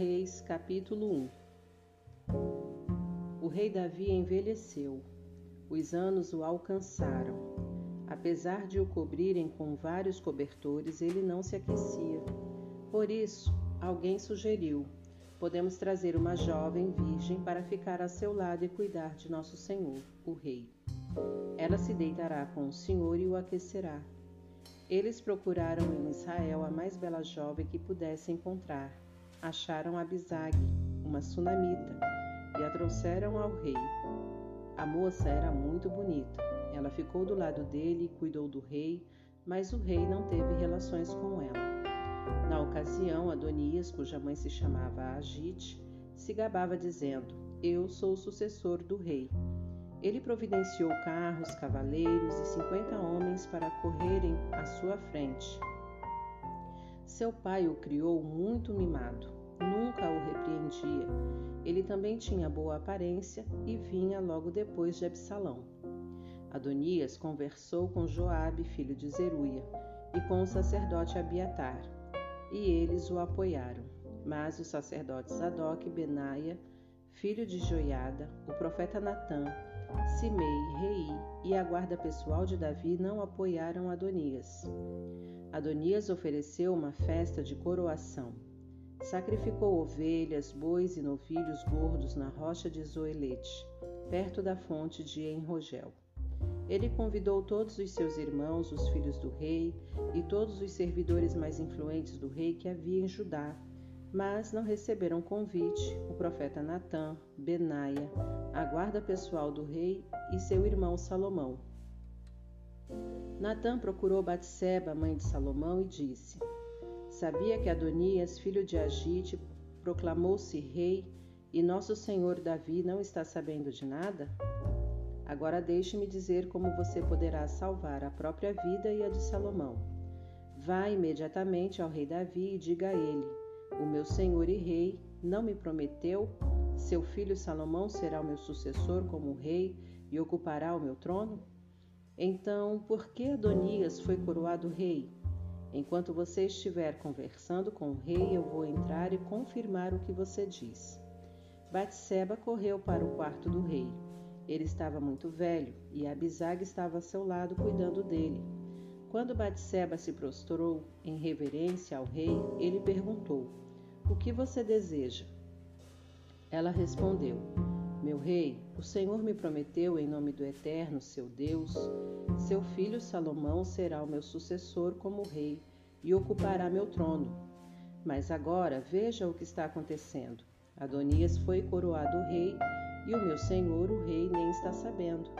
Reis, capítulo 1 O rei Davi envelheceu, os anos o alcançaram. Apesar de o cobrirem com vários cobertores, ele não se aquecia. Por isso, alguém sugeriu: podemos trazer uma jovem virgem para ficar a seu lado e cuidar de nosso senhor, o rei. Ela se deitará com o senhor e o aquecerá. Eles procuraram em Israel a mais bela jovem que pudessem encontrar. Acharam Abisag, uma sunamita, e a trouxeram ao rei. A moça era muito bonita. Ela ficou do lado dele e cuidou do rei, mas o rei não teve relações com ela. Na ocasião, Adonias, cuja mãe se chamava Agite, se gabava dizendo: Eu sou o sucessor do rei. Ele providenciou carros, cavaleiros e cinquenta homens para correrem à sua frente. Seu pai o criou muito mimado, nunca o repreendia. Ele também tinha boa aparência e vinha logo depois de Absalão. Adonias conversou com Joabe, filho de Zeruia, e com o sacerdote Abiatar, e eles o apoiaram. Mas o sacerdote Zadok Benaia, filho de Joiada, o profeta Natã Simei, Rei e a guarda pessoal de Davi não apoiaram Adonias. Adonias ofereceu uma festa de coroação. Sacrificou ovelhas, bois e novilhos gordos na rocha de Zoelete, perto da fonte de Enrogel. Ele convidou todos os seus irmãos, os filhos do rei, e todos os servidores mais influentes do rei que havia em Judá, mas não receberam convite o profeta Natã, Benaia, a guarda pessoal do rei e seu irmão Salomão. Natã procurou Batseba, mãe de Salomão, e disse: Sabia que Adonias, filho de Agite, proclamou-se rei e nosso senhor Davi não está sabendo de nada? Agora deixe-me dizer como você poderá salvar a própria vida e a de Salomão. Vá imediatamente ao rei Davi e diga a ele: o meu senhor e rei não me prometeu? Seu filho Salomão será o meu sucessor como rei e ocupará o meu trono? Então, por que Adonias foi coroado rei? Enquanto você estiver conversando com o rei, eu vou entrar e confirmar o que você diz. Batseba correu para o quarto do rei. Ele estava muito velho e Abisag estava a seu lado cuidando dele. Quando Batseba se prostrou em reverência ao rei, ele perguntou: o que você deseja? Ela respondeu: Meu rei, o Senhor me prometeu, em nome do Eterno, seu Deus, seu filho Salomão será o meu sucessor como rei e ocupará meu trono. Mas agora veja o que está acontecendo. Adonias foi coroado rei e o meu senhor, o rei, nem está sabendo.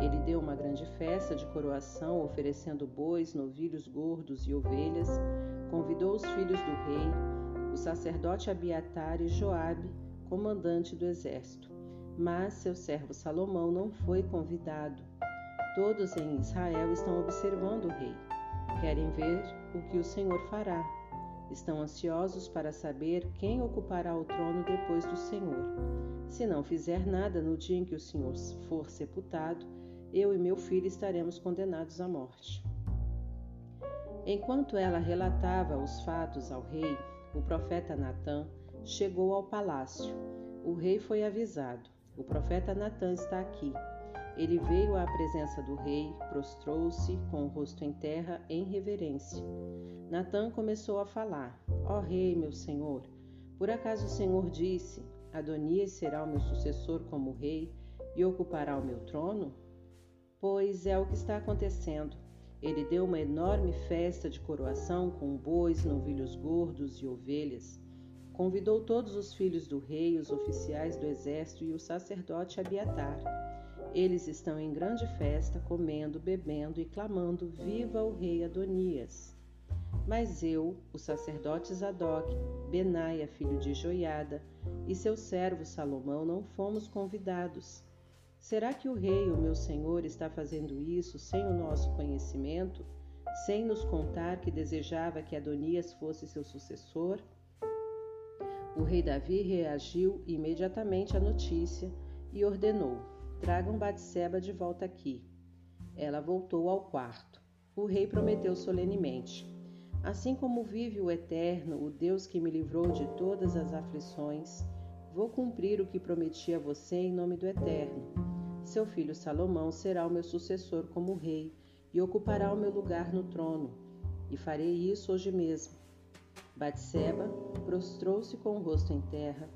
Ele deu uma grande festa de coroação, oferecendo bois, novilhos gordos e ovelhas, convidou os filhos do rei o sacerdote Abiatar e Joabe, comandante do exército. Mas seu servo Salomão não foi convidado. Todos em Israel estão observando o rei. Querem ver o que o Senhor fará. Estão ansiosos para saber quem ocupará o trono depois do Senhor. Se não fizer nada no dia em que o Senhor for sepultado, eu e meu filho estaremos condenados à morte. Enquanto ela relatava os fatos ao rei, o profeta Natã chegou ao palácio. O rei foi avisado: O profeta Natã está aqui. Ele veio à presença do rei, prostrou-se com o rosto em terra em reverência. Natã começou a falar: Ó oh, rei, meu senhor, por acaso o senhor disse: Adonias será o meu sucessor como rei e ocupará o meu trono? Pois é o que está acontecendo. Ele deu uma enorme festa de coroação com bois, novilhos gordos e ovelhas. Convidou todos os filhos do rei, os oficiais do exército e o sacerdote Abiatar. Eles estão em grande festa, comendo, bebendo e clamando: Viva o rei Adonias! Mas eu, o sacerdote Zadok, Benaia, filho de Joiada, e seu servo Salomão não fomos convidados. Será que o rei, o meu senhor, está fazendo isso sem o nosso conhecimento, sem nos contar que desejava que Adonias fosse seu sucessor? O rei Davi reagiu imediatamente à notícia e ordenou: Tragam Batseba de volta aqui. Ela voltou ao quarto. O rei prometeu solenemente: Assim como vive o Eterno, o Deus que me livrou de todas as aflições, vou cumprir o que prometi a você em nome do Eterno. Seu filho Salomão será o meu sucessor como rei e ocupará o meu lugar no trono, e farei isso hoje mesmo. Batseba prostrou-se com o rosto em terra,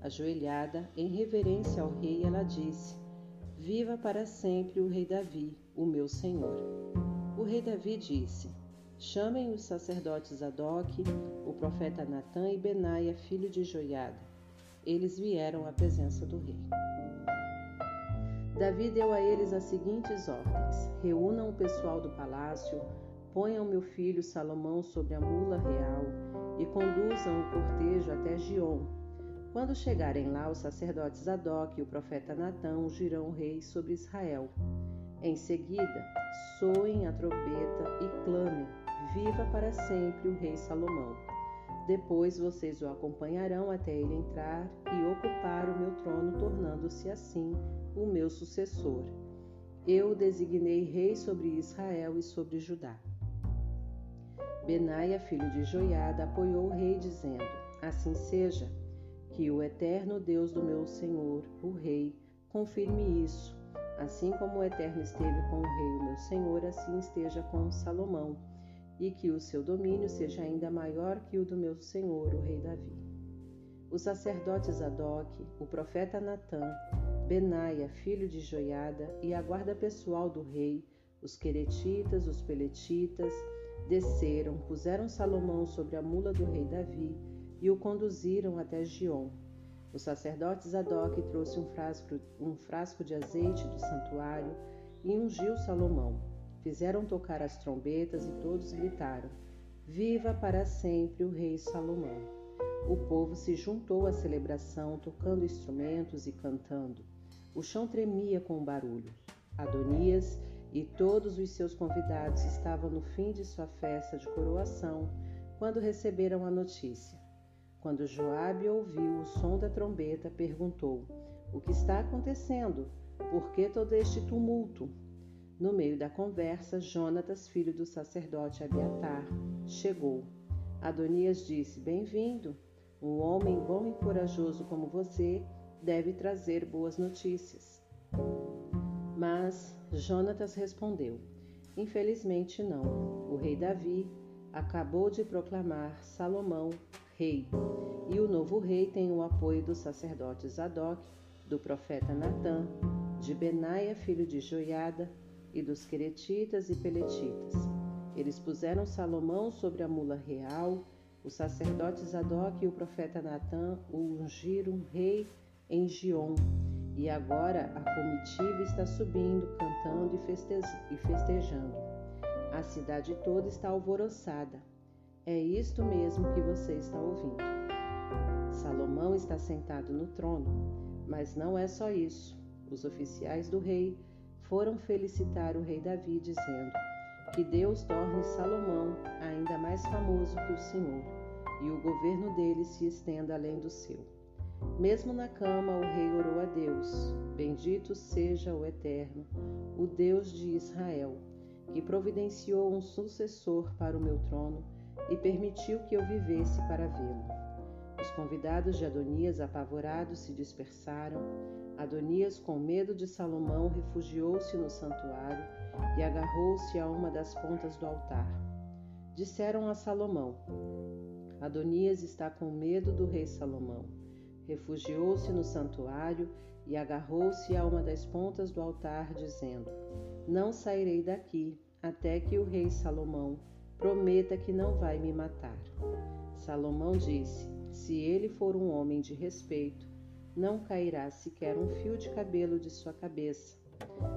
ajoelhada em reverência ao rei, ela disse: Viva para sempre o rei Davi, o meu senhor. O rei Davi disse: Chamem os sacerdotes Adoc, o profeta Natã e Benaia, filho de Joiada. Eles vieram à presença do rei. Davi deu a eles as seguintes ordens: Reúnam o pessoal do palácio, ponham meu filho Salomão sobre a mula real e conduzam o cortejo até Gion. Quando chegarem lá, os sacerdotes Adoc e o profeta Natã ungirão o rei sobre Israel. Em seguida, soem a trombeta e clamem: Viva para sempre o rei Salomão. Depois vocês o acompanharão até ele entrar e ocupar o meu trono, tornando-se assim o meu sucessor. Eu o designei rei sobre Israel e sobre Judá. Benaia, filho de Joiada, apoiou o rei, dizendo: Assim seja, que o eterno Deus do meu senhor, o rei, confirme isso. Assim como o eterno esteve com o rei, o meu senhor, assim esteja com Salomão, e que o seu domínio seja ainda maior que o do meu senhor, o rei Davi. Os sacerdotes Adoc, o profeta Natã, Benaia, filho de Joiada, e a guarda pessoal do rei, os queretitas, os peletitas, desceram, puseram Salomão sobre a mula do rei Davi e o conduziram até Gion. Os sacerdotes Adoc trouxe um frasco, um frasco de azeite do santuário e ungiu Salomão. Fizeram tocar as trombetas e todos gritaram: Viva para sempre o rei Salomão! O povo se juntou à celebração, tocando instrumentos e cantando. O chão tremia com o barulho. Adonias e todos os seus convidados estavam no fim de sua festa de coroação quando receberam a notícia. Quando Joabe ouviu o som da trombeta, perguntou: O que está acontecendo? Por que todo este tumulto? No meio da conversa, Jonatas, filho do sacerdote Abiatar, chegou. Adonias disse: Bem-vindo. Um homem bom e corajoso como você deve trazer boas notícias. Mas Jonatas respondeu: Infelizmente não. O rei Davi acabou de proclamar Salomão rei, e o novo rei tem o apoio dos sacerdotes Zadok, do profeta Natã, de Benaia, filho de Joiada, e dos queretitas e peletitas. Eles puseram Salomão sobre a mula real, os sacerdotes Zadok e o profeta Natã o ungiram rei em Gion, e agora a comitiva está subindo, cantando e festejando. A cidade toda está alvoroçada. É isto mesmo que você está ouvindo. Salomão está sentado no trono, mas não é só isso. Os oficiais do rei foram felicitar o rei Davi, dizendo: Que Deus torne Salomão ainda mais famoso que o Senhor, e o governo dele se estenda além do seu. Mesmo na cama, o rei orou a Deus: Bendito seja o Eterno, o Deus de Israel, que providenciou um sucessor para o meu trono e permitiu que eu vivesse para vê-lo. Os convidados de Adonias, apavorados, se dispersaram. Adonias, com medo de Salomão, refugiou-se no santuário e agarrou-se a uma das pontas do altar. Disseram a Salomão: Adonias está com medo do rei Salomão refugiou-se no santuário e agarrou-se a uma das pontas do altar, dizendo: Não sairei daqui até que o rei Salomão prometa que não vai me matar. Salomão disse: Se ele for um homem de respeito, não cairá sequer um fio de cabelo de sua cabeça.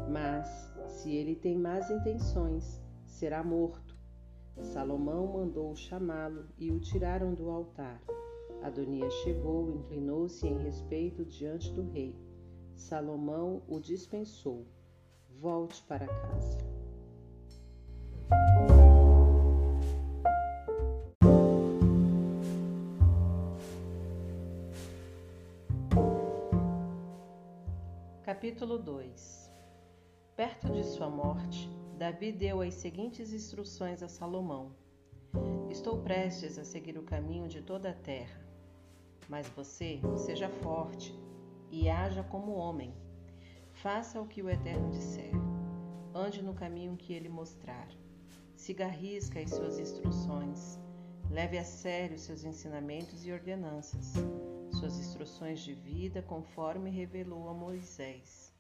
Mas, se ele tem más intenções, será morto. Salomão mandou chamá-lo e o tiraram do altar. Adonias chegou, inclinou-se em respeito diante do rei. Salomão o dispensou. Volte para casa. Capítulo 2 Perto de sua morte, Davi deu as seguintes instruções a Salomão Estou prestes a seguir o caminho de toda a terra. Mas você seja forte e haja como homem. Faça o que o Eterno disser. Ande no caminho que ele mostrar. Siga a risca as suas instruções. Leve a sério seus ensinamentos e ordenanças, suas instruções de vida, conforme revelou a Moisés.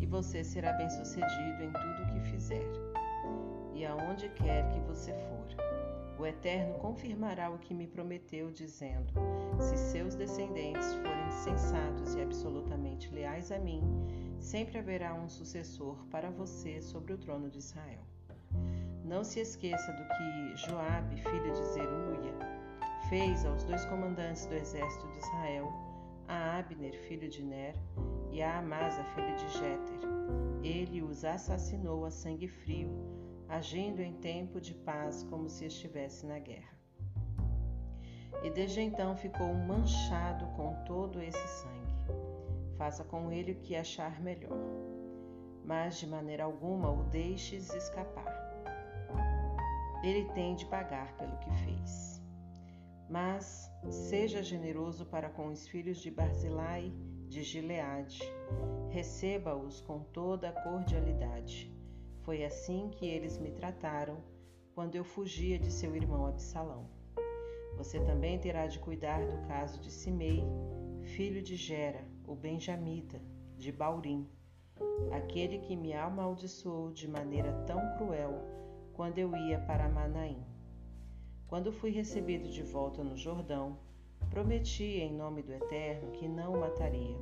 E você será bem-sucedido em tudo o que fizer, e aonde quer que você for. O Eterno confirmará o que me prometeu, dizendo: Se seus descendentes forem sensatos e absolutamente leais a mim, sempre haverá um sucessor para você sobre o trono de Israel. Não se esqueça do que Joabe, filho de Zeruia, fez aos dois comandantes do exército de Israel, a Abner, filho de Ner, e a Amasa, filho de Jéter. Ele os assassinou a sangue frio, agindo em tempo de paz como se estivesse na guerra. E desde então ficou manchado com todo esse sangue. Faça com ele o que achar melhor, mas de maneira alguma o deixes escapar ele tem de pagar pelo que fez. Mas seja generoso para com os filhos de Barzilai de Gileade. Receba-os com toda a cordialidade. Foi assim que eles me trataram quando eu fugia de seu irmão Absalão. Você também terá de cuidar do caso de Simei, filho de Gera, o benjamita, de Baurim, aquele que me amaldiçoou de maneira tão cruel quando eu ia para Manaim. Quando fui recebido de volta no Jordão, prometi em nome do Eterno que não o mataria.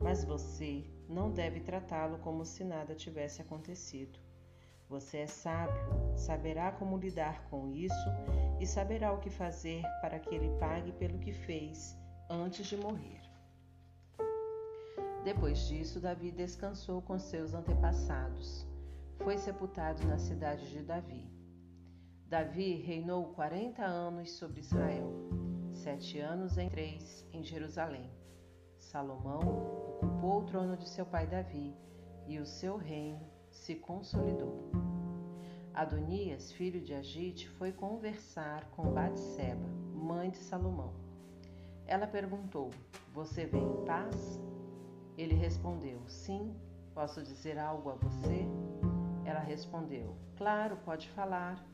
Mas você não deve tratá-lo como se nada tivesse acontecido. Você é sábio, saberá como lidar com isso e saberá o que fazer para que ele pague pelo que fez antes de morrer. Depois disso, Davi descansou com seus antepassados foi sepultado na cidade de Davi. Davi reinou quarenta anos sobre Israel, sete anos em três em Jerusalém. Salomão ocupou o trono de seu pai Davi e o seu reino se consolidou. Adonias, filho de Agite, foi conversar com Batseba, mãe de Salomão. Ela perguntou: Você vem em paz? Ele respondeu: Sim, posso dizer algo a você? Ela respondeu: Claro, pode falar.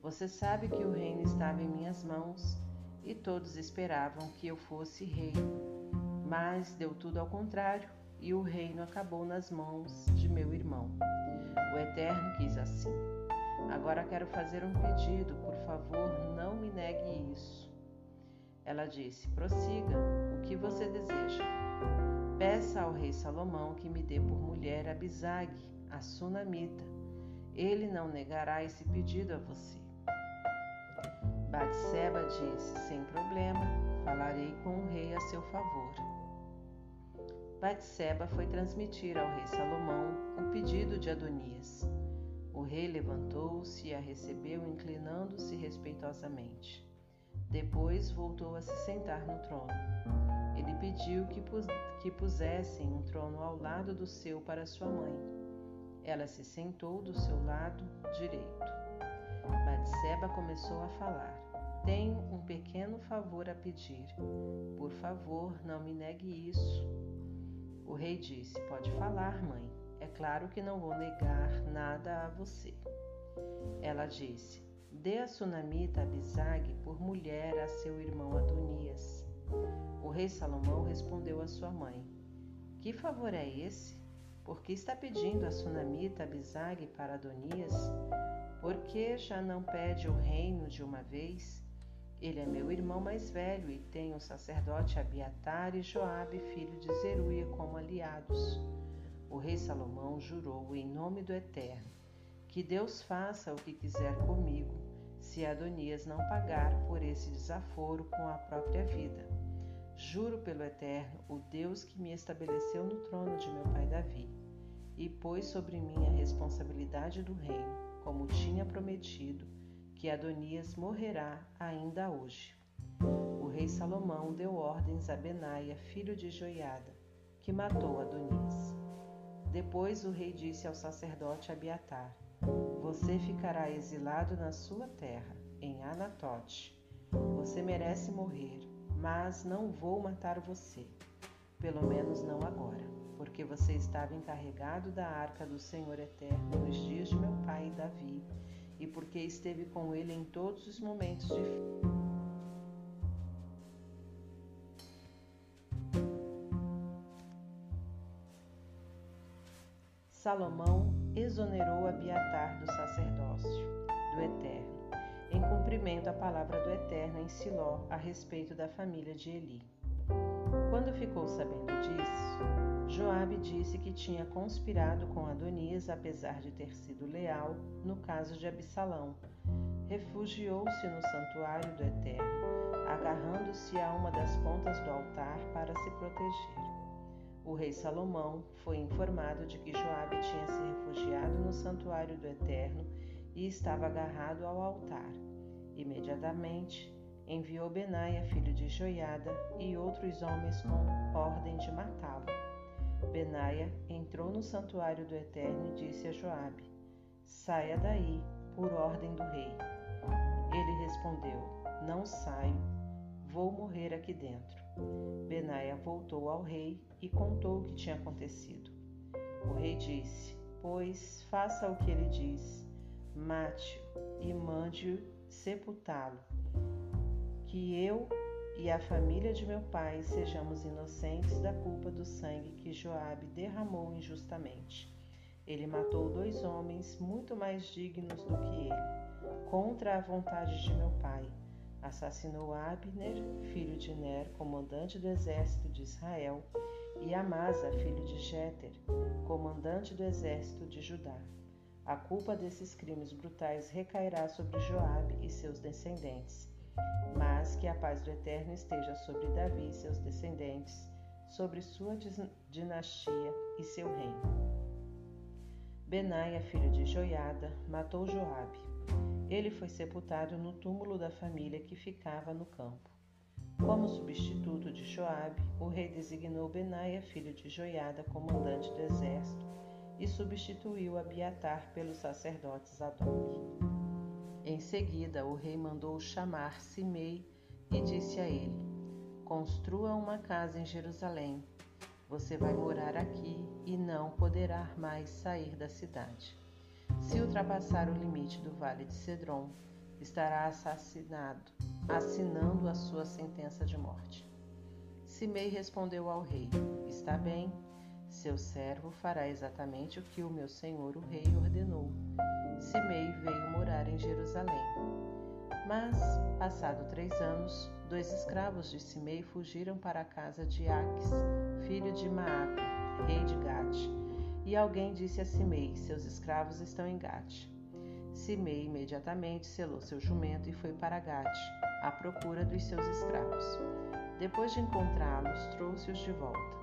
Você sabe que o reino estava em minhas mãos e todos esperavam que eu fosse rei. Mas deu tudo ao contrário e o reino acabou nas mãos de meu irmão. O Eterno quis assim. Agora quero fazer um pedido, por favor, não me negue isso. Ela disse: Prossiga, o que você deseja? Peça ao rei Salomão que me dê por mulher Abisag, a sunamita. Ele não negará esse pedido a você. Batseba disse: Sem problema, falarei com o rei a seu favor. Batseba foi transmitir ao rei Salomão o pedido de Adonias. O rei levantou-se e a recebeu, inclinando-se respeitosamente. Depois voltou a se sentar no trono. Ele pediu que, pus que pusessem um trono ao lado do seu para sua mãe ela se sentou do seu lado direito. Batseba começou a falar. Tenho um pequeno favor a pedir. Por favor, não me negue isso. O rei disse: Pode falar, mãe. É claro que não vou negar nada a você. Ela disse: Dê a sunamita Abisag por mulher a seu irmão Adonias. O rei Salomão respondeu à sua mãe: Que favor é esse? Por que está pedindo a sunamita Abisag para Adonias? Por que já não pede o reino de uma vez? Ele é meu irmão mais velho e tem o sacerdote Abiatar e Joabe, filho de Zeruia, como aliados. O rei Salomão jurou em nome do Eterno que Deus faça o que quiser comigo, se Adonias não pagar por esse desaforo com a própria vida. Juro pelo Eterno, o Deus que me estabeleceu no trono de meu pai Davi, e pôs sobre mim a responsabilidade do reino, como tinha prometido, que Adonias morrerá ainda hoje. O rei Salomão deu ordens a Benaia, filho de Joiada, que matou Adonias. Depois o rei disse ao sacerdote Abiatar: Você ficará exilado na sua terra em Anatote. Você merece morrer, mas não vou matar você, pelo menos não agora, porque você estava encarregado da arca do Senhor Eterno nos dias de meu pai Davi, e porque esteve com ele em todos os momentos difíceis. Salomão exonerou Abiatar do sacerdócio do Eterno, em cumprimento à palavra do Eterno em Siló a respeito da família de Eli. Quando ficou sabendo disso, Joabe disse que tinha conspirado com Adonias apesar de ter sido leal no caso de Absalão. Refugiou-se no santuário do Eterno, agarrando-se a uma das pontas do altar para se proteger. O rei Salomão foi informado de que Joabe tinha se refugiado no santuário do Eterno e estava agarrado ao altar. Imediatamente enviou Benaia, filho de Joiada, e outros homens com ordem de matá-lo. Benaia entrou no santuário do Eterno e disse a Joabe: Saia daí, por ordem do rei. Ele respondeu: Não saio, vou morrer aqui dentro. Benaia voltou ao rei e contou o que tinha acontecido. O rei disse: Pois faça o que ele diz, mate-o e mande-o sepultá-lo, que eu e a família de meu pai sejamos inocentes da culpa do sangue que Joabe derramou injustamente. Ele matou dois homens muito mais dignos do que ele, contra a vontade de meu pai assassinou Abner, filho de Ner, comandante do exército de Israel, e Amasa, filho de Jeter, comandante do exército de Judá. A culpa desses crimes brutais recairá sobre Joabe e seus descendentes, mas que a paz do Eterno esteja sobre Davi e seus descendentes, sobre sua dinastia e seu reino. Benaia, filho de Joiada, matou Joabe ele foi sepultado no túmulo da família que ficava no campo. Como substituto de Joabe, o rei designou Benaia, filho de Joiada, comandante do exército, e substituiu Abiatar pelo sacerdote Zadok. Em seguida, o rei mandou chamar Simei e disse a ele: Construa uma casa em Jerusalém. Você vai morar aqui e não poderá mais sair da cidade. Se ultrapassar o limite do vale de Cedron, estará assassinado, assinando a sua sentença de morte. Simei respondeu ao rei: Está bem, seu servo fará exatamente o que o meu senhor, o rei, ordenou. Simei veio morar em Jerusalém. Mas, passado três anos, dois escravos de Simei fugiram para a casa de Aques, filho de Maaca, rei de Gate e alguém disse a Simei: Seus escravos estão em Gate. Simei imediatamente selou seu jumento e foi para Gate, à procura dos seus escravos. Depois de encontrá-los, trouxe-os de volta.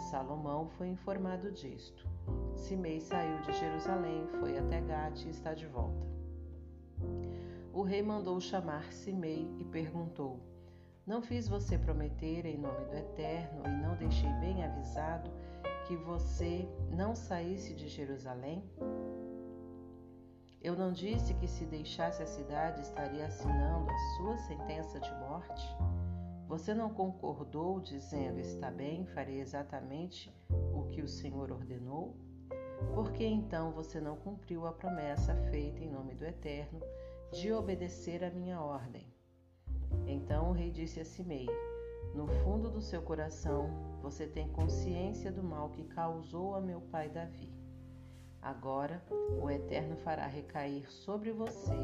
Salomão foi informado disto. Simei saiu de Jerusalém, foi até Gate e está de volta. O rei mandou chamar Simei e perguntou: Não fiz você prometer em nome do Eterno e não deixei bem avisado que você não saísse de Jerusalém? Eu não disse que se deixasse a cidade estaria assinando a sua sentença de morte? Você não concordou dizendo: Está bem, farei exatamente o que o Senhor ordenou? Por que então você não cumpriu a promessa feita em nome do Eterno de obedecer à minha ordem? Então o rei disse a Simei: no fundo do seu coração, você tem consciência do mal que causou a meu pai Davi. Agora, o Eterno fará recair sobre você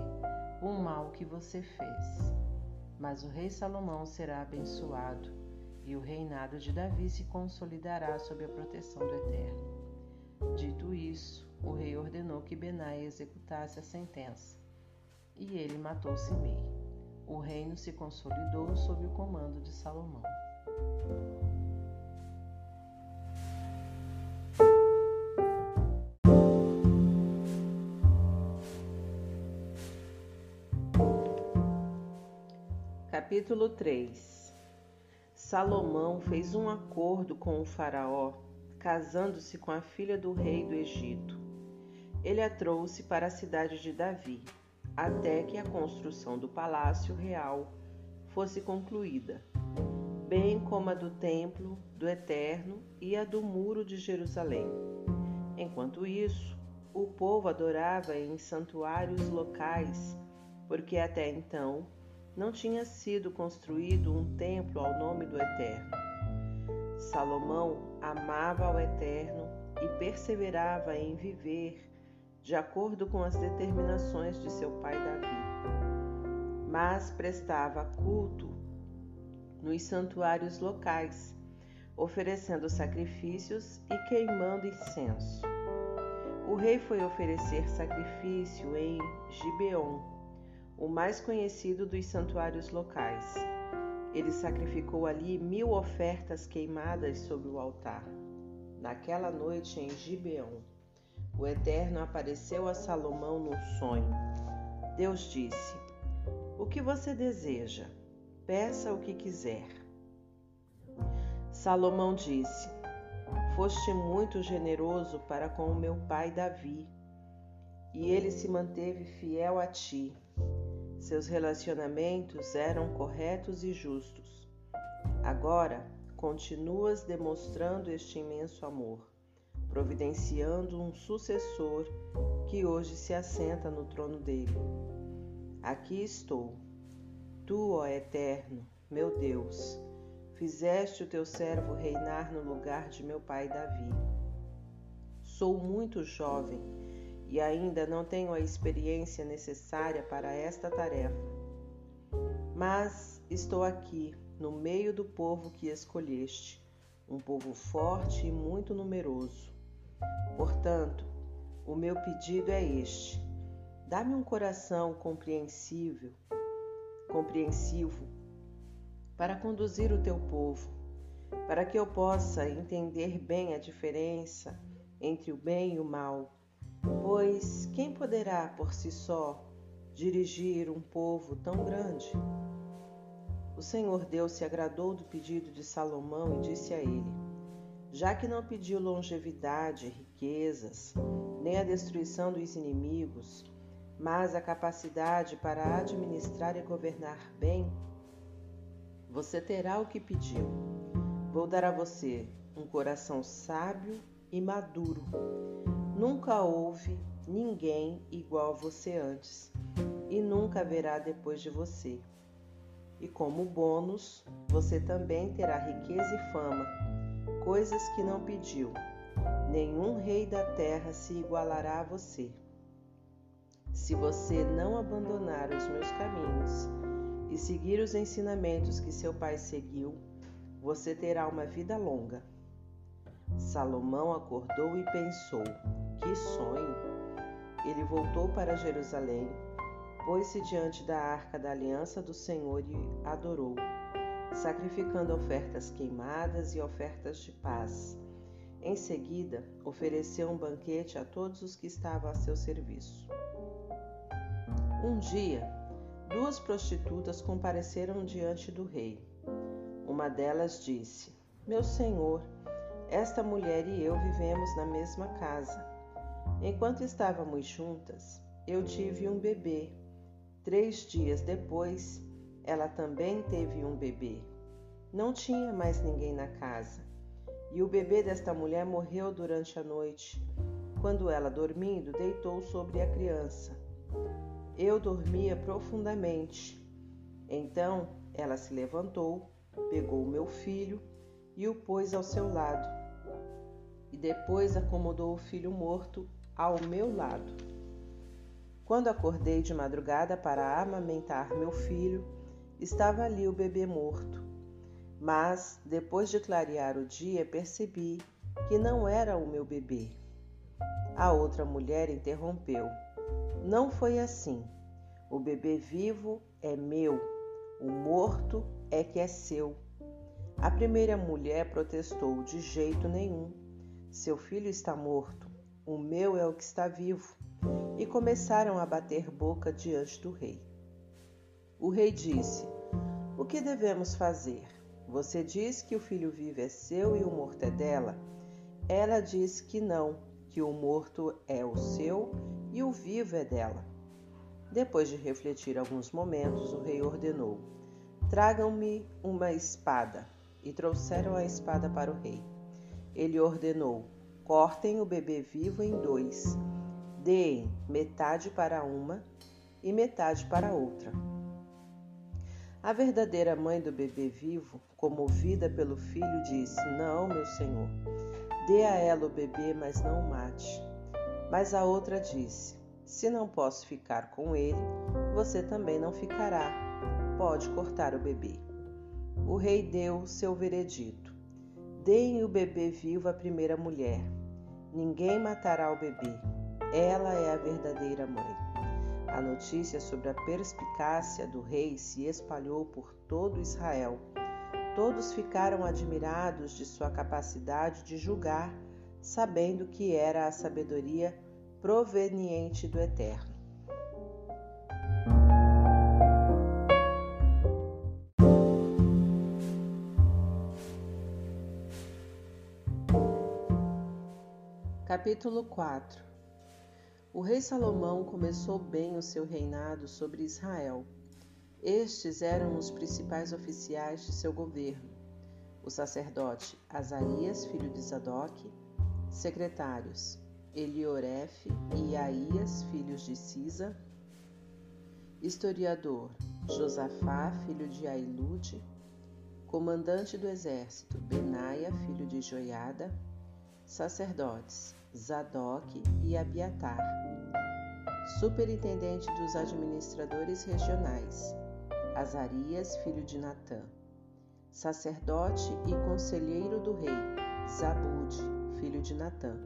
o mal que você fez. Mas o rei Salomão será abençoado, e o reinado de Davi se consolidará sob a proteção do Eterno. Dito isso, o rei ordenou que Benai executasse a sentença, e ele matou Simei o reino se consolidou sob o comando de Salomão. Capítulo 3 Salomão fez um acordo com o Faraó, casando-se com a filha do rei do Egito. Ele a trouxe para a cidade de Davi até que a construção do palácio real fosse concluída, bem como a do templo do Eterno e a do muro de Jerusalém. Enquanto isso, o povo adorava em santuários locais, porque até então não tinha sido construído um templo ao nome do Eterno. Salomão amava ao Eterno e perseverava em viver de acordo com as determinações de seu pai Davi, mas prestava culto nos santuários locais, oferecendo sacrifícios e queimando incenso. O rei foi oferecer sacrifício em Gibeon, o mais conhecido dos santuários locais. Ele sacrificou ali mil ofertas queimadas sobre o altar. Naquela noite em Gibeão, o Eterno apareceu a Salomão num sonho. Deus disse: O que você deseja? Peça o que quiser. Salomão disse: Foste muito generoso para com o meu pai Davi, e ele se manteve fiel a ti seus relacionamentos eram corretos e justos. Agora, continuas demonstrando este imenso amor, providenciando um sucessor que hoje se assenta no trono dele. Aqui estou. Tu, ó Eterno, meu Deus, fizeste o teu servo reinar no lugar de meu pai Davi. Sou muito jovem e ainda não tenho a experiência necessária para esta tarefa. Mas estou aqui, no meio do povo que escolheste, um povo forte e muito numeroso. Portanto, o meu pedido é este: dá-me um coração compreensível, compreensivo, para conduzir o teu povo, para que eu possa entender bem a diferença entre o bem e o mal Pois quem poderá por si só dirigir um povo tão grande? O Senhor Deus se agradou do pedido de Salomão e disse a ele: Já que não pediu longevidade, riquezas, nem a destruição dos inimigos, mas a capacidade para administrar e governar bem, você terá o que pediu. Vou dar a você um coração sábio e maduro Nunca houve ninguém igual a você antes e nunca haverá depois de você. E como bônus, você também terá riqueza e fama, coisas que não pediu. Nenhum rei da terra se igualará a você. Se você não abandonar os meus caminhos e seguir os ensinamentos que seu pai seguiu, você terá uma vida longa. Salomão acordou e pensou: que sonho! Ele voltou para Jerusalém, pôs-se diante da arca da aliança do Senhor e adorou, sacrificando ofertas queimadas e ofertas de paz. Em seguida, ofereceu um banquete a todos os que estavam a seu serviço. Um dia, duas prostitutas compareceram diante do rei. Uma delas disse: Meu senhor, esta mulher e eu vivemos na mesma casa. Enquanto estávamos juntas, eu tive um bebê. Três dias depois, ela também teve um bebê. Não tinha mais ninguém na casa. E o bebê desta mulher morreu durante a noite. Quando ela, dormindo, deitou sobre a criança. Eu dormia profundamente. Então ela se levantou, pegou o meu filho e o pôs ao seu lado. E depois acomodou o filho morto ao meu lado. Quando acordei de madrugada para amamentar meu filho, estava ali o bebê morto. Mas, depois de clarear o dia, percebi que não era o meu bebê. A outra mulher interrompeu: Não foi assim. O bebê vivo é meu, o morto é que é seu. A primeira mulher protestou: De jeito nenhum. Seu filho está morto o meu é o que está vivo. E começaram a bater boca diante do rei. O rei disse: O que devemos fazer? Você diz que o filho vivo é seu e o morto é dela. Ela diz que não, que o morto é o seu e o vivo é dela. Depois de refletir alguns momentos, o rei ordenou: Tragam-me uma espada. E trouxeram a espada para o rei. Ele ordenou: Cortem o bebê vivo em dois. Deem metade para uma e metade para outra. A verdadeira mãe do bebê vivo, comovida pelo filho, disse: Não, meu senhor, dê a ela o bebê, mas não o mate. Mas a outra disse: Se não posso ficar com ele, você também não ficará. Pode cortar o bebê. O rei deu seu veredito: Deem o bebê vivo à primeira mulher. Ninguém matará o bebê. Ela é a verdadeira mãe. A notícia sobre a perspicácia do rei se espalhou por todo Israel. Todos ficaram admirados de sua capacidade de julgar, sabendo que era a sabedoria proveniente do Eterno. Capítulo 4 o rei Salomão começou bem o seu reinado sobre Israel. Estes eram os principais oficiais de seu governo: o sacerdote Azarias, filho de Zadok, secretários Elioref e Aías, filhos de Sisa, historiador Josafá, filho de Ailude, comandante do exército Benaia, filho de Joiada, sacerdotes Zadok e Abiatar, superintendente dos administradores regionais, Azarias, filho de Natã, sacerdote e conselheiro do rei, Zabude, filho de Natã,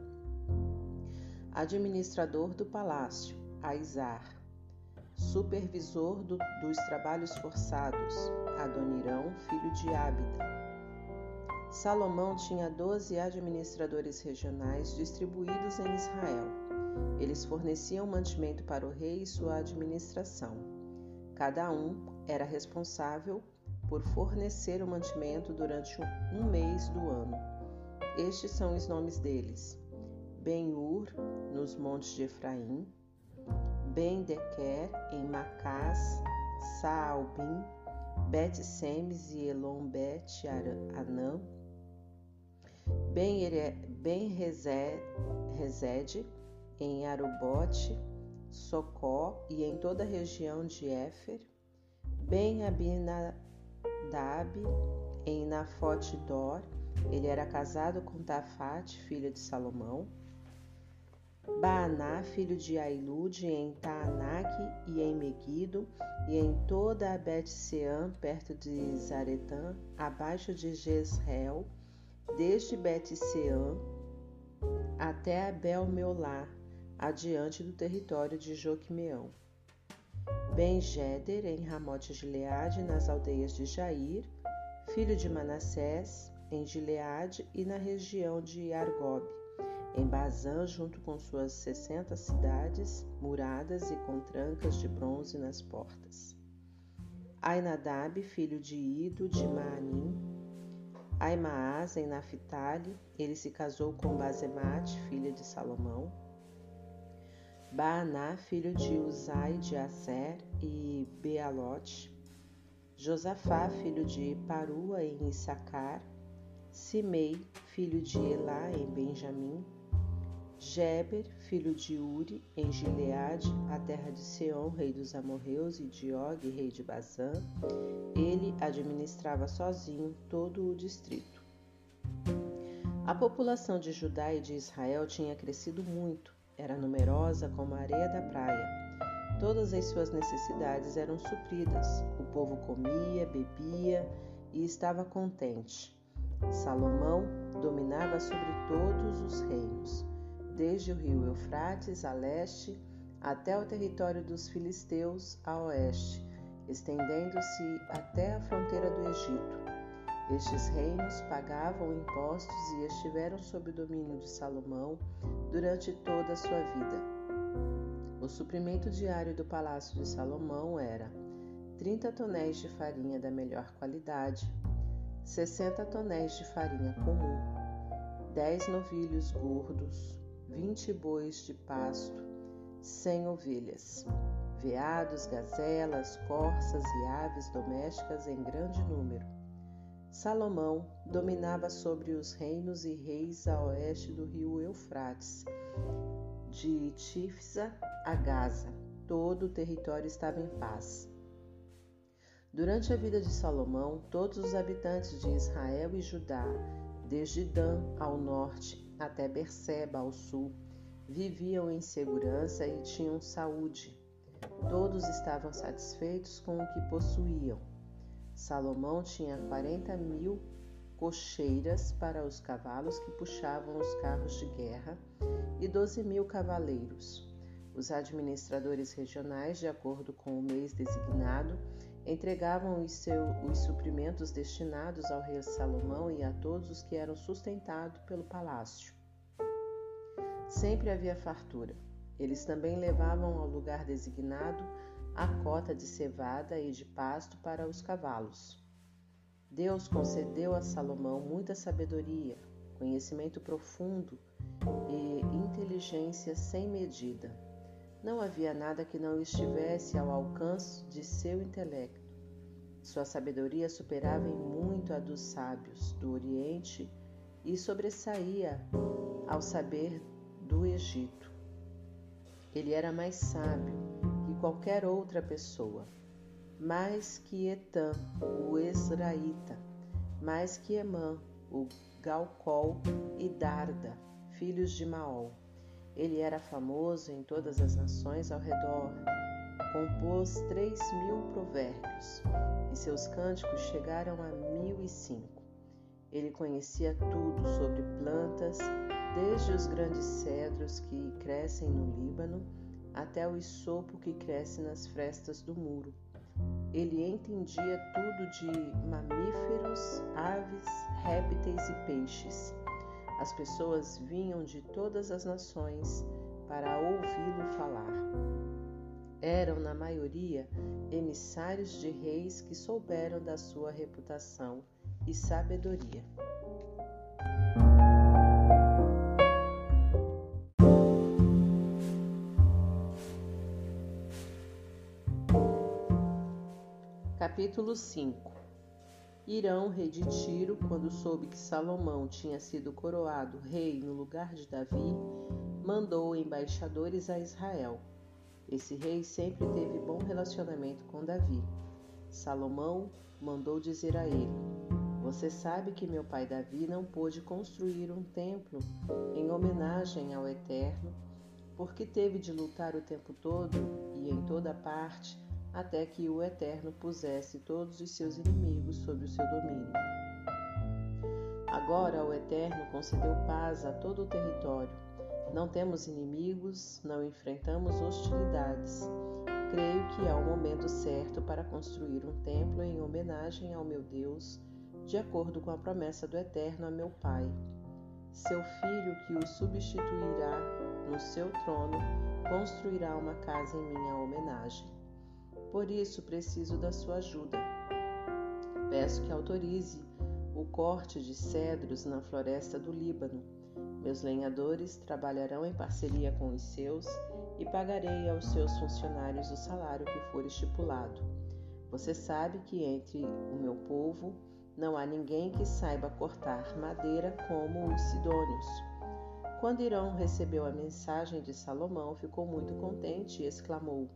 administrador do palácio, Aizar, supervisor do, dos trabalhos forçados, Adonirão, filho de Ábida, Salomão tinha doze administradores regionais distribuídos em Israel. Eles forneciam mantimento para o rei e sua administração. Cada um era responsável por fornecer o mantimento durante um mês do ano. Estes são os nomes deles: Ben-Ur, nos montes de Efraim, Ben-Dequer, em Macás, Saalbim, Bet-Semes e Elon-Bet-Anã, Ben resede em Arubote, Socó e em toda a região de Éfer, Ben Abinadab em Nafote Dor, ele era casado com Tafate, filha de Salomão, Baaná, filho de Ailude, em Taanac e em Meguido, e em toda a Bet-Sean, perto de Zaretã, abaixo de Jezreel, desde Bet-Sean até Abel-Meolá, adiante do território de Joquimeão. Ben-Jeder, em Ramote Gileade, nas aldeias de Jair, filho de Manassés, em Gileade e na região de Argob, em Bazã, junto com suas sessenta cidades, muradas e com trancas de bronze nas portas. Ainadab, filho de Ido, de Maanim, Aimaas, em Naphtali, ele se casou com Basemate, filha de Salomão. Baaná, filho de Uzai de Aser e Bealote. Josafá, filho de Parua, em Issacar. Simei, filho de Elá, em Benjamim. Geber, filho de Uri, em Gileade, a terra de Seom, rei dos amorreus, e de Og, rei de Bazã. Ele administrava sozinho todo o distrito. A população de Judá e de Israel tinha crescido muito, era numerosa como a areia da praia. Todas as suas necessidades eram supridas. O povo comia, bebia e estava contente. Salomão dominava sobre todos os reinos desde o rio Eufrates a leste até o território dos filisteus a oeste, estendendo-se até a fronteira do Egito. Estes reinos pagavam impostos e estiveram sob o domínio de Salomão durante toda a sua vida. O suprimento diário do palácio de Salomão era 30 tonéis de farinha da melhor qualidade, 60 tonéis de farinha comum, 10 novilhos gordos, vinte bois de pasto, cem ovelhas, veados, gazelas, corças e aves domésticas em grande número. Salomão dominava sobre os reinos e reis a oeste do rio Eufrates, de Tifsa a Gaza. Todo o território estava em paz. Durante a vida de Salomão, todos os habitantes de Israel e Judá, desde Dan ao norte até Berseba ao sul, viviam em segurança e tinham saúde. Todos estavam satisfeitos com o que possuíam. Salomão tinha 40 mil cocheiras para os cavalos que puxavam os carros de guerra e 12 mil cavaleiros. Os administradores regionais, de acordo com o mês designado, entregavam os, seu, os suprimentos destinados ao rei Salomão e a todos os que eram sustentados pelo palácio. Sempre havia fartura. Eles também levavam ao lugar designado a cota de cevada e de pasto para os cavalos. Deus concedeu a Salomão muita sabedoria, conhecimento profundo e inteligência sem medida. Não havia nada que não estivesse ao alcance de seu intelecto. Sua sabedoria superava em muito a dos sábios do Oriente e sobressaía ao saber do Egito. Ele era mais sábio que qualquer outra pessoa, mais que Etam, o Esraíta, mais que Emã, o Galcol e Darda, filhos de Maol. Ele era famoso em todas as nações ao redor. Compôs três mil provérbios e seus cânticos chegaram a mil e cinco. Ele conhecia tudo sobre plantas, desde os grandes cedros que crescem no Líbano até o isopo que cresce nas frestas do muro. Ele entendia tudo de mamíferos, aves, répteis e peixes. As pessoas vinham de todas as nações para ouvi-lo falar. Eram, na maioria, emissários de reis que souberam da sua reputação e sabedoria. Capítulo 5 Irão, rei de Tiro, quando soube que Salomão tinha sido coroado rei no lugar de Davi, mandou embaixadores a Israel. Esse rei sempre teve bom relacionamento com Davi. Salomão mandou dizer a ele: Você sabe que meu pai Davi não pôde construir um templo em homenagem ao Eterno, porque teve de lutar o tempo todo e em toda parte até que o Eterno pusesse todos os seus inimigos sob o seu domínio. Agora o Eterno concedeu paz a todo o território. Não temos inimigos, não enfrentamos hostilidades. Creio que é o momento certo para construir um templo em homenagem ao meu Deus, de acordo com a promessa do Eterno a meu Pai. Seu filho, que o substituirá no seu trono, construirá uma casa em minha homenagem. Por isso preciso da sua ajuda. Peço que autorize o corte de cedros na floresta do Líbano. Meus lenhadores trabalharão em parceria com os seus e pagarei aos seus funcionários o salário que for estipulado. Você sabe que entre o meu povo não há ninguém que saiba cortar madeira como os sidônios. Quando Irão recebeu a mensagem de Salomão, ficou muito contente e exclamou: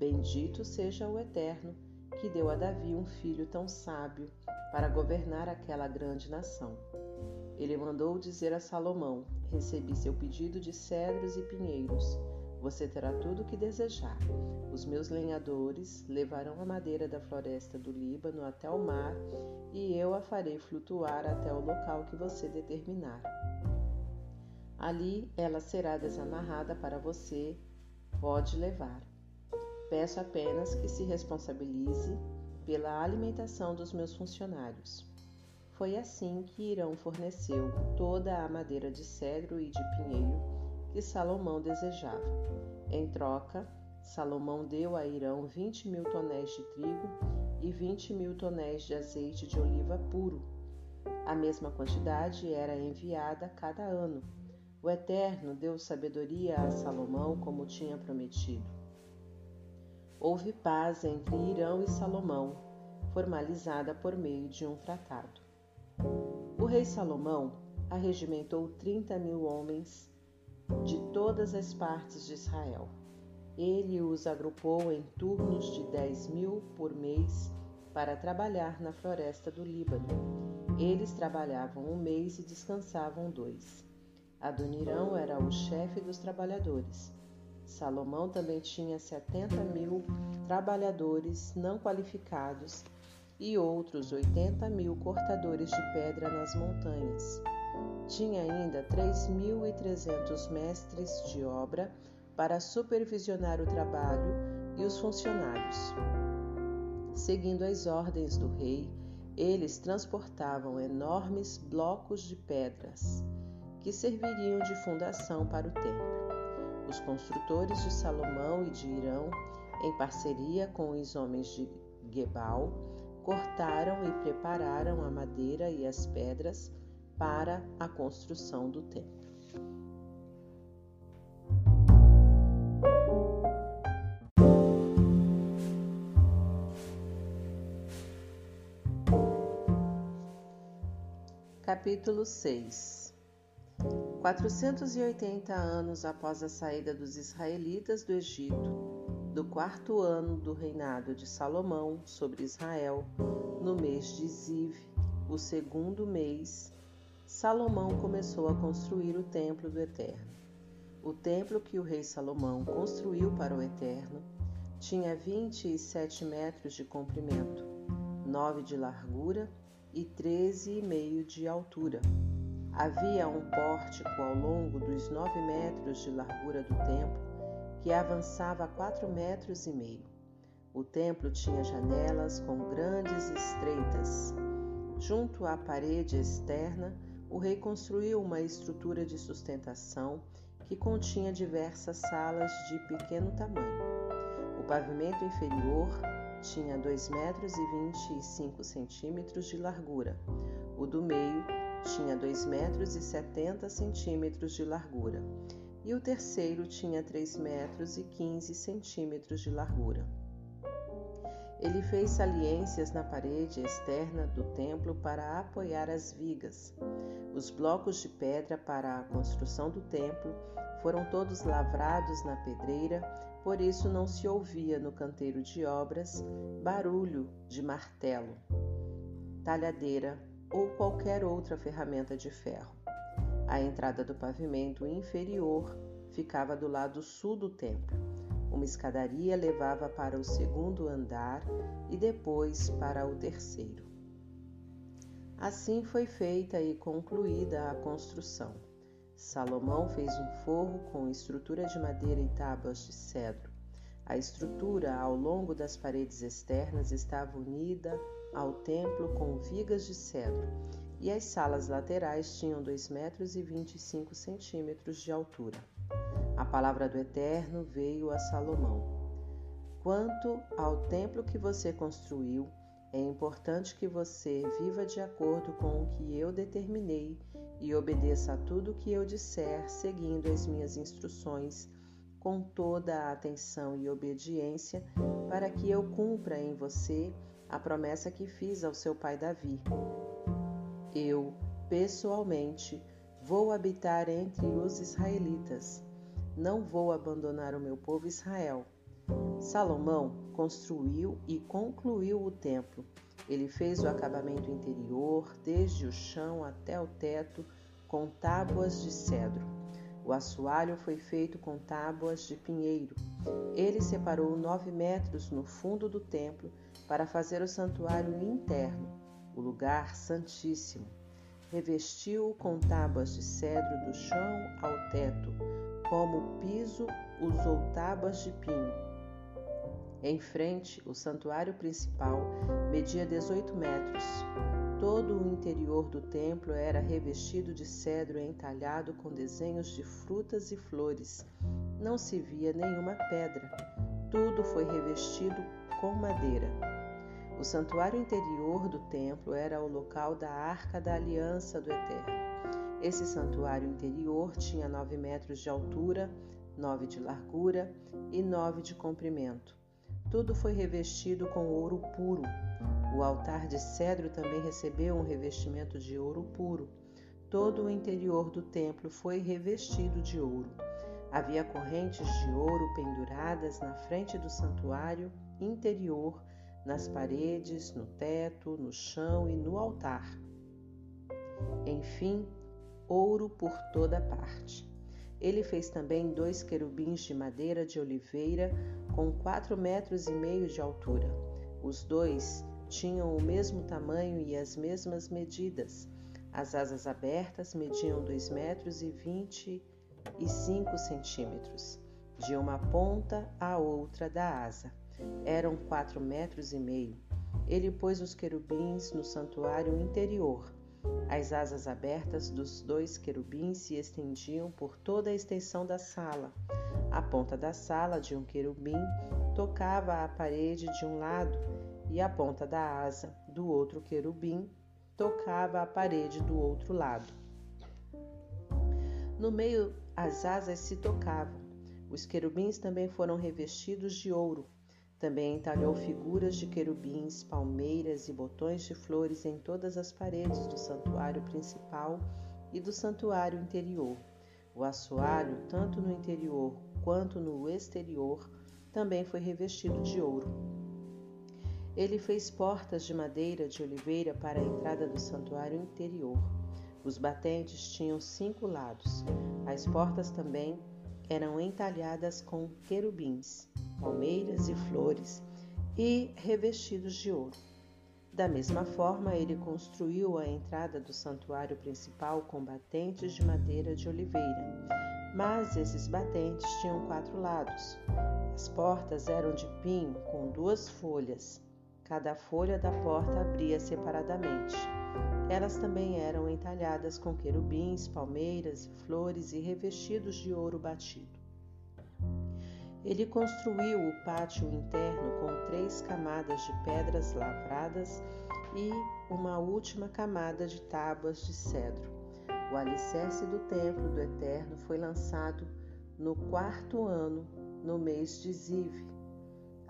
Bendito seja o Eterno, que deu a Davi um filho tão sábio para governar aquela grande nação. Ele mandou dizer a Salomão: Recebi seu pedido de cedros e pinheiros. Você terá tudo o que desejar. Os meus lenhadores levarão a madeira da floresta do Líbano até o mar e eu a farei flutuar até o local que você determinar. Ali ela será desamarrada para você. Pode levar. Peço apenas que se responsabilize pela alimentação dos meus funcionários. Foi assim que Irão forneceu toda a madeira de cedro e de pinheiro que Salomão desejava. Em troca, Salomão deu a Irão 20 mil tonéis de trigo e 20 mil tonéis de azeite de oliva puro. A mesma quantidade era enviada cada ano. O Eterno deu sabedoria a Salomão como tinha prometido. Houve paz entre Irão e Salomão, formalizada por meio de um tratado. O rei Salomão arregimentou 30 mil homens de todas as partes de Israel. Ele os agrupou em turnos de 10 mil por mês para trabalhar na floresta do Líbano. Eles trabalhavam um mês e descansavam dois. Adonirão era o chefe dos trabalhadores. Salomão também tinha 70 mil trabalhadores não qualificados e outros 80 mil cortadores de pedra nas montanhas. Tinha ainda 3.300 mestres de obra para supervisionar o trabalho e os funcionários. Seguindo as ordens do rei, eles transportavam enormes blocos de pedras que serviriam de fundação para o templo. Os construtores de Salomão e de Irão, em parceria com os homens de Gebal, cortaram e prepararam a madeira e as pedras para a construção do templo. Capítulo 6 480 anos após a saída dos israelitas do Egito, do quarto ano do reinado de Salomão sobre Israel, no mês de Ziv, o segundo mês, Salomão começou a construir o templo do Eterno. O templo que o rei Salomão construiu para o Eterno tinha 27 metros de comprimento, 9 de largura e 13,5 de altura. Havia um pórtico ao longo dos 9 metros de largura do templo que avançava quatro metros e meio. O templo tinha janelas com grandes estreitas. Junto à parede externa, o rei construiu uma estrutura de sustentação que continha diversas salas de pequeno tamanho. O pavimento inferior tinha 2 metros e 25 centímetros de largura. O do meio tinha 2 metros e 70 centímetros de largura e o terceiro tinha 3 metros e 15 centímetros de largura. Ele fez saliências na parede externa do templo para apoiar as vigas. Os blocos de pedra para a construção do templo foram todos lavrados na pedreira, por isso não se ouvia no canteiro de obras barulho de martelo, talhadeira ou qualquer outra ferramenta de ferro. A entrada do pavimento inferior ficava do lado sul do templo. Uma escadaria levava para o segundo andar e depois para o terceiro. Assim foi feita e concluída a construção. Salomão fez um forro com estrutura de madeira e tábuas de cedro. A estrutura ao longo das paredes externas estava unida ao templo com vigas de cedro e as salas laterais tinham 2 metros e 25 centímetros de altura. A palavra do Eterno veio a Salomão. Quanto ao templo que você construiu, é importante que você viva de acordo com o que eu determinei e obedeça a tudo o que eu disser, seguindo as minhas instruções com toda a atenção e obediência, para que eu cumpra em você a promessa que fiz ao seu pai Davi. Eu, pessoalmente, vou habitar entre os israelitas. Não vou abandonar o meu povo Israel. Salomão construiu e concluiu o templo. Ele fez o acabamento interior, desde o chão até o teto, com tábuas de cedro. O assoalho foi feito com tábuas de pinheiro. Ele separou nove metros no fundo do templo para fazer o santuário interno o lugar santíssimo. Revestiu-o com tábuas de cedro do chão ao teto, como piso usou tábuas de pinho. Em frente, o santuário principal media 18 metros. Todo o interior do templo era revestido de cedro entalhado com desenhos de frutas e flores. Não se via nenhuma pedra. Tudo foi revestido com madeira. O santuário interior do templo era o local da Arca da Aliança do Eterno. Esse santuário interior tinha nove metros de altura, nove de largura e nove de comprimento. Tudo foi revestido com ouro puro. O altar de cedro também recebeu um revestimento de ouro puro. Todo o interior do templo foi revestido de ouro. Havia correntes de ouro penduradas na frente do santuário interior, nas paredes, no teto, no chão e no altar. Enfim, ouro por toda parte. Ele fez também dois querubins de madeira de oliveira com quatro metros e meio de altura. Os dois tinham o mesmo tamanho e as mesmas medidas. As asas abertas mediam dois metros e vinte e cinco centímetros, de uma ponta à outra da asa. Eram quatro metros e meio. Ele pôs os querubins no santuário interior as asas abertas dos dois querubins se estendiam por toda a extensão da sala. A ponta da sala de um querubim tocava a parede de um lado e a ponta da asa do outro querubim tocava a parede do outro lado. No meio, as asas se tocavam. Os querubins também foram revestidos de ouro também entalhou figuras de querubins, palmeiras e botões de flores em todas as paredes do santuário principal e do santuário interior. O assoalho, tanto no interior quanto no exterior, também foi revestido de ouro. Ele fez portas de madeira de oliveira para a entrada do santuário interior. Os batentes tinham cinco lados. As portas também eram entalhadas com querubins palmeiras e flores e revestidos de ouro. Da mesma forma, ele construiu a entrada do santuário principal com batentes de madeira de oliveira. Mas esses batentes tinham quatro lados. As portas eram de pinho com duas folhas. Cada folha da porta abria separadamente. Elas também eram entalhadas com querubins, palmeiras e flores e revestidos de ouro batido. Ele construiu o pátio interno com três camadas de pedras lavradas e uma última camada de tábuas de cedro. O alicerce do templo do Eterno foi lançado no quarto ano, no mês de Ziv.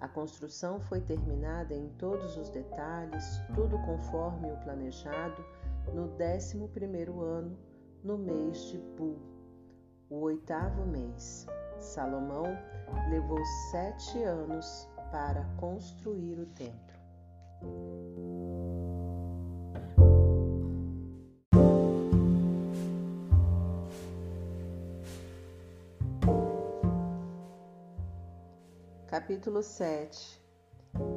A construção foi terminada em todos os detalhes, tudo conforme o planejado, no décimo primeiro ano, no mês de Bu, o oitavo mês. Salomão levou sete anos para construir o templo. Capítulo 7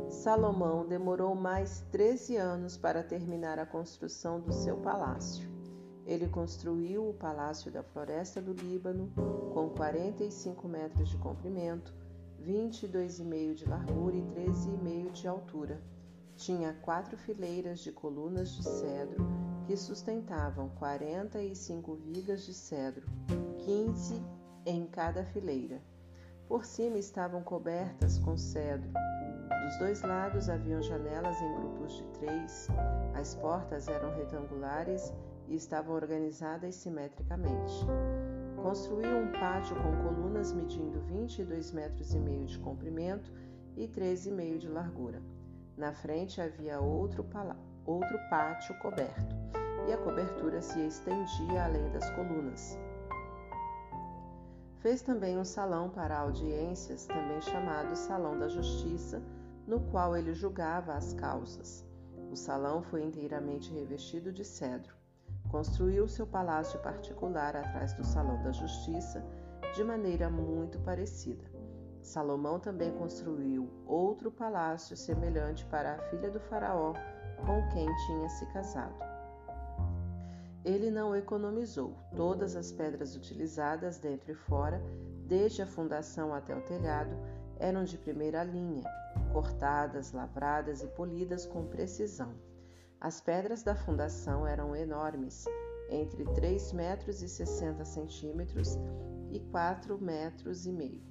Salomão demorou mais 13 anos para terminar a construção do seu palácio. Ele construiu o Palácio da Floresta do Líbano com 45 metros de comprimento, 22,5 de largura e 13,5 de altura. Tinha quatro fileiras de colunas de cedro que sustentavam 45 vigas de cedro, 15 em cada fileira. Por cima estavam cobertas com cedro. Dos dois lados haviam janelas em grupos de três. As portas eram retangulares e estavam organizadas simetricamente. Construiu um pátio com colunas medindo 22 metros e meio de comprimento e 13,5 de largura. Na frente havia outro, outro pátio coberto, e a cobertura se estendia além das colunas. Fez também um salão para audiências, também chamado Salão da Justiça, no qual ele julgava as causas. O salão foi inteiramente revestido de cedro construiu seu palácio particular atrás do Salão da Justiça de maneira muito parecida. Salomão também construiu outro palácio semelhante para a filha do Faraó com quem tinha se casado. Ele não economizou. Todas as pedras utilizadas dentro e fora, desde a fundação até o telhado, eram de primeira linha, cortadas, lavradas e polidas com precisão. As pedras da fundação eram enormes, entre 3 metros e 60 centímetros e 4 metros e meio.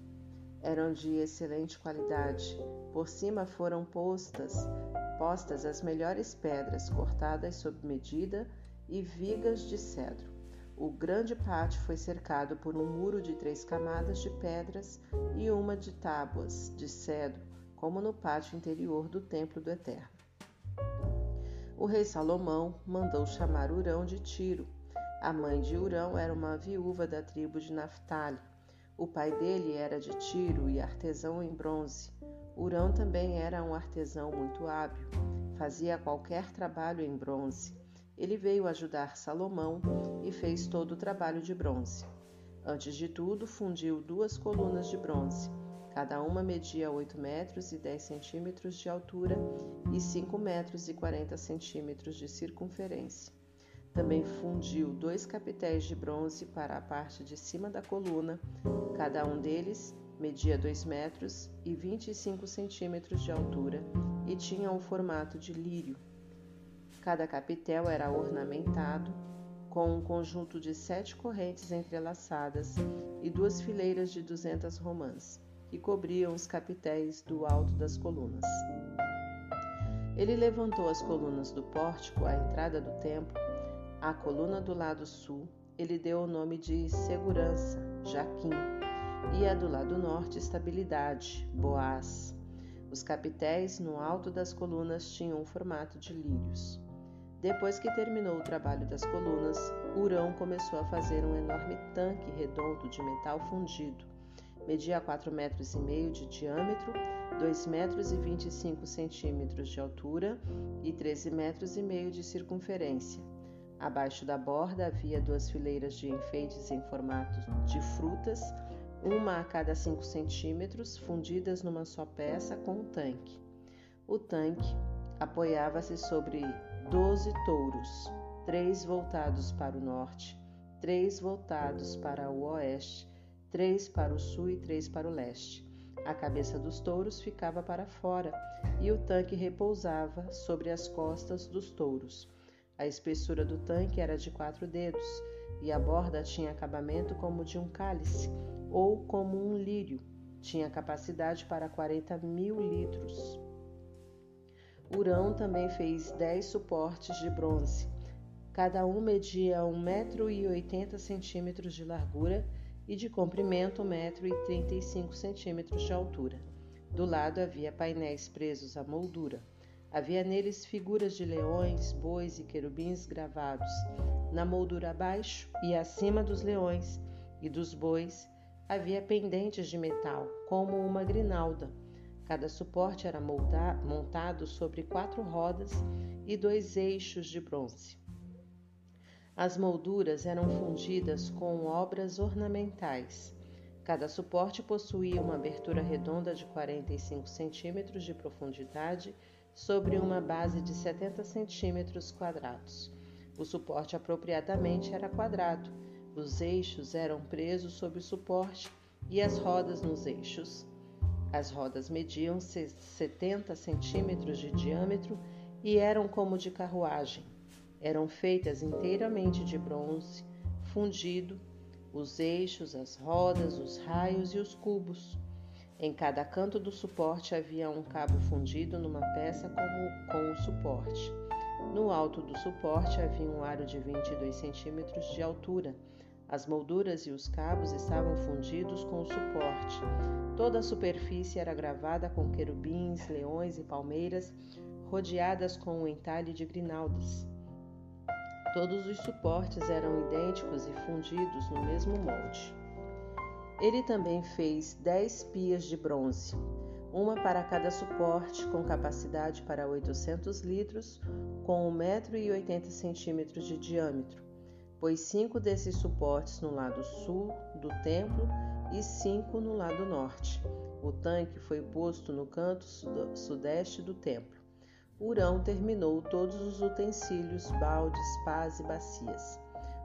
Eram de excelente qualidade. Por cima foram postas, postas as melhores pedras cortadas sob medida e vigas de cedro. O grande pátio foi cercado por um muro de três camadas de pedras e uma de tábuas de cedro como no pátio interior do templo do Eterno. O rei Salomão mandou chamar Urão de Tiro. A mãe de Urão era uma viúva da tribo de Naphtali. O pai dele era de Tiro e artesão em bronze. Urão também era um artesão muito hábil, fazia qualquer trabalho em bronze. Ele veio ajudar Salomão e fez todo o trabalho de bronze. Antes de tudo, fundiu duas colunas de bronze. Cada uma media 8 metros e 10 centímetros de altura e 5 metros e 40 centímetros de circunferência. Também fundiu dois capitéis de bronze para a parte de cima da coluna, cada um deles media 2 metros e 25 centímetros de altura e tinha o um formato de lírio. Cada capitel era ornamentado com um conjunto de sete correntes entrelaçadas e duas fileiras de duzentas romãs, que cobriam os capitéis do alto das colunas. Ele levantou as colunas do pórtico à entrada do templo. À coluna do lado sul, ele deu o nome de Segurança, Jaquim, e a do lado norte, Estabilidade, Boaz. Os capitéis no alto das colunas tinham o formato de lírios. Depois que terminou o trabalho das colunas, Urão começou a fazer um enorme tanque redondo de metal fundido. Media 4 metros e meio de diâmetro, 2 metros e 25 centímetros de altura e 13 metros e meio de circunferência. Abaixo da borda havia duas fileiras de enfeites em formato de frutas, uma a cada 5 centímetros, fundidas numa só peça com o tanque. O tanque apoiava-se sobre doze touros, três voltados para o norte, três voltados para o oeste, três para o sul e três para o leste. A cabeça dos touros ficava para fora e o tanque repousava sobre as costas dos touros. A espessura do tanque era de quatro dedos e a borda tinha acabamento como de um cálice ou como um lírio. Tinha capacidade para 40 mil litros. Urão também fez dez suportes de bronze. Cada um media 1,80 m de largura e de comprimento 1,35 m de altura. Do lado havia painéis presos à moldura. Havia neles figuras de leões, bois e querubins gravados. Na moldura abaixo e acima dos leões e dos bois havia pendentes de metal, como uma grinalda Cada suporte era montado sobre quatro rodas e dois eixos de bronze. As molduras eram fundidas com obras ornamentais. Cada suporte possuía uma abertura redonda de 45 centímetros de profundidade sobre uma base de 70 centímetros quadrados. O suporte apropriadamente era quadrado. Os eixos eram presos sob o suporte e as rodas nos eixos. As rodas mediam 70 centímetros de diâmetro e eram como de carruagem. Eram feitas inteiramente de bronze, fundido, os eixos, as rodas, os raios e os cubos. Em cada canto do suporte havia um cabo fundido numa peça com o suporte. No alto do suporte havia um aro de 22 centímetros de altura. As molduras e os cabos estavam fundidos com o suporte. Toda a superfície era gravada com querubins, leões e palmeiras, rodeadas com um entalhe de grinaldas. Todos os suportes eram idênticos e fundidos no mesmo molde. Ele também fez dez pias de bronze, uma para cada suporte, com capacidade para 800 litros, com 1,80m de diâmetro. Pôs cinco desses suportes no lado sul do templo e cinco no lado norte. O tanque foi posto no canto sudeste do templo. Urão terminou todos os utensílios, baldes, pás e bacias.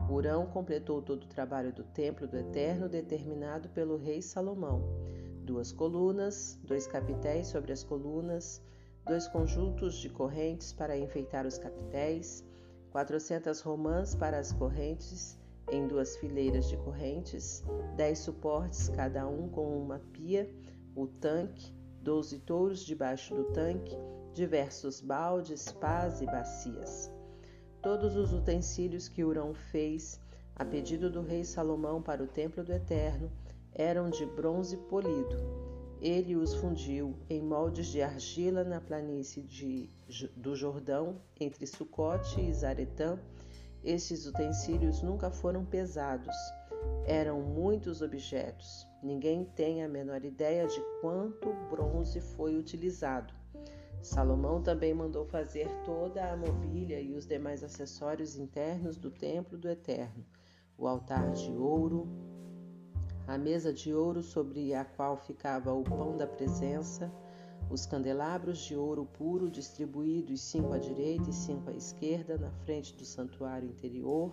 Urão completou todo o trabalho do templo do Eterno determinado pelo rei Salomão: duas colunas, dois capitéis sobre as colunas, dois conjuntos de correntes para enfeitar os capitéis, quatrocentas romãs para as correntes em duas fileiras de correntes, dez suportes, cada um com uma pia, o tanque, doze touros debaixo do tanque, diversos baldes, pás e bacias. Todos os utensílios que Urão fez, a pedido do rei Salomão para o templo do Eterno, eram de bronze polido. Ele os fundiu em moldes de argila na planície de, do Jordão, entre Sucote e Zaretã. Estes utensílios nunca foram pesados. Eram muitos objetos. Ninguém tem a menor ideia de quanto bronze foi utilizado. Salomão também mandou fazer toda a mobília e os demais acessórios internos do templo do Eterno: o altar de ouro, a mesa de ouro sobre a qual ficava o pão da presença, os candelabros de ouro puro distribuídos cinco à direita e cinco à esquerda na frente do santuário interior,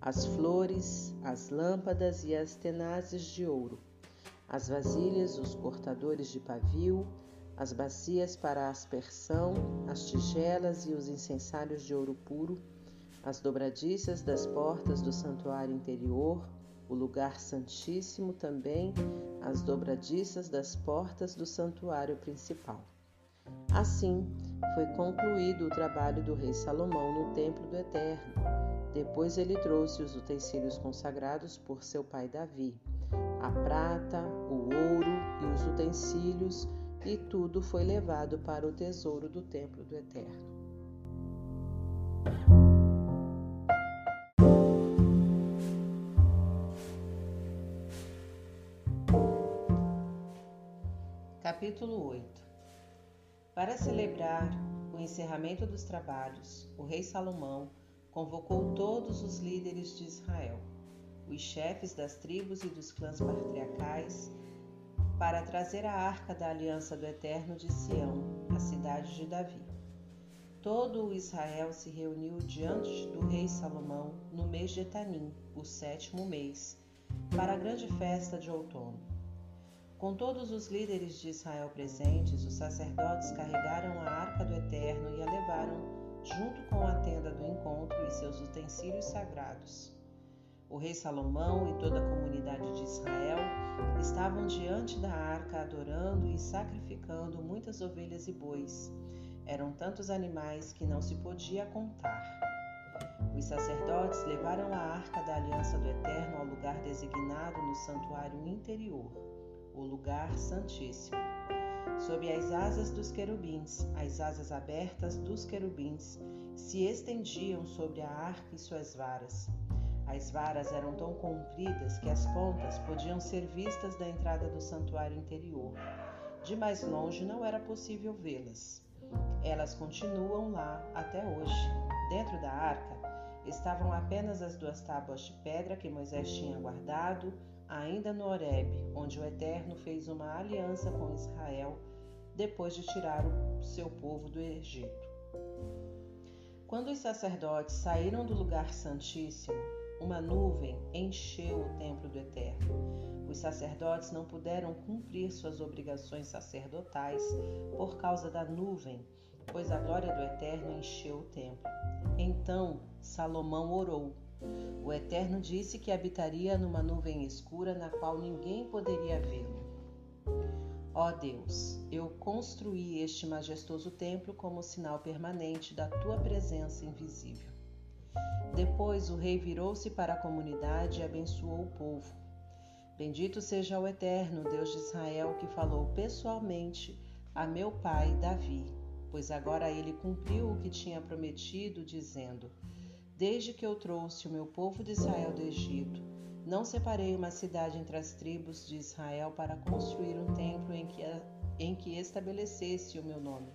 as flores, as lâmpadas e as tenazes de ouro, as vasilhas, os cortadores de pavio, as bacias para aspersão, as tigelas e os incensários de ouro puro, as dobradiças das portas do santuário interior, o lugar santíssimo também, as dobradiças das portas do santuário principal. Assim, foi concluído o trabalho do rei Salomão no templo do Eterno. Depois ele trouxe os utensílios consagrados por seu pai Davi, a prata, o ouro e os utensílios, e tudo foi levado para o tesouro do templo do Eterno. Capítulo 8 Para celebrar o encerramento dos trabalhos, o rei Salomão convocou todos os líderes de Israel, os chefes das tribos e dos clãs patriarcais, para trazer a arca da aliança do Eterno de Sião, a cidade de Davi. Todo o Israel se reuniu diante do rei Salomão no mês de Etanim, o sétimo mês, para a grande festa de outono. Com todos os líderes de Israel presentes, os sacerdotes carregaram a arca do Eterno e a levaram junto com a tenda do encontro e seus utensílios sagrados. O rei Salomão e toda a comunidade de Israel estavam diante da arca adorando e sacrificando muitas ovelhas e bois. Eram tantos animais que não se podia contar. Os sacerdotes levaram a arca da aliança do Eterno ao lugar designado no santuário interior o lugar santíssimo. Sob as asas dos querubins, as asas abertas dos querubins se estendiam sobre a arca e suas varas. As varas eram tão compridas que as pontas podiam ser vistas da entrada do santuário interior. De mais longe não era possível vê-las. Elas continuam lá até hoje. Dentro da arca estavam apenas as duas tábuas de pedra que Moisés tinha guardado ainda no Horebe, onde o Eterno fez uma aliança com Israel depois de tirar o seu povo do Egito. Quando os sacerdotes saíram do lugar santíssimo, uma nuvem encheu o templo do Eterno. Os sacerdotes não puderam cumprir suas obrigações sacerdotais por causa da nuvem, pois a glória do Eterno encheu o templo. Então Salomão orou o Eterno disse que habitaria numa nuvem escura na qual ninguém poderia vê-lo. Ó Deus, eu construí este majestoso templo como sinal permanente da tua presença invisível. Depois o rei virou-se para a comunidade e abençoou o povo. Bendito seja o Eterno, Deus de Israel, que falou pessoalmente a meu pai Davi, pois agora ele cumpriu o que tinha prometido, dizendo: Desde que eu trouxe o meu povo de Israel do Egito, não separei uma cidade entre as tribos de Israel para construir um templo em que, em que estabelecesse o meu nome.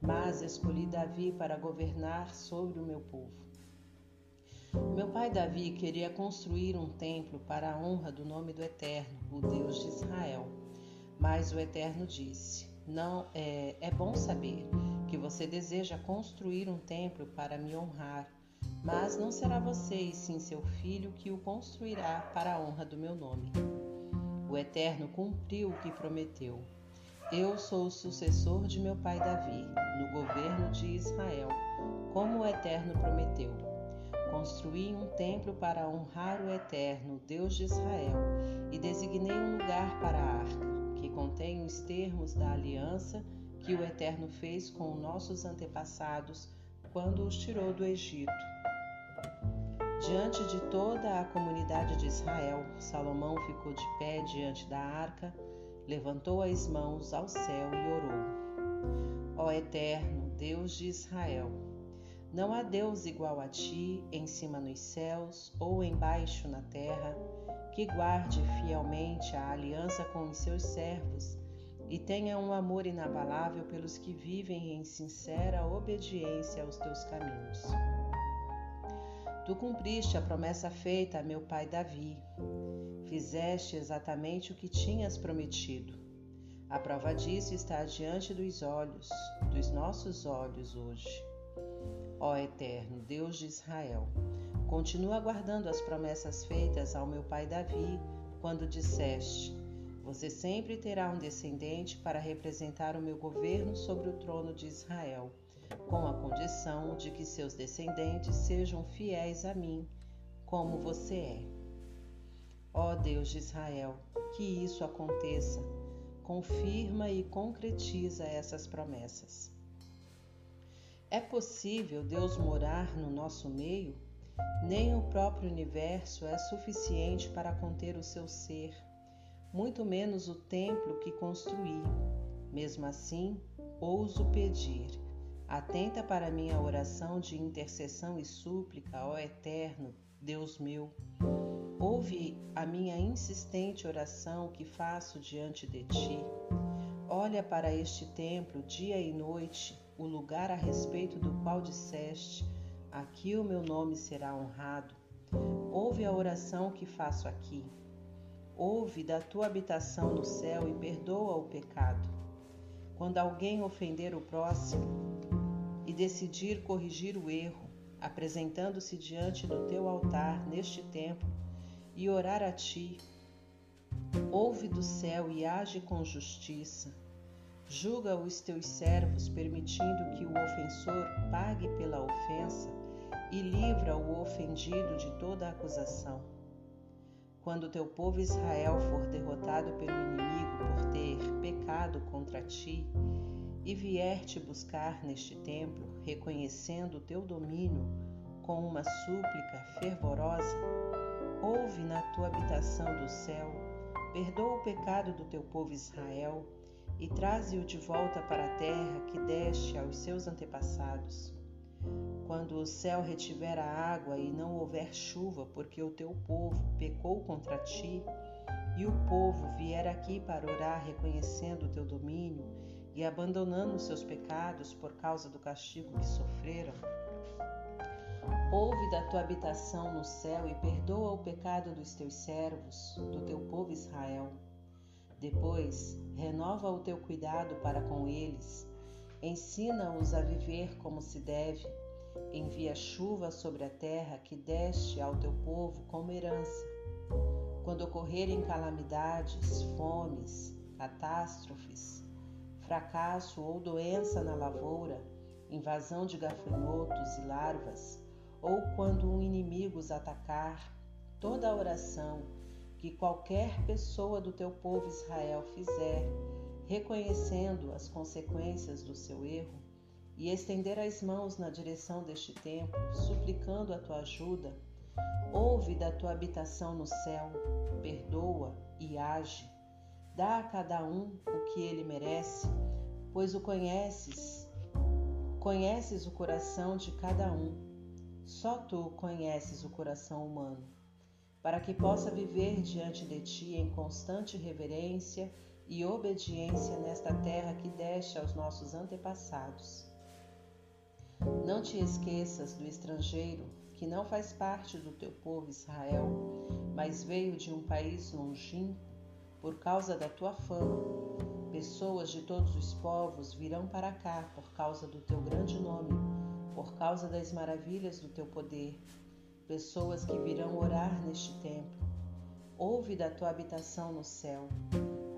Mas escolhi Davi para governar sobre o meu povo. Meu pai Davi queria construir um templo para a honra do nome do Eterno, o Deus de Israel. Mas o Eterno disse: Não é, é bom saber que você deseja construir um templo para me honrar mas não será você, e sim seu filho, que o construirá para a honra do meu nome. O Eterno cumpriu o que prometeu. Eu sou o sucessor de meu pai Davi, no governo de Israel, como o Eterno prometeu. Construí um templo para honrar o Eterno, Deus de Israel, e designei um lugar para a arca, que contém os termos da aliança que o Eterno fez com nossos antepassados quando os tirou do Egito Diante de toda a comunidade de Israel, Salomão ficou de pé diante da arca levantou as mãos ao céu e orou: Ó Eterno, Deus de Israel, não há Deus igual a ti, em cima nos céus ou embaixo na terra, que guarde fielmente a aliança com os seus servos e tenha um amor inabalável pelos que vivem em sincera obediência aos teus caminhos. Tu cumpriste a promessa feita a meu pai Davi. Fizeste exatamente o que tinhas prometido. A prova disso está diante dos olhos, dos nossos olhos hoje. Ó Eterno, Deus de Israel, continua guardando as promessas feitas ao meu pai Davi, quando disseste: Você sempre terá um descendente para representar o meu governo sobre o trono de Israel, com a condição de que seus descendentes sejam fiéis a mim, como você é. Ó Deus de Israel, que isso aconteça, confirma e concretiza essas promessas. É possível Deus morar no nosso meio? Nem o próprio universo é suficiente para conter o seu ser, muito menos o templo que construí. Mesmo assim, ouso pedir. Atenta para minha oração de intercessão e súplica, ó Eterno, Deus meu. Ouve a minha insistente oração que faço diante de ti. Olha para este templo dia e noite o lugar a respeito do qual disseste: Aqui o meu nome será honrado. Ouve a oração que faço aqui. Ouve da tua habitação no céu e perdoa o pecado. Quando alguém ofender o próximo e decidir corrigir o erro, apresentando-se diante do teu altar neste templo e orar a ti, ouve do céu e age com justiça Julga os teus servos, permitindo que o ofensor pague pela ofensa e livra o ofendido de toda acusação. Quando teu povo Israel for derrotado pelo inimigo por ter pecado contra ti, e vier te buscar neste templo, reconhecendo o teu domínio com uma súplica fervorosa, ouve na tua habitação do céu, perdoa o pecado do teu povo Israel e traze-o de volta para a terra que deste aos seus antepassados. Quando o céu retiver a água e não houver chuva, porque o teu povo pecou contra ti, e o povo vier aqui para orar reconhecendo o teu domínio e abandonando seus pecados por causa do castigo que sofreram, ouve da tua habitação no céu e perdoa o pecado dos teus servos, do teu povo Israel. Depois, renova o teu cuidado para com eles, ensina-os a viver como se deve, envia chuva sobre a terra que deste ao teu povo como herança. Quando ocorrerem calamidades, fomes, catástrofes, fracasso ou doença na lavoura, invasão de gafanhotos e larvas, ou quando um inimigo os atacar, toda a oração, que qualquer pessoa do teu povo Israel fizer, reconhecendo as consequências do seu erro, e estender as mãos na direção deste templo, suplicando a tua ajuda, ouve da tua habitação no céu, perdoa e age. Dá a cada um o que ele merece, pois o conheces. Conheces o coração de cada um. Só tu conheces o coração humano para que possa viver diante de ti em constante reverência e obediência nesta terra que deste aos nossos antepassados. Não te esqueças do estrangeiro que não faz parte do teu povo Israel, mas veio de um país longínquo por causa da tua fama. Pessoas de todos os povos virão para cá por causa do teu grande nome, por causa das maravilhas do teu poder pessoas que virão orar neste templo. Ouve da tua habitação no céu.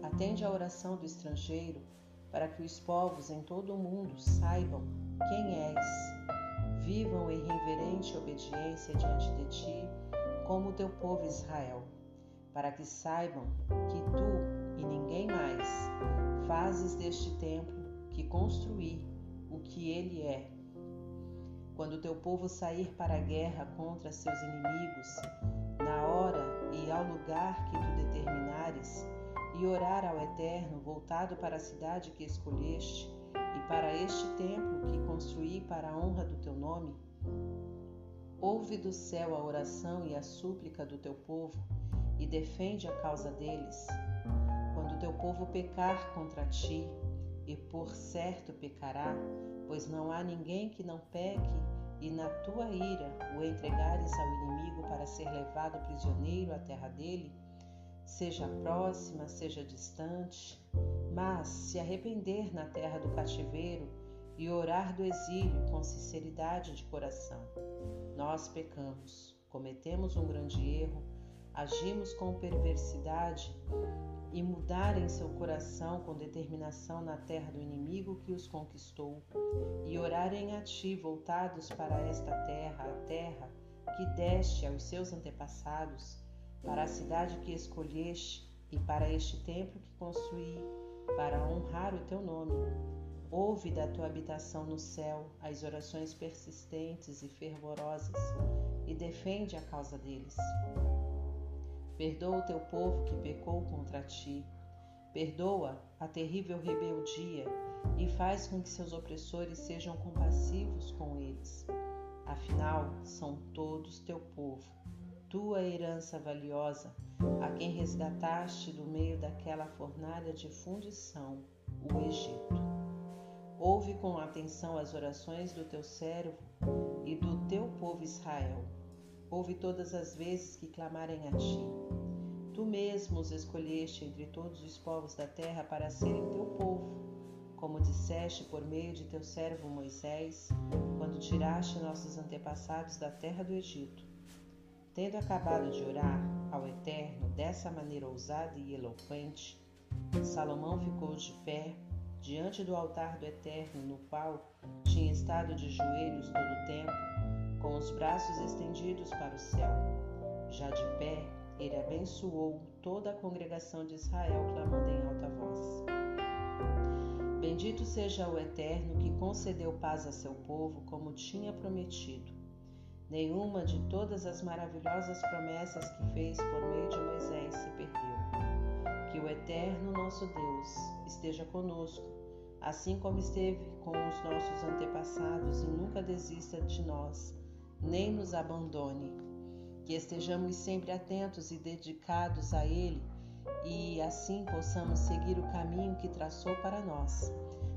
Atende à oração do estrangeiro, para que os povos em todo o mundo saibam quem és. Vivam em reverente obediência diante de ti, como o teu povo Israel, para que saibam que tu e ninguém mais fazes deste templo que construí o que ele é quando teu povo sair para a guerra contra seus inimigos, na hora e ao lugar que tu determinares, e orar ao Eterno voltado para a cidade que escolheste e para este templo que construí para a honra do teu nome? Ouve do céu a oração e a súplica do teu povo e defende a causa deles. Quando teu povo pecar contra ti, e por certo pecará, pois não há ninguém que não peque, e na tua ira o entregares ao inimigo para ser levado prisioneiro à terra dele, seja próxima, seja distante, mas se arrepender na terra do cativeiro e orar do exílio com sinceridade de coração. Nós pecamos, cometemos um grande erro, agimos com perversidade e mudarem seu coração com determinação na terra do inimigo que os conquistou, e orarem a ti voltados para esta terra, a terra que deste aos seus antepassados, para a cidade que escolheste e para este templo que construí, para honrar o teu nome. Ouve da tua habitação no céu as orações persistentes e fervorosas e defende a causa deles. Perdoa o teu povo que pecou contra ti. Perdoa a terrível rebeldia e faz com que seus opressores sejam compassivos com eles. Afinal, são todos teu povo, tua herança valiosa, a quem resgataste do meio daquela fornalha de fundição, o Egito. Ouve com atenção as orações do teu servo e do teu povo Israel Ouve todas as vezes que clamarem a ti. Tu mesmo os escolheste entre todos os povos da terra para serem teu povo, como disseste por meio de teu servo Moisés, quando tiraste nossos antepassados da terra do Egito. Tendo acabado de orar ao Eterno dessa maneira ousada e eloquente, Salomão ficou de pé diante do altar do Eterno, no qual tinha estado de joelhos todo o tempo com os braços estendidos para o céu. Já de pé, ele abençoou toda a congregação de Israel, clamando em alta voz. Bendito seja o Eterno que concedeu paz a seu povo, como tinha prometido. Nenhuma de todas as maravilhosas promessas que fez por meio de Moisés se perdeu. Que o Eterno nosso Deus esteja conosco, assim como esteve com os nossos antepassados, e nunca desista de nós nem nos abandone. Que estejamos sempre atentos e dedicados a Ele e assim possamos seguir o caminho que traçou para nós,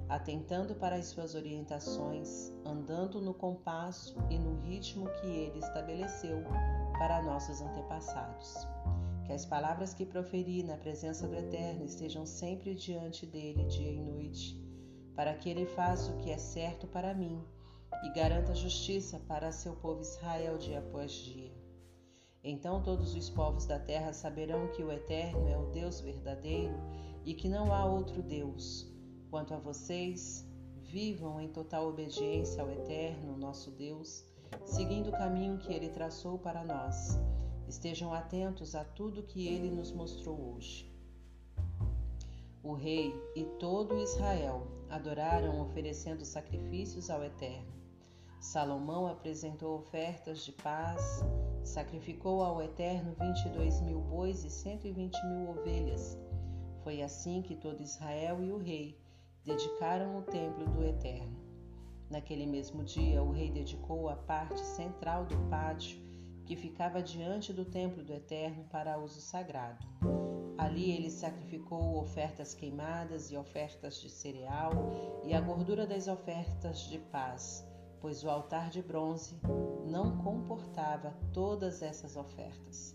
atentando para as suas orientações, andando no compasso e no ritmo que Ele estabeleceu para nossos antepassados. Que as palavras que proferi na presença do Eterno estejam sempre diante dele, dia e noite, para que ele faça o que é certo para mim e garanta justiça para seu povo Israel dia após dia. Então todos os povos da terra saberão que o Eterno é o Deus verdadeiro e que não há outro Deus. Quanto a vocês, vivam em total obediência ao Eterno, nosso Deus, seguindo o caminho que ele traçou para nós. Estejam atentos a tudo que ele nos mostrou hoje. O rei e todo Israel adoraram oferecendo sacrifícios ao Eterno. Salomão apresentou ofertas de paz, sacrificou ao Eterno vinte e dois mil bois e cento e vinte mil ovelhas. Foi assim que todo Israel e o rei dedicaram o templo do Eterno. Naquele mesmo dia, o rei dedicou a parte central do pátio que ficava diante do templo do Eterno para uso sagrado. Ali ele sacrificou ofertas queimadas e ofertas de cereal e a gordura das ofertas de paz pois o altar de bronze não comportava todas essas ofertas.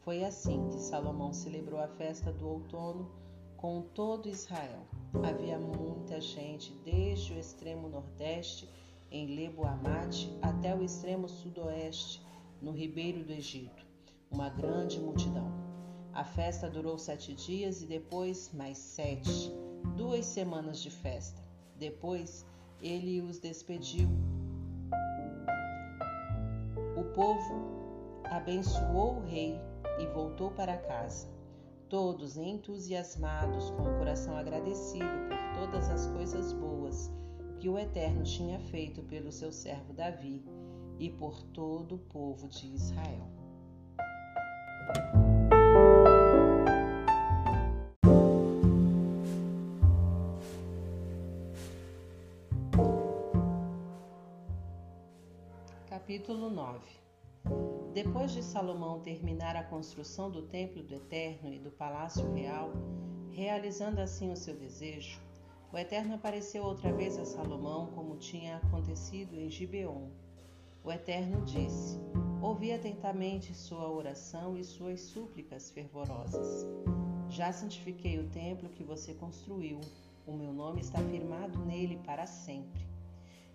Foi assim que Salomão celebrou a festa do outono com todo Israel. Havia muita gente, desde o extremo nordeste, em Lebo-Amate, até o extremo sudoeste, no ribeiro do Egito, uma grande multidão. A festa durou sete dias e depois mais sete, duas semanas de festa. Depois ele os despediu povo abençoou o rei e voltou para casa. Todos entusiasmados, com o coração agradecido por todas as coisas boas que o Eterno tinha feito pelo seu servo Davi e por todo o povo de Israel. Capítulo 9 depois de Salomão terminar a construção do templo do Eterno e do palácio real, realizando assim o seu desejo, o Eterno apareceu outra vez a Salomão, como tinha acontecido em Gibeon. O Eterno disse: Ouvi atentamente sua oração e suas súplicas fervorosas. Já santifiquei o templo que você construiu. O meu nome está firmado nele para sempre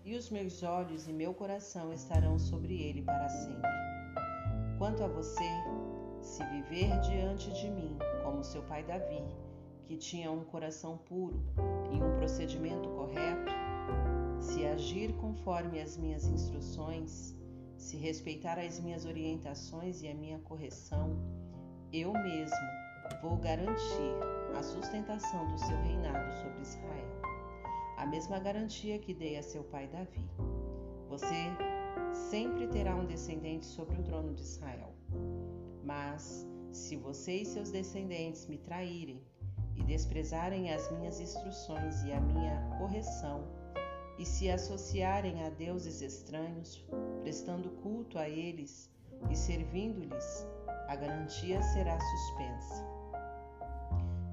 e os meus olhos e meu coração estarão sobre ele para sempre. Quanto a você, se viver diante de mim, como seu pai Davi, que tinha um coração puro e um procedimento correto, se agir conforme as minhas instruções, se respeitar as minhas orientações e a minha correção, eu mesmo vou garantir a sustentação do seu reinado sobre Israel a mesma garantia que dei a seu pai Davi. Você sempre terá um descendente sobre o trono de Israel. Mas, se você e seus descendentes me traírem e desprezarem as minhas instruções e a minha correção, e se associarem a deuses estranhos, prestando culto a eles e servindo-lhes, a garantia será suspensa.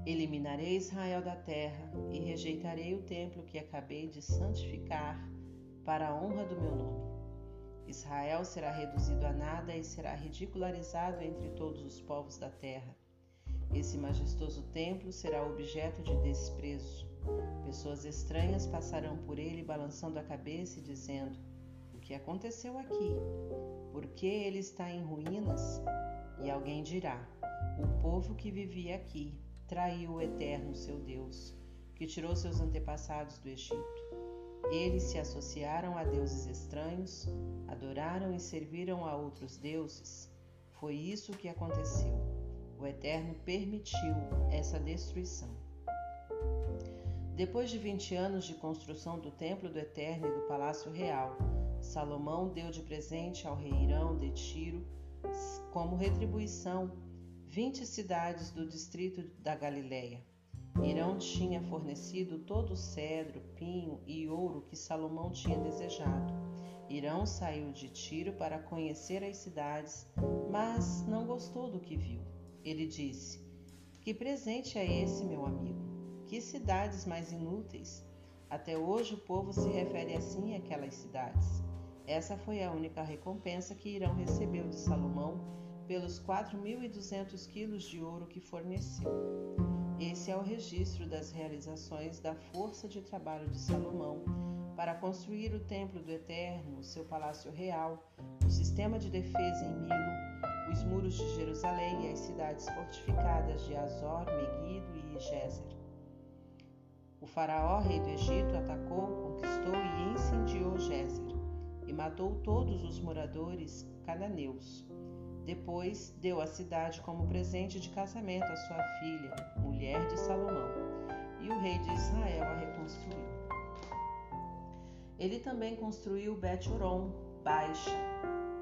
Eliminarei Israel da terra e rejeitarei o templo que acabei de santificar para a honra do meu nome. Israel será reduzido a nada e será ridicularizado entre todos os povos da terra. Esse majestoso templo será objeto de desprezo. Pessoas estranhas passarão por ele balançando a cabeça e dizendo: O que aconteceu aqui? Por que ele está em ruínas? E alguém dirá: O povo que vivia aqui traiu o Eterno, seu Deus, que tirou seus antepassados do Egito. Eles se associaram a deuses estranhos, adoraram e serviram a outros deuses. Foi isso que aconteceu. O Eterno permitiu essa destruição. Depois de 20 anos de construção do Templo do Eterno e do Palácio Real, Salomão deu de presente ao rei Irão de Tiro, como retribuição, vinte cidades do distrito da Galiléia. Irão tinha fornecido todo o cedro, pinho e ouro que Salomão tinha desejado. Irão saiu de Tiro para conhecer as cidades, mas não gostou do que viu. Ele disse: Que presente é esse, meu amigo? Que cidades mais inúteis! Até hoje o povo se refere assim àquelas cidades. Essa foi a única recompensa que Irão recebeu de Salomão pelos 4.200 quilos de ouro que forneceu. Esse é o registro das realizações da força de trabalho de Salomão para construir o Templo do Eterno, seu palácio real, o sistema de defesa em Milo, os muros de Jerusalém e as cidades fortificadas de Azor, Meguido e Gézer. O faraó, rei do Egito, atacou, conquistou e incendiou Gézer e matou todos os moradores cananeus. Depois deu a cidade como presente de casamento à sua filha, mulher de Salomão, e o rei de Israel a reconstruiu. Ele também construiu Bet-Horon, Baixa,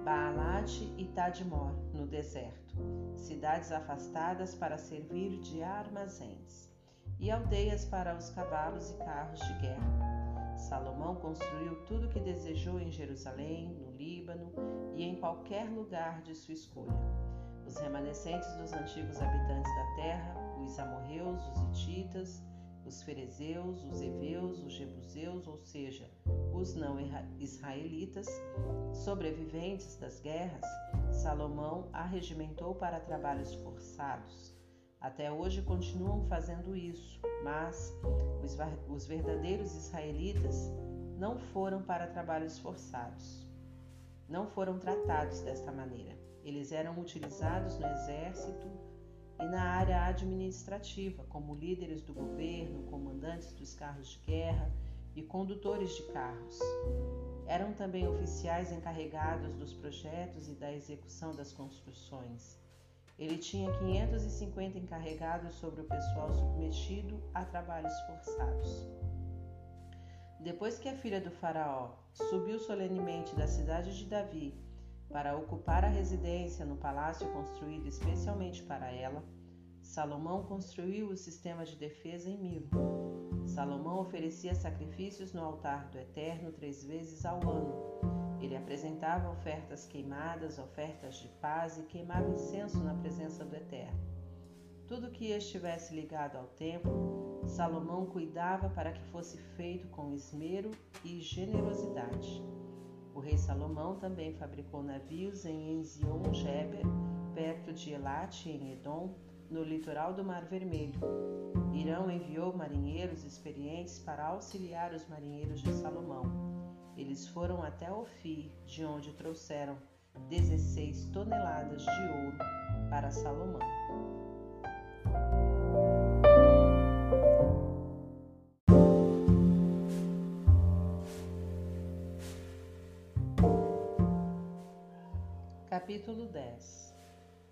Baalat e Tadmor, no deserto, cidades afastadas para servir de armazéns, e aldeias para os cavalos e carros de guerra. Salomão construiu tudo o que desejou em Jerusalém, no Líbano e em qualquer lugar de sua escolha. Os remanescentes dos antigos habitantes da terra, os amorreus, os hititas, os ferezeus, os heveus, os jebuseus, ou seja, os não israelitas, sobreviventes das guerras, Salomão arregimentou para trabalhos forçados. Até hoje continuam fazendo isso, mas os verdadeiros israelitas não foram para trabalhos forçados não foram tratados desta maneira. Eles eram utilizados no exército e na área administrativa, como líderes do governo, comandantes dos carros de guerra e condutores de carros. Eram também oficiais encarregados dos projetos e da execução das construções. Ele tinha 550 encarregados sobre o pessoal submetido a trabalhos forçados. Depois que a filha do Faraó subiu solenemente da cidade de Davi para ocupar a residência no palácio construído especialmente para ela, Salomão construiu o sistema de defesa em Milo. Salomão oferecia sacrifícios no altar do Eterno três vezes ao ano. Ele apresentava ofertas queimadas, ofertas de paz e queimava incenso na presença do Eterno. Tudo que estivesse ligado ao templo, Salomão cuidava para que fosse feito com esmero e generosidade. O rei Salomão também fabricou navios em Enzion-Geber, perto de Elat, em Edom, no litoral do Mar Vermelho. Irão enviou marinheiros experientes para auxiliar os marinheiros de Salomão. Eles foram até Ofir, de onde trouxeram 16 toneladas de ouro para Salomão. Capítulo 10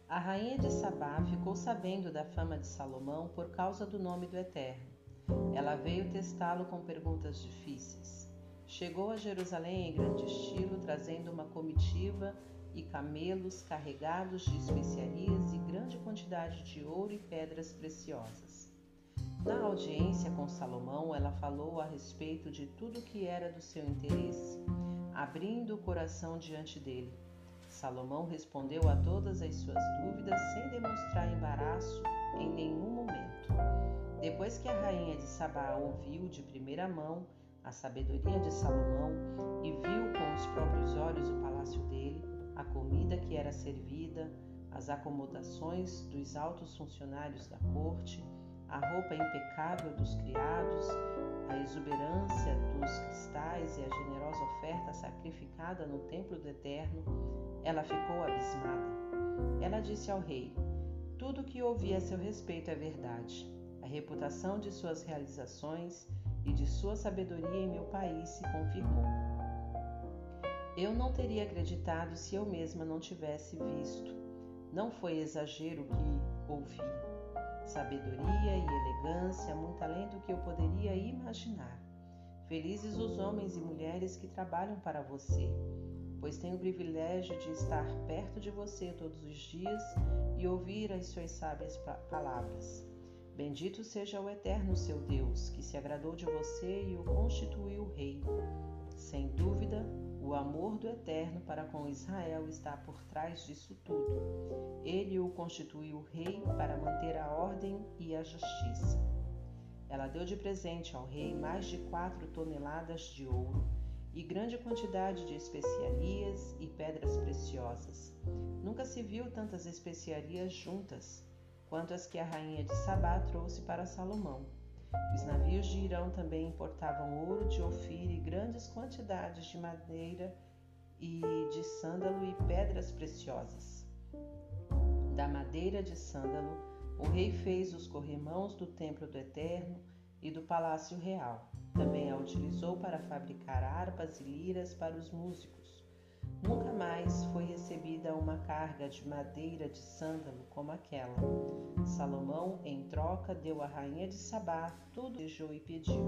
A rainha de Sabá ficou sabendo da fama de Salomão por causa do nome do Eterno. Ela veio testá-lo com perguntas difíceis. Chegou a Jerusalém em grande estilo, trazendo uma comitiva e camelos carregados de especiarias e grande quantidade de ouro e pedras preciosas. Na audiência com Salomão, ela falou a respeito de tudo que era do seu interesse, abrindo o coração diante dele. Salomão respondeu a todas as suas dúvidas sem demonstrar embaraço em nenhum momento. Depois que a rainha de Sabá ouviu de primeira mão a sabedoria de Salomão e viu com os próprios olhos o palácio dele, a comida que era servida, as acomodações dos altos funcionários da corte, a roupa impecável dos criados, a exuberância dos cristais e a generosa oferta sacrificada no templo do Eterno, ela ficou abismada. Ela disse ao rei: Tudo o que ouvi a seu respeito é verdade. A reputação de suas realizações e de sua sabedoria em meu país se confirmou. Eu não teria acreditado se eu mesma não tivesse visto. Não foi exagero que ouvi. Sabedoria e elegância muito além do que eu poderia imaginar. Felizes os homens e mulheres que trabalham para você, pois tenho o privilégio de estar perto de você todos os dias e ouvir as suas sábias palavras. Bendito seja o Eterno seu Deus, que se agradou de você e o constituiu rei. Sem dúvida, o amor do Eterno para com Israel está por trás disso tudo. Ele o constituiu rei para manter a ordem e a justiça. Ela deu de presente ao rei mais de quatro toneladas de ouro e grande quantidade de especiarias e pedras preciosas. Nunca se viu tantas especiarias juntas quanto as que a rainha de Sabá trouxe para Salomão. Os navios de Irão também importavam ouro de Ofir e grandes quantidades de madeira e de sândalo e pedras preciosas. Da madeira de sândalo, o rei fez os corrimãos do templo do Eterno e do palácio real. Também a utilizou para fabricar harpas e liras para os músicos. Nunca mais foi recebida uma carga de madeira de sândalo como aquela. Salomão, em troca, deu à rainha de Sabá tudo que desejou e pediu,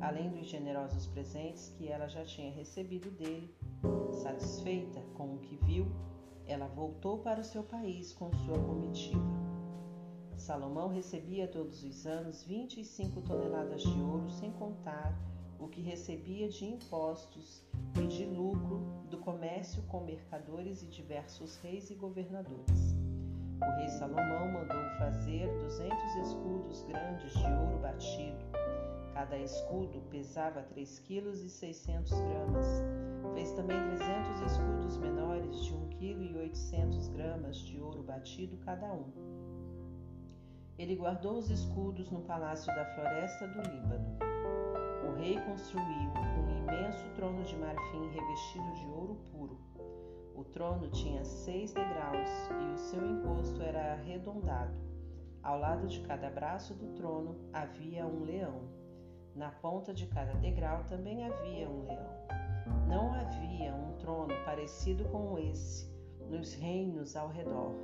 além dos generosos presentes que ela já tinha recebido dele. Satisfeita com o que viu, ela voltou para o seu país com sua comitiva. Salomão recebia todos os anos 25 toneladas de ouro, sem contar o que recebia de impostos e de lucro do comércio com mercadores e diversos reis e governadores. O rei Salomão mandou fazer duzentos escudos grandes de ouro batido. Cada escudo pesava três quilos e seiscentos gramas. Fez também trezentos escudos menores de um quilo e oitocentos gramas de ouro batido cada um. Ele guardou os escudos no palácio da floresta do Líbano rei construiu um imenso trono de marfim revestido de ouro puro. O trono tinha seis degraus e o seu encosto era arredondado. Ao lado de cada braço do trono havia um leão. Na ponta de cada degrau também havia um leão. Não havia um trono parecido com esse nos reinos ao redor.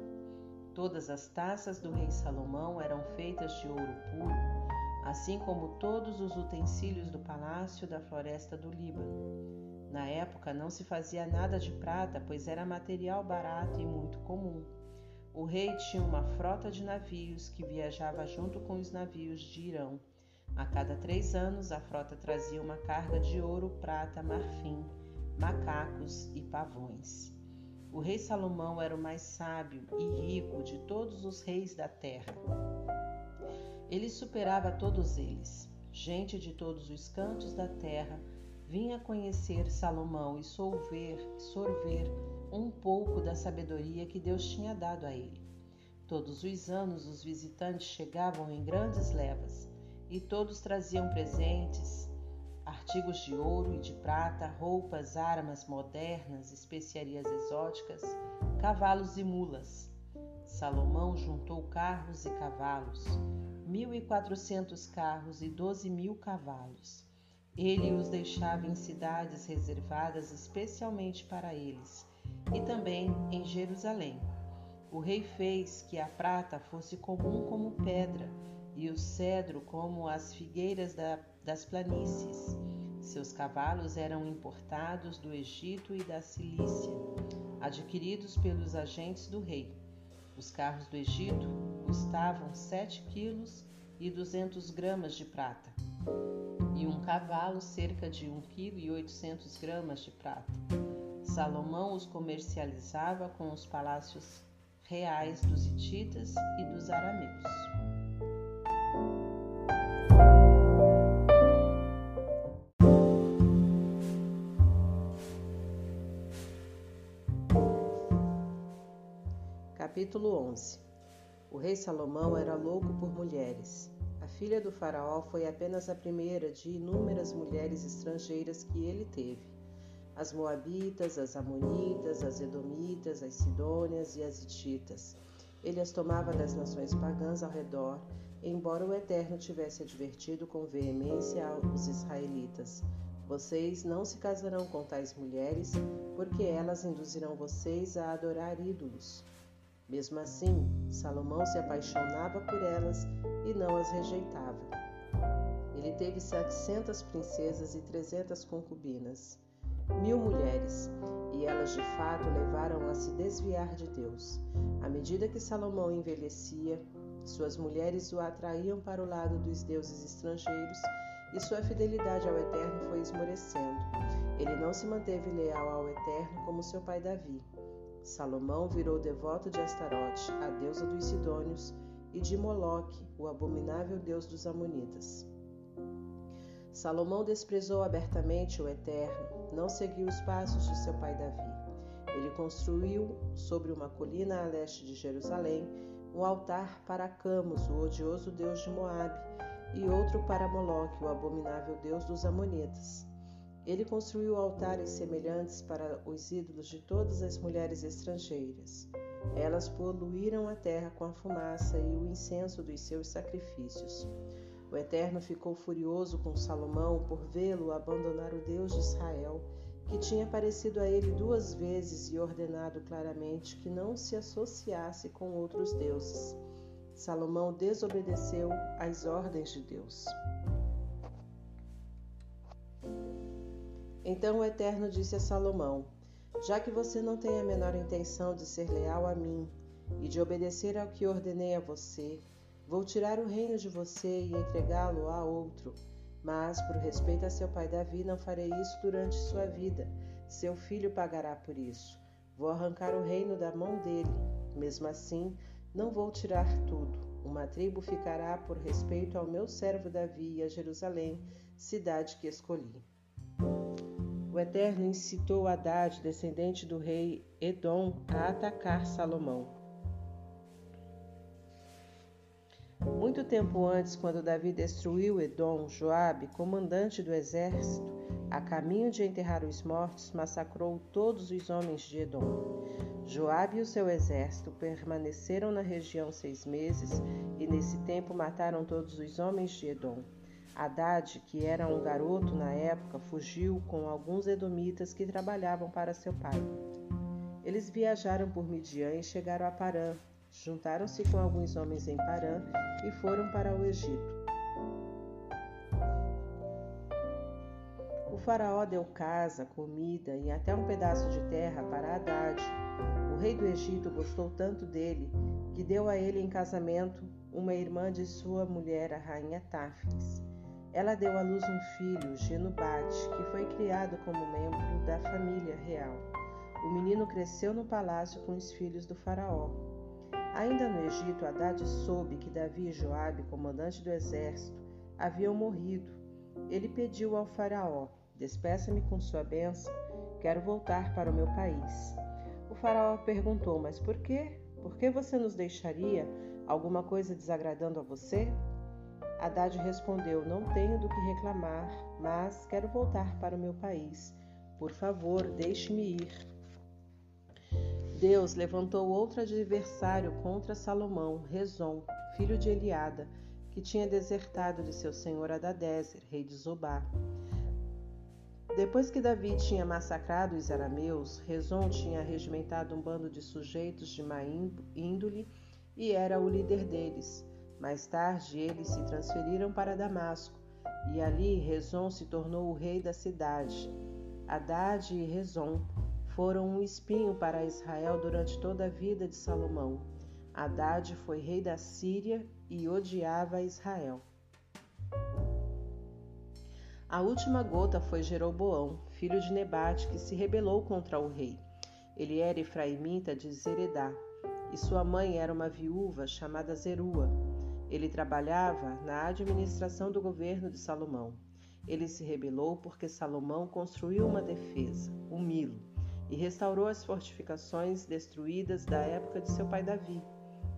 Todas as taças do rei Salomão eram feitas de ouro puro assim como todos os utensílios do palácio da floresta do Líbano. Na época não se fazia nada de prata, pois era material barato e muito comum. O rei tinha uma frota de navios que viajava junto com os navios de Irão. A cada três anos, a frota trazia uma carga de ouro, prata, marfim, macacos e pavões. O rei Salomão era o mais sábio e rico de todos os reis da terra. Ele superava todos eles. Gente de todos os cantos da terra vinha conhecer Salomão e sorver, sorver um pouco da sabedoria que Deus tinha dado a ele. Todos os anos os visitantes chegavam em grandes levas e todos traziam presentes, artigos de ouro e de prata, roupas, armas modernas, especiarias exóticas, cavalos e mulas. Salomão juntou carros e cavalos, mil e quatrocentos carros e doze mil cavalos. Ele os deixava em cidades reservadas especialmente para eles, e também em Jerusalém. O rei fez que a prata fosse comum como pedra, e o cedro como as figueiras da, das planícies. Seus cavalos eram importados do Egito e da Cilícia, adquiridos pelos agentes do rei. Os carros do Egito custavam 7 quilos e 200 gramas de prata, e um cavalo cerca de 1 kg e 800 gramas de prata. Salomão os comercializava com os palácios reais dos hititas e dos arameus. Capítulo 11 O rei Salomão era louco por mulheres. A filha do Faraó foi apenas a primeira de inúmeras mulheres estrangeiras que ele teve. As Moabitas, as Amonitas, as Edomitas, as Sidônias e as Hititas. Ele as tomava das nações pagãs ao redor, embora o Eterno tivesse advertido com veemência aos israelitas: Vocês não se casarão com tais mulheres, porque elas induzirão vocês a adorar ídolos. Mesmo assim, Salomão se apaixonava por elas e não as rejeitava. Ele teve setecentas princesas e trezentas concubinas, mil mulheres, e elas de fato levaram a se desviar de Deus. À medida que Salomão envelhecia, suas mulheres o atraíam para o lado dos deuses estrangeiros e sua fidelidade ao Eterno foi esmorecendo. Ele não se manteve leal ao Eterno como seu pai Davi. Salomão virou devoto de Astarote, a deusa dos Sidônios, e de Moloque, o abominável deus dos Amonitas. Salomão desprezou abertamente o Eterno, não seguiu os passos de seu pai Davi. Ele construiu, sobre uma colina a leste de Jerusalém, um altar para Camus, o odioso deus de Moabe, e outro para Moloque, o abominável deus dos Amonitas. Ele construiu altares semelhantes para os ídolos de todas as mulheres estrangeiras. Elas poluíram a terra com a fumaça e o incenso dos seus sacrifícios. O Eterno ficou furioso com Salomão por vê-lo abandonar o Deus de Israel, que tinha aparecido a ele duas vezes e ordenado claramente que não se associasse com outros deuses. Salomão desobedeceu às ordens de Deus. Então o Eterno disse a Salomão: Já que você não tem a menor intenção de ser leal a mim e de obedecer ao que ordenei a você, vou tirar o reino de você e entregá-lo a outro. Mas, por respeito a seu pai Davi, não farei isso durante sua vida. Seu filho pagará por isso. Vou arrancar o reino da mão dele. Mesmo assim, não vou tirar tudo. Uma tribo ficará por respeito ao meu servo Davi e a Jerusalém, cidade que escolhi. O Eterno incitou Haddad, descendente do rei Edom, a atacar Salomão. Muito tempo antes, quando Davi destruiu Edom, Joabe, comandante do exército, a caminho de enterrar os mortos, massacrou todos os homens de Edom. Joabe e o seu exército permaneceram na região seis meses e nesse tempo mataram todos os homens de Edom. Haddad, que era um garoto na época, fugiu com alguns edomitas que trabalhavam para seu pai. Eles viajaram por Midian e chegaram a Parã. Juntaram-se com alguns homens em Parã e foram para o Egito. O faraó deu casa, comida e até um pedaço de terra para Haddad. O rei do Egito gostou tanto dele que deu a ele em casamento uma irmã de sua mulher, a rainha Táfnis. Ela deu à luz um filho, Genubate, que foi criado como membro da família real. O menino cresceu no palácio com os filhos do faraó. Ainda no Egito, Haddad soube que Davi e Joabe, comandante do exército, haviam morrido. Ele pediu ao faraó: Despeça-me com sua bênção, quero voltar para o meu país. O faraó perguntou: Mas por quê? Por que você nos deixaria? Alguma coisa desagradando a você? Haddad respondeu: Não tenho do que reclamar, mas quero voltar para o meu país. Por favor, deixe-me ir. Deus levantou outro adversário contra Salomão, Rezon, filho de Eliada, que tinha desertado de seu senhor Adadezer, rei de Zobá. Depois que Davi tinha massacrado os arameus, Rezon tinha regimentado um bando de sujeitos de má índole e era o líder deles. Mais tarde, eles se transferiram para Damasco, e ali Rezon se tornou o rei da cidade. Haddad e Rezon foram um espinho para Israel durante toda a vida de Salomão. Haddad foi rei da Síria e odiava Israel. A última gota foi Jeroboão, filho de Nebate, que se rebelou contra o rei. Ele era efraimita de Zeredá, e sua mãe era uma viúva chamada Zerua. Ele trabalhava na administração do governo de Salomão. Ele se rebelou porque Salomão construiu uma defesa, o Milo, e restaurou as fortificações destruídas da época de seu pai Davi.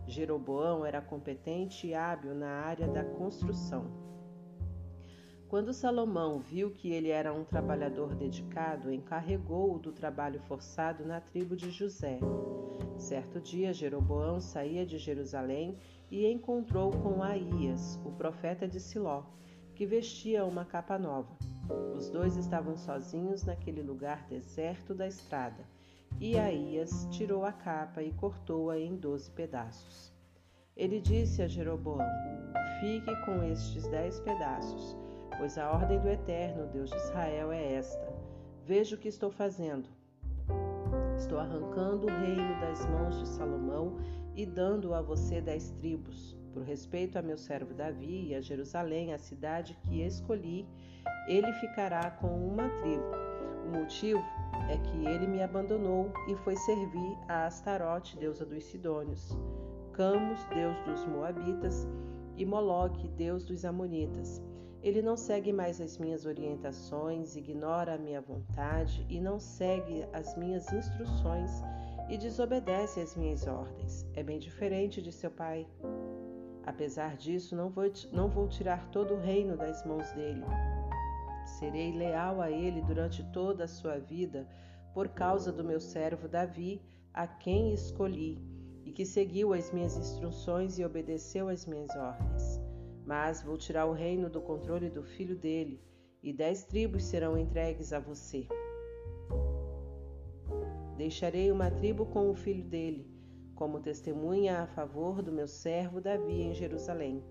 Jeroboão era competente e hábil na área da construção. Quando Salomão viu que ele era um trabalhador dedicado, encarregou-o do trabalho forçado na tribo de José. Certo dia, Jeroboão saía de Jerusalém e encontrou com Aías, o profeta de Siló, que vestia uma capa nova. Os dois estavam sozinhos naquele lugar deserto da estrada, e Aías tirou a capa e cortou-a em doze pedaços. Ele disse a Jeroboão: Fique com estes dez pedaços, pois a ordem do Eterno, Deus de Israel, é esta: Veja o que estou fazendo. Estou arrancando o reino das mãos de Salomão e dando a você dez tribos. Por respeito a meu servo Davi e a Jerusalém, a cidade que escolhi, ele ficará com uma tribo. O motivo é que ele me abandonou e foi servir a Astarote, deusa dos Sidônios, Camus, deus dos Moabitas, e Moloque, deus dos Amonitas. Ele não segue mais as minhas orientações, ignora a minha vontade e não segue as minhas instruções e desobedece às minhas ordens. É bem diferente de seu pai. Apesar disso, não vou, não vou tirar todo o reino das mãos dele. Serei leal a ele durante toda a sua vida, por causa do meu servo Davi, a quem escolhi, e que seguiu as minhas instruções e obedeceu às minhas ordens. Mas vou tirar o reino do controle do filho dele, e dez tribos serão entregues a você. Deixarei uma tribo com o filho dele, como testemunha a favor do meu servo Davi em Jerusalém,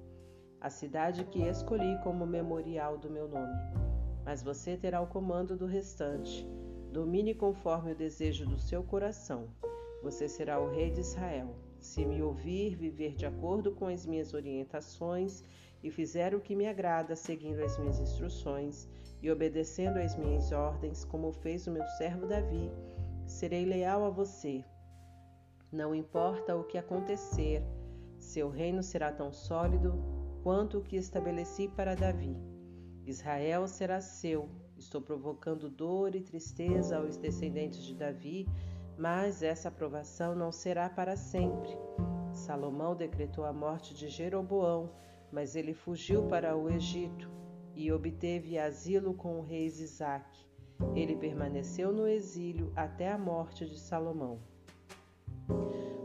a cidade que escolhi como memorial do meu nome mas você terá o comando do restante. Domine conforme o desejo do seu coração. Você será o rei de Israel. Se me ouvir, viver de acordo com as minhas orientações e fizer o que me agrada, seguindo as minhas instruções e obedecendo às minhas ordens, como fez o meu servo Davi, serei leal a você. Não importa o que acontecer, seu reino será tão sólido quanto o que estabeleci para Davi. Israel será seu. Estou provocando dor e tristeza aos descendentes de Davi, mas essa aprovação não será para sempre. Salomão decretou a morte de Jeroboão, mas ele fugiu para o Egito e obteve asilo com o rei Isaac. Ele permaneceu no exílio até a morte de Salomão.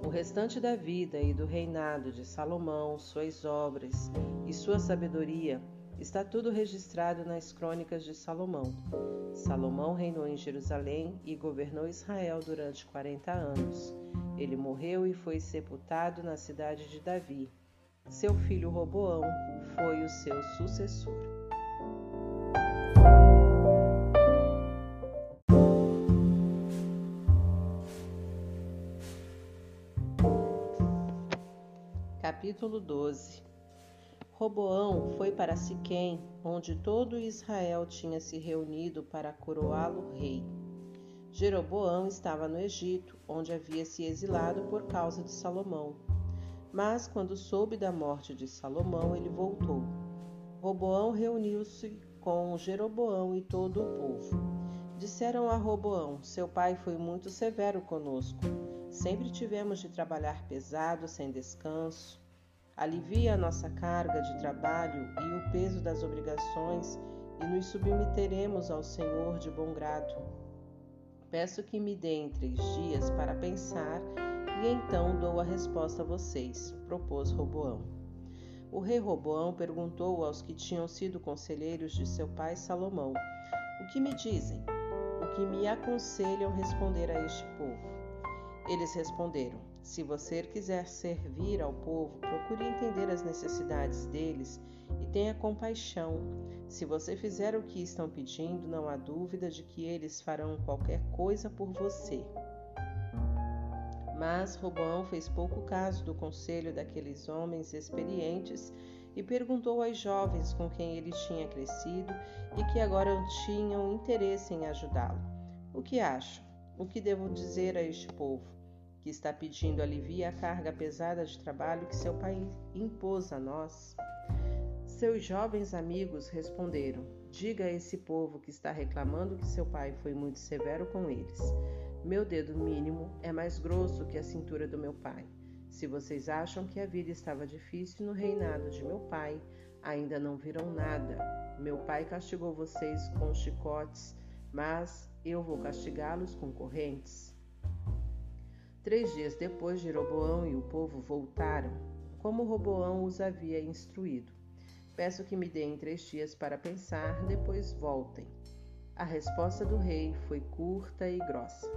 O restante da vida e do reinado de Salomão, suas obras e sua sabedoria Está tudo registrado nas crônicas de Salomão. Salomão reinou em Jerusalém e governou Israel durante 40 anos. Ele morreu e foi sepultado na cidade de Davi. Seu filho Roboão foi o seu sucessor. Capítulo 12 Roboão foi para Siquém, onde todo Israel tinha se reunido para coroá-lo rei. Jeroboão estava no Egito, onde havia se exilado por causa de Salomão. Mas quando soube da morte de Salomão, ele voltou. Roboão reuniu-se com Jeroboão e todo o povo. Disseram a Roboão: Seu pai foi muito severo conosco. Sempre tivemos de trabalhar pesado, sem descanso alivia a nossa carga de trabalho e o peso das obrigações e nos submeteremos ao Senhor de bom grado. Peço que me deem três dias para pensar e então dou a resposta a vocês, propôs Roboão. O rei Roboão perguntou aos que tinham sido conselheiros de seu pai Salomão: O que me dizem? O que me aconselham responder a este povo? Eles responderam: se você quiser servir ao povo, procure entender as necessidades deles e tenha compaixão. Se você fizer o que estão pedindo, não há dúvida de que eles farão qualquer coisa por você. Mas Robão fez pouco caso do conselho daqueles homens experientes e perguntou aos jovens com quem ele tinha crescido e que agora tinham interesse em ajudá-lo: O que acham? O que devo dizer a este povo? Que está pedindo alivia a carga pesada de trabalho que seu pai impôs a nós? Seus jovens amigos responderam: Diga a esse povo que está reclamando que seu pai foi muito severo com eles. Meu dedo mínimo é mais grosso que a cintura do meu pai. Se vocês acham que a vida estava difícil no reinado de meu pai, ainda não viram nada. Meu pai castigou vocês com chicotes, mas eu vou castigá-los com correntes. Três dias depois, Jeroboão e o povo voltaram, como Roboão os havia instruído. Peço que me deem três dias para pensar, depois voltem. A resposta do rei foi curta e grossa.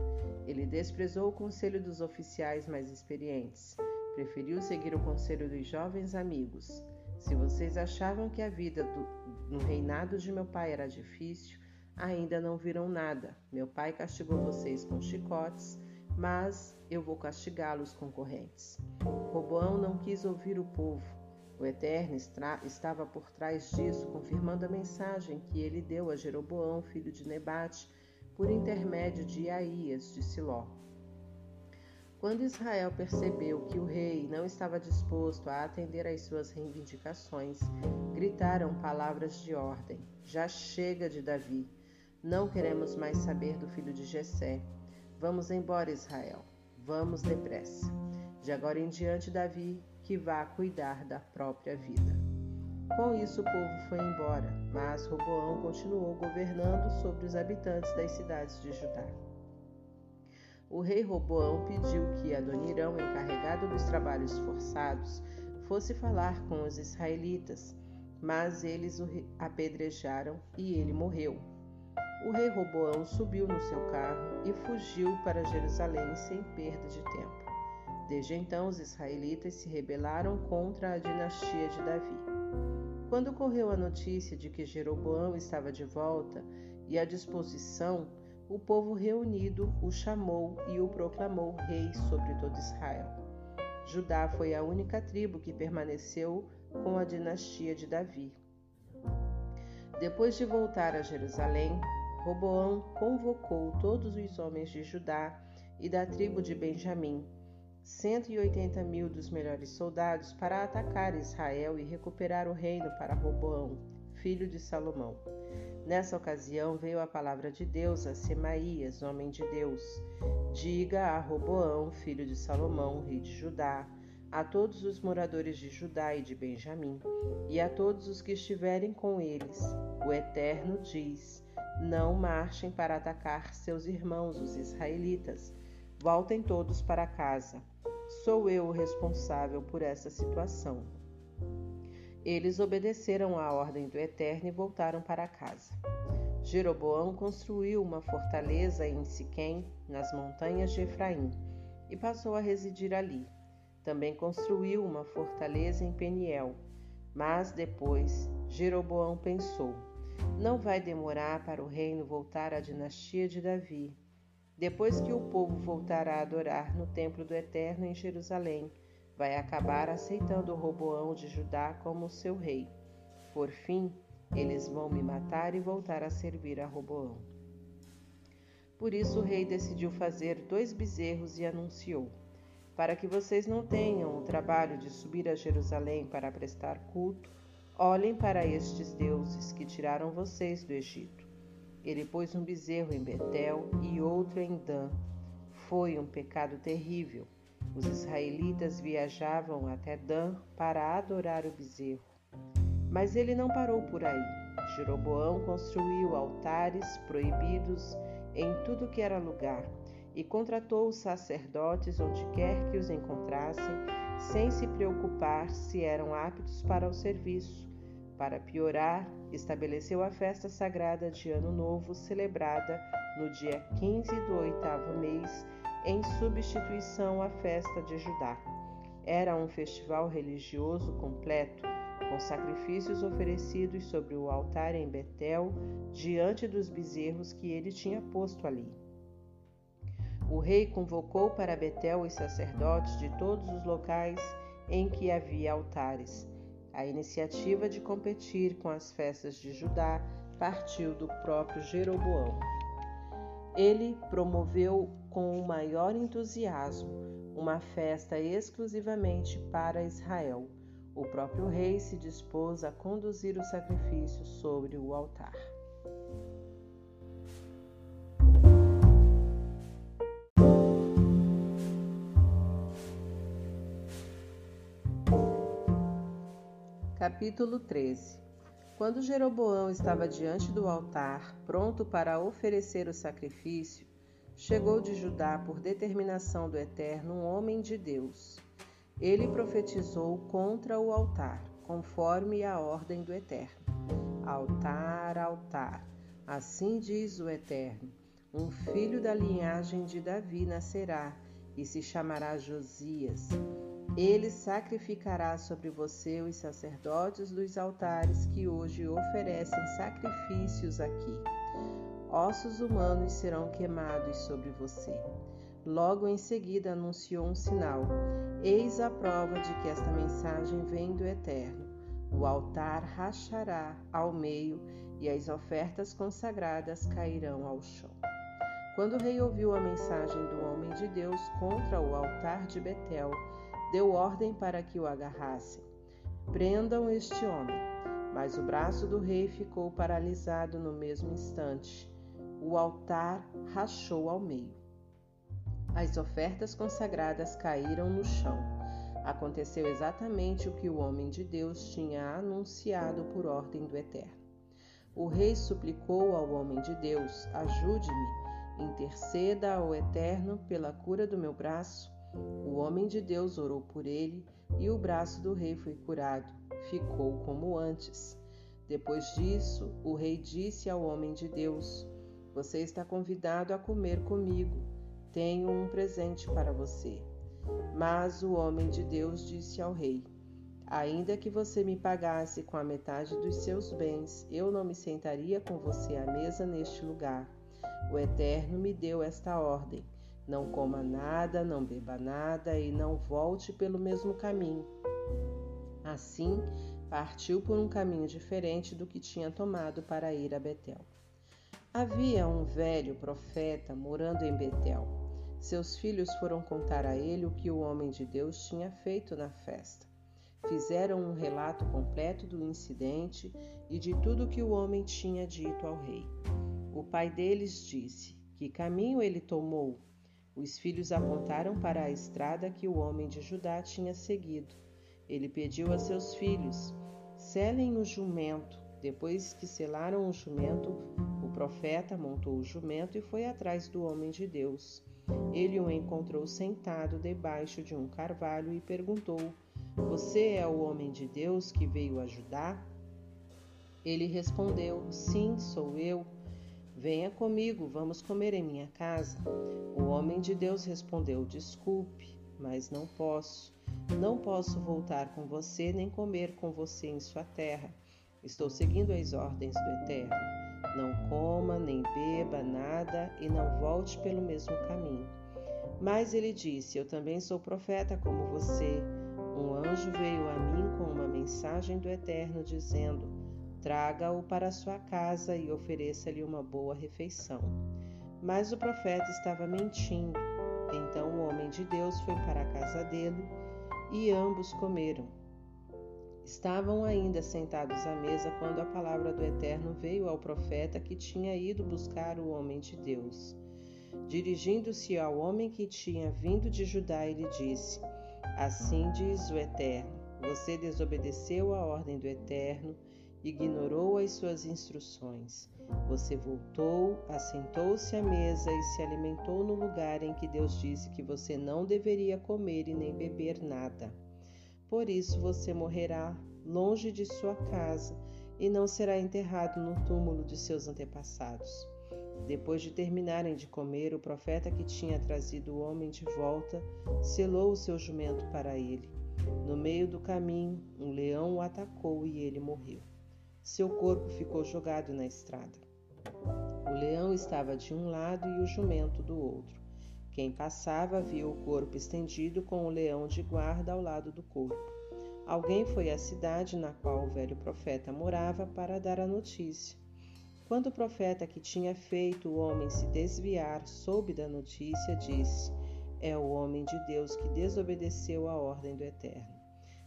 Ele desprezou o conselho dos oficiais mais experientes. Preferiu seguir o conselho dos jovens amigos. Se vocês achavam que a vida do, no reinado de meu pai era difícil, ainda não viram nada. Meu pai castigou vocês com chicotes mas eu vou castigá-los com correntes. Roboão não quis ouvir o povo. O Eterno estava por trás disso, confirmando a mensagem que ele deu a Jeroboão, filho de Nebate, por intermédio de Aías de Siló. Quando Israel percebeu que o rei não estava disposto a atender às suas reivindicações, gritaram palavras de ordem: Já chega de Davi. Não queremos mais saber do filho de Jessé. Vamos embora, Israel. Vamos depressa. De agora em diante, Davi, que vá cuidar da própria vida. Com isso, o povo foi embora, mas Roboão continuou governando sobre os habitantes das cidades de Judá. O rei Roboão pediu que Adonirão, encarregado dos trabalhos forçados, fosse falar com os israelitas, mas eles o apedrejaram e ele morreu o rei Roboão subiu no seu carro e fugiu para Jerusalém sem perda de tempo. Desde então, os israelitas se rebelaram contra a dinastia de Davi. Quando correu a notícia de que Jeroboão estava de volta e à disposição, o povo reunido o chamou e o proclamou rei sobre todo Israel. Judá foi a única tribo que permaneceu com a dinastia de Davi. Depois de voltar a Jerusalém, Roboão convocou todos os homens de Judá e da tribo de Benjamim, 180 mil dos melhores soldados, para atacar Israel e recuperar o reino para Roboão, filho de Salomão. Nessa ocasião veio a palavra de Deus a Semaías, homem de Deus: Diga a Roboão, filho de Salomão, rei de Judá, a todos os moradores de Judá e de Benjamim, e a todos os que estiverem com eles: O Eterno diz: não marchem para atacar seus irmãos, os israelitas. Voltem todos para casa. Sou eu o responsável por essa situação. Eles obedeceram à ordem do Eterno e voltaram para casa. Jeroboão construiu uma fortaleza em Siquém, nas montanhas de Efraim, e passou a residir ali. Também construiu uma fortaleza em Peniel. Mas depois Jeroboão pensou: não vai demorar para o reino voltar à dinastia de Davi. Depois que o povo voltar a adorar no templo do Eterno em Jerusalém, vai acabar aceitando Roboão de Judá como seu rei. Por fim, eles vão me matar e voltar a servir a Roboão. Por isso o rei decidiu fazer dois bezerros e anunciou: Para que vocês não tenham o trabalho de subir a Jerusalém para prestar culto, olhem para estes deuses que tiraram vocês do Egito. Ele pôs um bezerro em Betel e outro em Dan. Foi um pecado terrível. Os israelitas viajavam até Dan para adorar o bezerro. Mas ele não parou por aí. Jeroboão construiu altares proibidos em tudo que era lugar e contratou os sacerdotes onde quer que os encontrassem, sem se preocupar se eram aptos para o serviço. Para piorar, estabeleceu a festa sagrada de Ano Novo, celebrada no dia 15 do oitavo mês, em substituição à festa de Judá. Era um festival religioso completo, com sacrifícios oferecidos sobre o altar em Betel, diante dos bezerros que ele tinha posto ali. O rei convocou para Betel os sacerdotes de todos os locais em que havia altares a iniciativa de competir com as festas de Judá partiu do próprio Jeroboão. Ele promoveu com o maior entusiasmo uma festa exclusivamente para Israel. O próprio rei se dispôs a conduzir o sacrifício sobre o altar. Capítulo 13 Quando Jeroboão estava diante do altar, pronto para oferecer o sacrifício, chegou de Judá por determinação do Eterno um homem de Deus. Ele profetizou contra o altar, conforme a ordem do Eterno. Altar, altar, assim diz o Eterno: um filho da linhagem de Davi nascerá e se chamará Josias. Ele sacrificará sobre você os sacerdotes dos altares que hoje oferecem sacrifícios aqui. Ossos humanos serão queimados sobre você. Logo em seguida anunciou um sinal: Eis a prova de que esta mensagem vem do Eterno. O altar rachará ao meio e as ofertas consagradas cairão ao chão. Quando o rei ouviu a mensagem do homem de Deus contra o altar de Betel, deu ordem para que o agarrassem. Prendam este homem. Mas o braço do rei ficou paralisado no mesmo instante. O altar rachou ao meio. As ofertas consagradas caíram no chão. Aconteceu exatamente o que o homem de Deus tinha anunciado por ordem do Eterno. O rei suplicou ao homem de Deus: Ajude-me, interceda ao Eterno pela cura do meu braço. O homem de Deus orou por ele e o braço do rei foi curado. Ficou como antes. Depois disso, o rei disse ao homem de Deus: Você está convidado a comer comigo. Tenho um presente para você. Mas o homem de Deus disse ao rei: Ainda que você me pagasse com a metade dos seus bens, eu não me sentaria com você à mesa neste lugar. O Eterno me deu esta ordem não coma nada, não beba nada e não volte pelo mesmo caminho. Assim, partiu por um caminho diferente do que tinha tomado para ir a Betel. Havia um velho profeta morando em Betel. Seus filhos foram contar a ele o que o homem de Deus tinha feito na festa. Fizeram um relato completo do incidente e de tudo que o homem tinha dito ao rei. O pai deles disse: Que caminho ele tomou? Os filhos apontaram para a estrada que o homem de Judá tinha seguido. Ele pediu a seus filhos: selem o jumento. Depois que selaram o jumento, o profeta montou o jumento e foi atrás do homem de Deus. Ele o encontrou sentado debaixo de um carvalho e perguntou: Você é o homem de Deus que veio ajudar? Ele respondeu: Sim, sou eu. Venha comigo, vamos comer em minha casa. O homem de Deus respondeu: Desculpe, mas não posso. Não posso voltar com você nem comer com você em sua terra. Estou seguindo as ordens do Eterno. Não coma nem beba nada e não volte pelo mesmo caminho. Mas ele disse: Eu também sou profeta como você. Um anjo veio a mim com uma mensagem do Eterno, dizendo: Traga-o para sua casa e ofereça-lhe uma boa refeição. Mas o profeta estava mentindo. Então o homem de Deus foi para a casa dele e ambos comeram. Estavam ainda sentados à mesa quando a palavra do Eterno veio ao profeta que tinha ido buscar o homem de Deus. Dirigindo-se ao homem que tinha vindo de Judá, ele disse: Assim diz o Eterno: Você desobedeceu a ordem do Eterno, ignorou as suas instruções. Você voltou, assentou-se à mesa e se alimentou no lugar em que Deus disse que você não deveria comer e nem beber nada. Por isso você morrerá longe de sua casa e não será enterrado no túmulo de seus antepassados. Depois de terminarem de comer, o profeta que tinha trazido o homem de volta selou o seu jumento para ele. No meio do caminho, um leão o atacou e ele morreu. Seu corpo ficou jogado na estrada. O leão estava de um lado e o jumento do outro. Quem passava viu o corpo estendido com o leão de guarda ao lado do corpo. Alguém foi à cidade na qual o velho profeta morava para dar a notícia. Quando o profeta que tinha feito o homem se desviar soube da notícia, disse: É o homem de Deus que desobedeceu a ordem do Eterno.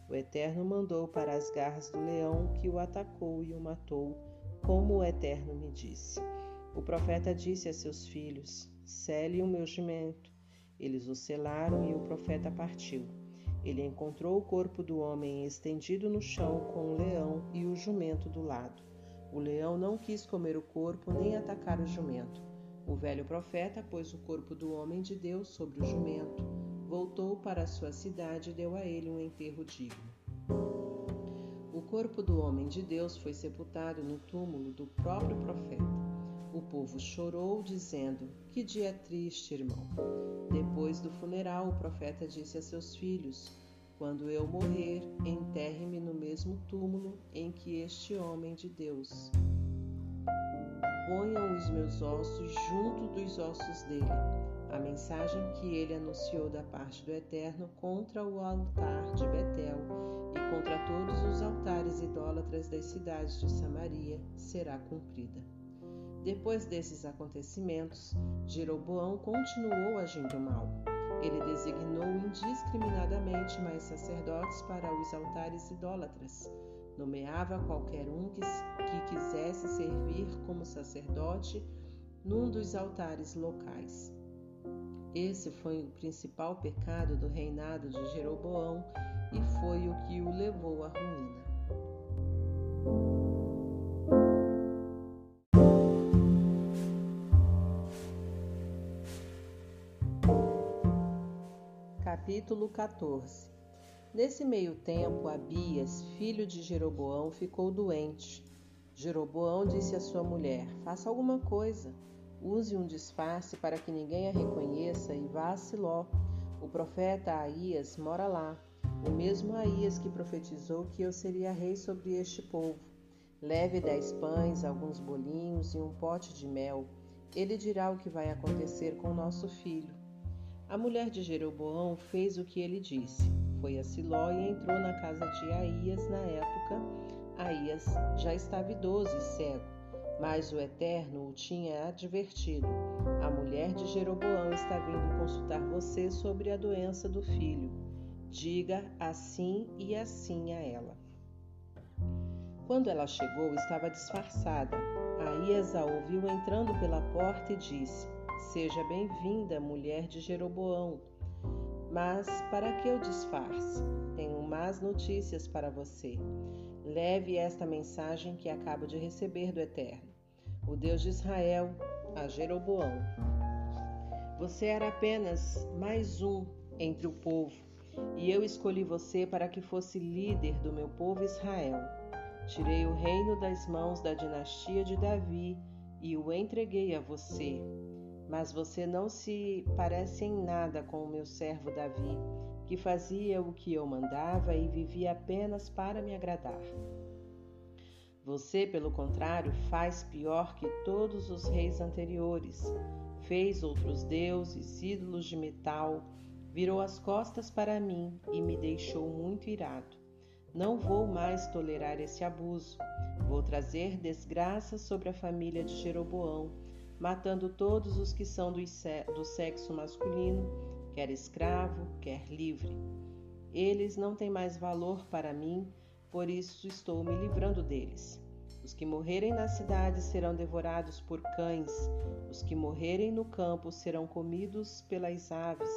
O Eterno mandou para as garras do leão que o atacou e o matou, como o Eterno me disse. O profeta disse a seus filhos: Cele o meu jumento. Eles o selaram e o profeta partiu. Ele encontrou o corpo do homem estendido no chão com o leão e o jumento do lado. O leão não quis comer o corpo nem atacar o jumento. O velho profeta pôs o corpo do homem de Deus sobre o jumento, voltou para sua cidade e deu a ele um enterro digno. O corpo do homem de Deus foi sepultado no túmulo do próprio profeta. O povo chorou, dizendo: Que dia triste, irmão. Depois do funeral, o profeta disse a seus filhos: Quando eu morrer, enterre-me no mesmo túmulo em que este homem de Deus. Ponham os meus ossos junto dos ossos dele. A mensagem que ele anunciou da parte do Eterno contra o altar de Betel e contra todos os altares idólatras das cidades de Samaria será cumprida. Depois desses acontecimentos, Jeroboão continuou agindo mal. Ele designou indiscriminadamente mais sacerdotes para os altares idólatras. Nomeava qualquer um que, que quisesse servir como sacerdote num dos altares locais. Esse foi o principal pecado do reinado de Jeroboão e foi o que o levou à ruína. Capítulo 14 Nesse meio tempo, Abias, filho de Jeroboão, ficou doente. Jeroboão disse à sua mulher: Faça alguma coisa. Use um disfarce para que ninguém a reconheça e vá a Siló. O profeta Aías mora lá, o mesmo Aías que profetizou que eu seria rei sobre este povo. Leve dez pães, alguns bolinhos e um pote de mel. Ele dirá o que vai acontecer com nosso filho. A mulher de Jeroboão fez o que ele disse. Foi a Siló e entrou na casa de Aías na época. Aías já estava idoso e cego, mas o Eterno o tinha advertido. A mulher de Jeroboão está vindo consultar você sobre a doença do filho. Diga assim e assim a ela. Quando ela chegou, estava disfarçada. Aías a ouviu entrando pela porta e disse: Seja bem-vinda, mulher de Jeroboão. Mas para que eu disfarce? Tenho más notícias para você. Leve esta mensagem que acabo de receber do Eterno, o Deus de Israel, a Jeroboão. Você era apenas mais um entre o povo, e eu escolhi você para que fosse líder do meu povo Israel. Tirei o reino das mãos da dinastia de Davi e o entreguei a você mas você não se parece em nada com o meu servo Davi, que fazia o que eu mandava e vivia apenas para me agradar. Você, pelo contrário, faz pior que todos os reis anteriores. Fez outros deuses, ídolos de metal, virou as costas para mim e me deixou muito irado. Não vou mais tolerar esse abuso. Vou trazer desgraça sobre a família de Jeroboão, matando todos os que são do sexo masculino, quer escravo, quer livre. Eles não têm mais valor para mim, por isso estou me livrando deles. Os que morrerem na cidade serão devorados por cães, os que morrerem no campo serão comidos pelas aves,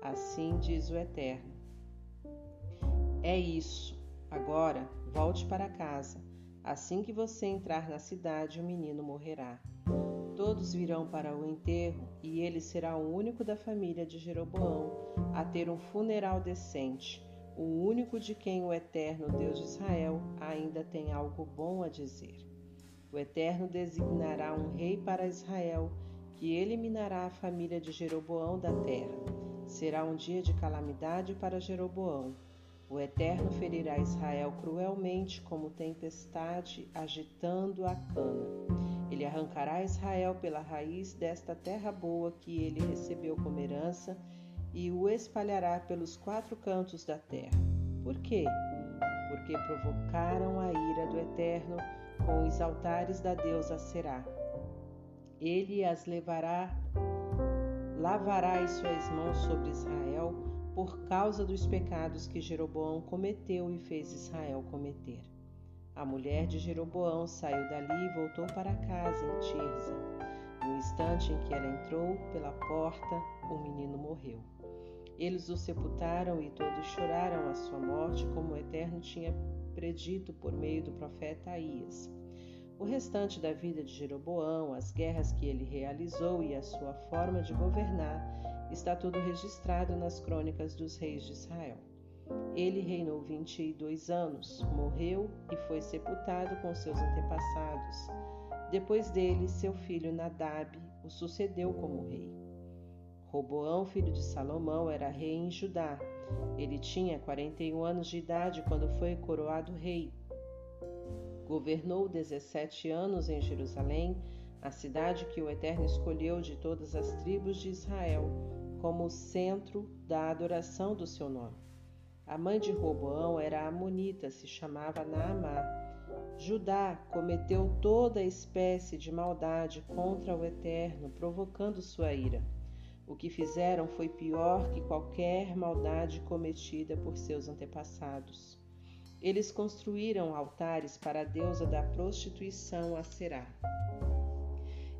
assim diz o Eterno. É isso. Agora, volte para casa. Assim que você entrar na cidade, o menino morrerá. Todos virão para o enterro e ele será o único da família de Jeroboão a ter um funeral decente o único de quem o eterno Deus de Israel ainda tem algo bom a dizer. O eterno designará um rei para Israel, que eliminará a família de Jeroboão da terra. Será um dia de calamidade para Jeroboão. O Eterno ferirá Israel cruelmente, como tempestade agitando a cana. Ele arrancará Israel pela raiz desta terra boa que ele recebeu como herança e o espalhará pelos quatro cantos da terra. Por quê? Porque provocaram a ira do Eterno com os altares da deusa Será. Ele as levará, lavará as suas mãos sobre Israel por causa dos pecados que Jeroboão cometeu e fez Israel cometer. A mulher de Jeroboão saiu dali e voltou para casa em Tirza. No instante em que ela entrou pela porta, o menino morreu. Eles o sepultaram e todos choraram a sua morte, como o Eterno tinha predito por meio do profeta Aías. O restante da vida de Jeroboão, as guerras que ele realizou e a sua forma de governar, está tudo registrado nas crônicas dos reis de Israel. Ele reinou 22 anos, morreu e foi sepultado com seus antepassados. Depois dele, seu filho Nadab o sucedeu como rei. Roboão, filho de Salomão, era rei em Judá. Ele tinha 41 anos de idade quando foi coroado rei. Governou 17 anos em Jerusalém, a cidade que o Eterno escolheu de todas as tribos de Israel, como centro da adoração do seu nome. A mãe de Roboão era amonita, se chamava Naamá. Judá cometeu toda espécie de maldade contra o Eterno, provocando sua ira. O que fizeram foi pior que qualquer maldade cometida por seus antepassados. Eles construíram altares para a deusa da prostituição, a Será,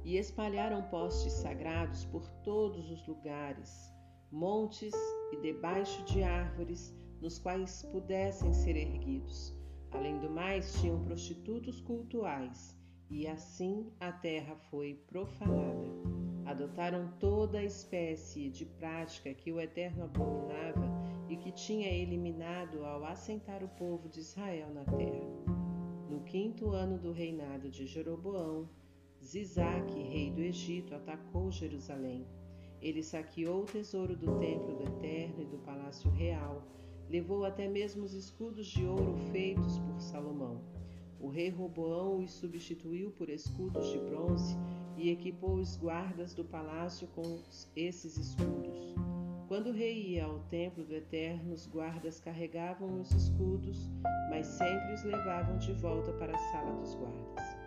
e espalharam postes sagrados por todos os lugares, montes e debaixo de árvores nos quais pudessem ser erguidos. Além do mais, tinham prostitutos cultuais, e assim a terra foi profanada. Adotaram toda a espécie de prática que o Eterno abominava e que tinha eliminado ao assentar o povo de Israel na terra. No quinto ano do reinado de Jeroboão, Zizaque, rei do Egito, atacou Jerusalém. Ele saqueou o tesouro do templo do Eterno e do palácio real, levou até mesmo os escudos de ouro feitos por Salomão. O rei Roboão os substituiu por escudos de bronze e equipou os guardas do palácio com esses escudos. Quando o rei ia ao templo do Eterno, os guardas carregavam os escudos, mas sempre os levavam de volta para a sala dos guardas.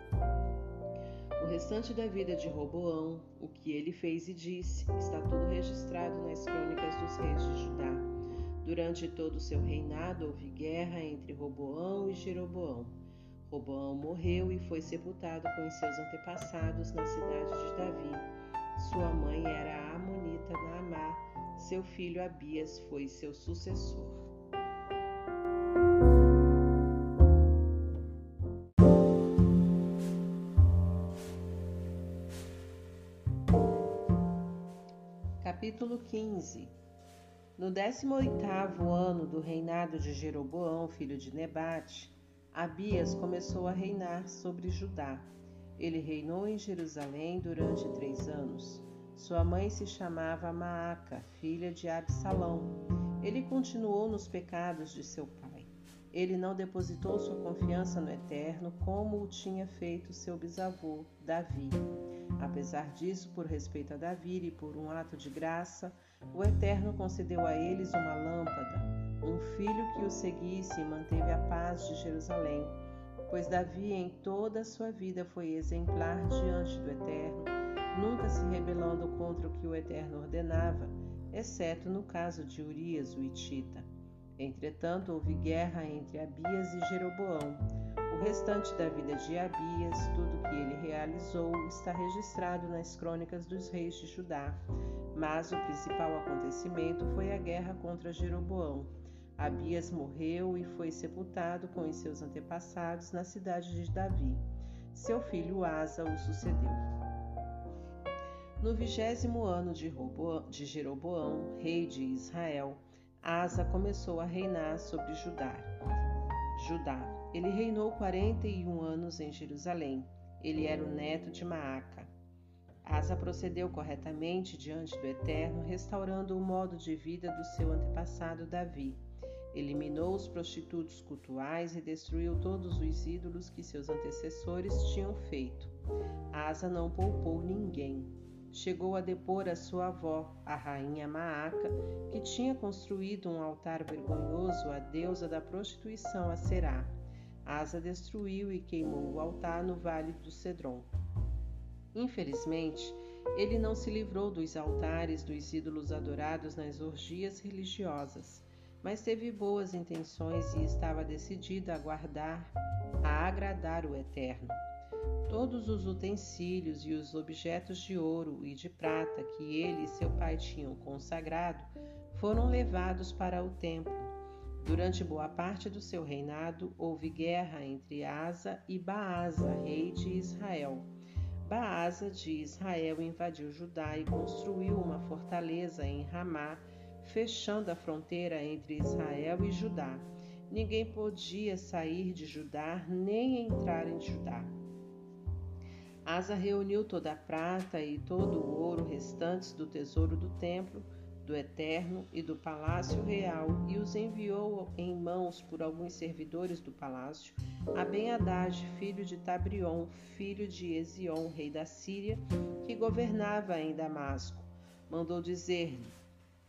O restante da vida de Roboão, o que ele fez e disse, está tudo registrado nas crônicas dos reis de Judá. Durante todo o seu reinado houve guerra entre Roboão e Jeroboão. Roboão morreu e foi sepultado com seus antepassados na cidade de Davi. Sua mãe era a Amonita Naamá, seu filho Abias foi seu sucessor. Capítulo 15 No 18º ano do reinado de Jeroboão, filho de Nebate, Abias começou a reinar sobre Judá. Ele reinou em Jerusalém durante três anos. Sua mãe se chamava Maaca, filha de Absalão. Ele continuou nos pecados de seu pai. Ele não depositou sua confiança no Eterno como o tinha feito seu bisavô, Davi. Apesar disso, por respeito a Davi e por um ato de graça, o Eterno concedeu a eles uma lâmpada, um filho que o seguisse manteve a paz de Jerusalém. Pois Davi, em toda a sua vida, foi exemplar diante do Eterno, nunca se rebelando contra o que o Eterno ordenava, exceto no caso de Urias, o Itita. Entretanto, houve guerra entre Abias e Jeroboão. O restante da vida de Abias, tudo que ele realizou, está registrado nas crônicas dos reis de Judá. Mas o principal acontecimento foi a guerra contra Jeroboão. Abias morreu e foi sepultado com os seus antepassados na cidade de Davi. Seu filho Asa o sucedeu. No vigésimo ano de, Jeroboão, rei de Israel, Asa começou a reinar sobre Judá. Judá. Ele reinou 41 anos em Jerusalém. Ele era o neto de Maaca. Asa procedeu corretamente diante do Eterno, restaurando o modo de vida do seu antepassado Davi. Eliminou os prostitutos cultuais e destruiu todos os ídolos que seus antecessores tinham feito. Asa não poupou ninguém chegou a depor a sua avó, a rainha Maaca, que tinha construído um altar vergonhoso à deusa da prostituição a Será. Asa destruiu e queimou o altar no vale do Cedron. Infelizmente, ele não se livrou dos altares dos ídolos adorados nas orgias religiosas, mas teve boas intenções e estava decidido a guardar, a agradar o Eterno. Todos os utensílios e os objetos de ouro e de prata que ele e seu pai tinham consagrado foram levados para o templo. Durante boa parte do seu reinado, houve guerra entre Asa e Baasa, rei de Israel. Baasa de Israel invadiu Judá e construiu uma fortaleza em Ramá, fechando a fronteira entre Israel e Judá. Ninguém podia sair de Judá nem entrar em Judá. Asa reuniu toda a prata e todo o ouro restantes do tesouro do templo, do Eterno e do palácio real e os enviou em mãos por alguns servidores do palácio a Ben-Hadad, filho de Tabrion, filho de Ezion, rei da Síria, que governava em Damasco. Mandou dizer-lhe: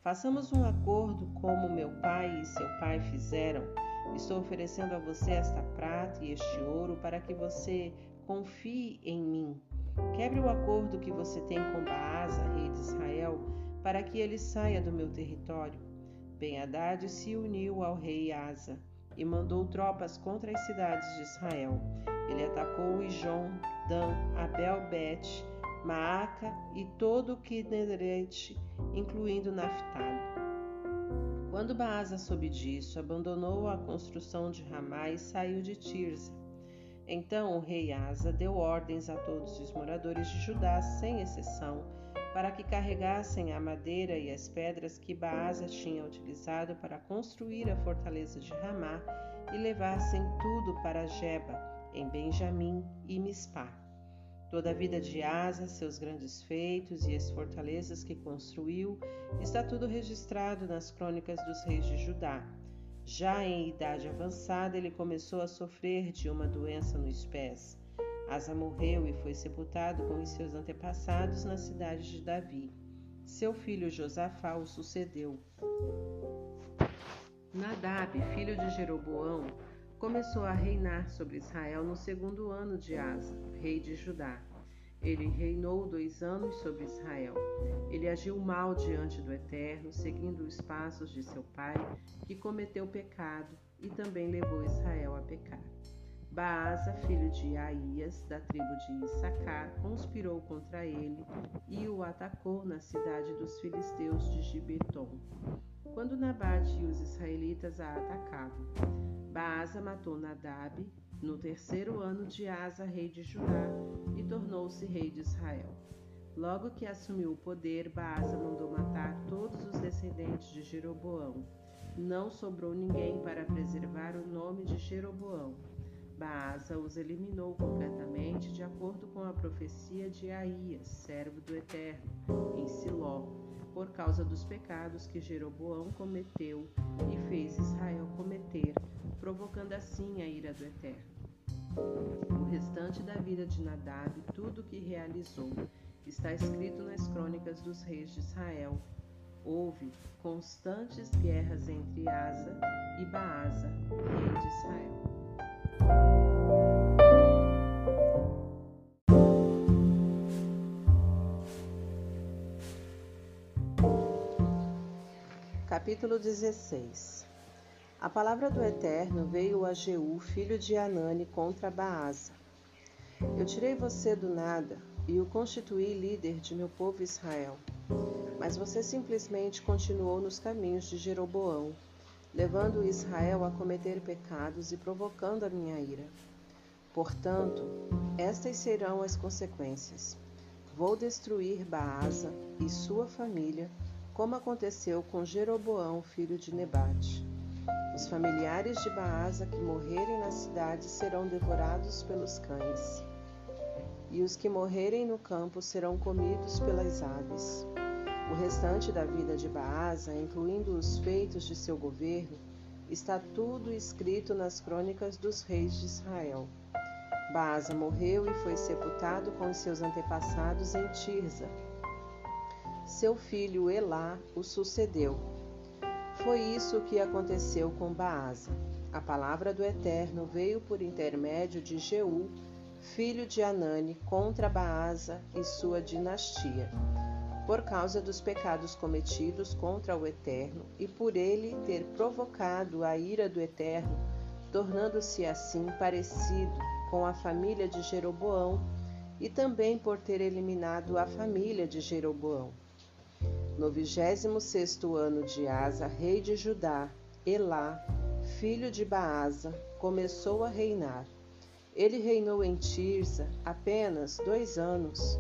Façamos um acordo como meu pai e seu pai fizeram. Estou oferecendo a você esta prata e este ouro para que você Confie em mim. Quebre o acordo que você tem com Baasa, rei de Israel, para que ele saia do meu território. Ben-Hadad se uniu ao rei Asa e mandou tropas contra as cidades de Israel. Ele atacou Ijon, Dan, Abel-Bet, Maaca e todo o Kineret, incluindo Naphtali. Quando Baasa soube disso, abandonou a construção de Ramá e saiu de Tirza. Então o rei Asa deu ordens a todos os moradores de Judá, sem exceção, para que carregassem a madeira e as pedras que Baasa tinha utilizado para construir a fortaleza de Ramá e levassem tudo para Jeba, em Benjamim e Mispá. Toda a vida de Asa, seus grandes feitos e as fortalezas que construiu, está tudo registrado nas crônicas dos reis de Judá. Já em idade avançada, ele começou a sofrer de uma doença nos pés. Asa morreu e foi sepultado com os seus antepassados na cidade de Davi. Seu filho Josafá o sucedeu. Nadab, filho de Jeroboão, começou a reinar sobre Israel no segundo ano de Asa, rei de Judá. Ele reinou dois anos sobre Israel. Ele agiu mal diante do Eterno, seguindo os passos de seu pai, que cometeu pecado e também levou Israel a pecar. Baasa, filho de Aías, da tribo de Issacar, conspirou contra ele e o atacou na cidade dos filisteus de Gibeton, quando Nabate e os israelitas a atacavam. Baasa matou Nadab, no terceiro ano de Asa, rei de Judá, e tornou-se rei de Israel. Logo que assumiu o poder, Baasa mandou matar todos os descendentes de Jeroboão. Não sobrou ninguém para preservar o nome de Jeroboão. Baasa os eliminou completamente, de acordo com a profecia de Aías, servo do Eterno, em Siló, por causa dos pecados que Jeroboão cometeu e fez Israel cometer provocando assim a ira do Eterno. O restante da vida de Nadab, tudo o que realizou, está escrito nas crônicas dos reis de Israel. Houve constantes guerras entre Asa e Baasa, rei de Israel. Capítulo 16 A palavra do Eterno veio a Jeú, filho de Anani, contra Baasa. Eu tirei você do nada e o constituí líder de meu povo Israel. Mas você simplesmente continuou nos caminhos de Jeroboão, levando Israel a cometer pecados e provocando a minha ira. Portanto, estas serão as consequências. Vou destruir Baasa e sua família como aconteceu com Jeroboão, filho de Nebate. Os familiares de Baasa que morrerem na cidade serão devorados pelos cães, e os que morrerem no campo serão comidos pelas aves. O restante da vida de Baasa, incluindo os feitos de seu governo, está tudo escrito nas crônicas dos reis de Israel. Baasa morreu e foi sepultado com seus antepassados em Tirza, seu filho Elá o sucedeu. Foi isso que aconteceu com Baasa. A palavra do Eterno veio por intermédio de Jeú, filho de Anani, contra Baasa e sua dinastia, por causa dos pecados cometidos contra o Eterno e por ele ter provocado a ira do Eterno, tornando-se assim parecido com a família de Jeroboão e também por ter eliminado a família de Jeroboão. No vigésimo sexto ano de Asa, rei de Judá, Elá, filho de Baasa, começou a reinar. Ele reinou em Tirza apenas dois anos.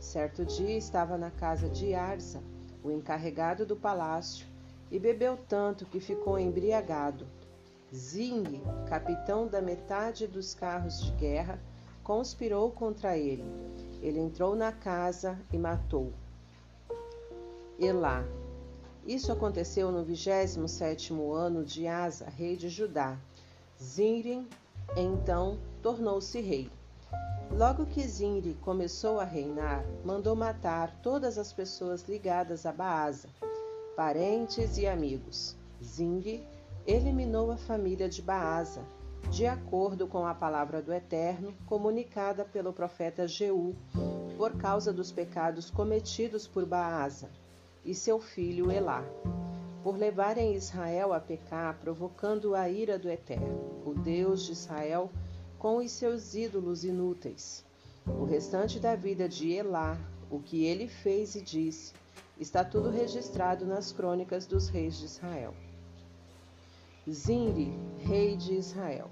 Certo dia estava na casa de Arza, o encarregado do palácio, e bebeu tanto que ficou embriagado. Zing, capitão da metade dos carros de guerra, conspirou contra ele. Ele entrou na casa e matou. Elá. Isso aconteceu no vigésimo sétimo ano de Asa, rei de Judá. Zinri, então, tornou-se rei. Logo que Zinri começou a reinar, mandou matar todas as pessoas ligadas a Baasa, parentes e amigos. Zinri eliminou a família de Baasa, de acordo com a palavra do Eterno comunicada pelo profeta Jeú, por causa dos pecados cometidos por Baasa e seu filho Elá, por levarem Israel a pecar, provocando a ira do Eterno, o Deus de Israel, com os seus ídolos inúteis. O restante da vida de Elá, o que ele fez e disse, está tudo registrado nas crônicas dos reis de Israel. Zinri, rei de Israel.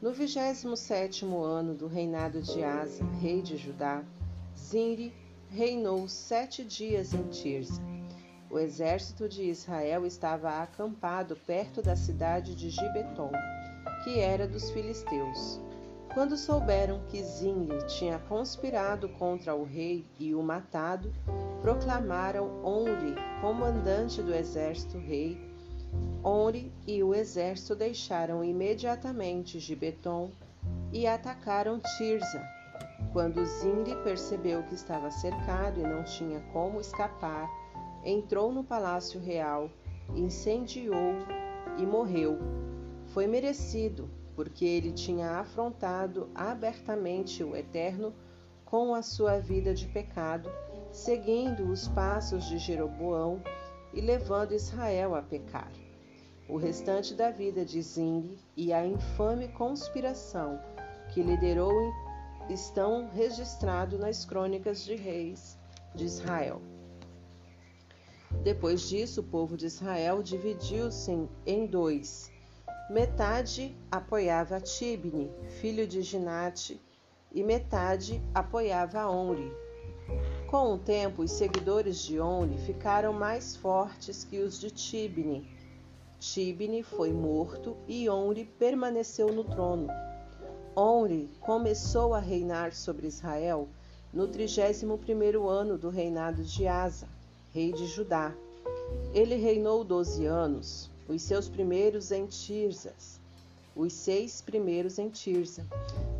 No vigésimo sétimo ano do reinado de Asa, rei de Judá, Zinri reinou sete dias em Tirza o exército de Israel estava acampado perto da cidade de Gibeton, que era dos filisteus. Quando souberam que Zimri tinha conspirado contra o rei e o matado, proclamaram Onri comandante do exército rei. Onri e o exército deixaram imediatamente Gibeton e atacaram Tirza. Quando Zimri percebeu que estava cercado e não tinha como escapar, entrou no palácio real, incendiou e morreu. Foi merecido, porque ele tinha afrontado abertamente o Eterno com a sua vida de pecado, seguindo os passos de Jeroboão e levando Israel a pecar. O restante da vida de Zimri e a infame conspiração que liderou estão registrados nas crônicas de reis de Israel. Depois disso, o povo de Israel dividiu-se em dois. Metade apoiava Tibni, filho de Ginate, e metade apoiava Onri. Com o tempo, os seguidores de Onri ficaram mais fortes que os de Tibni. Tibni foi morto e Onri permaneceu no trono. Onri começou a reinar sobre Israel no trigésimo primeiro ano do reinado de Asa rei de Judá. Ele reinou doze anos, os seus primeiros em Tirzas, os seis primeiros em Tirza.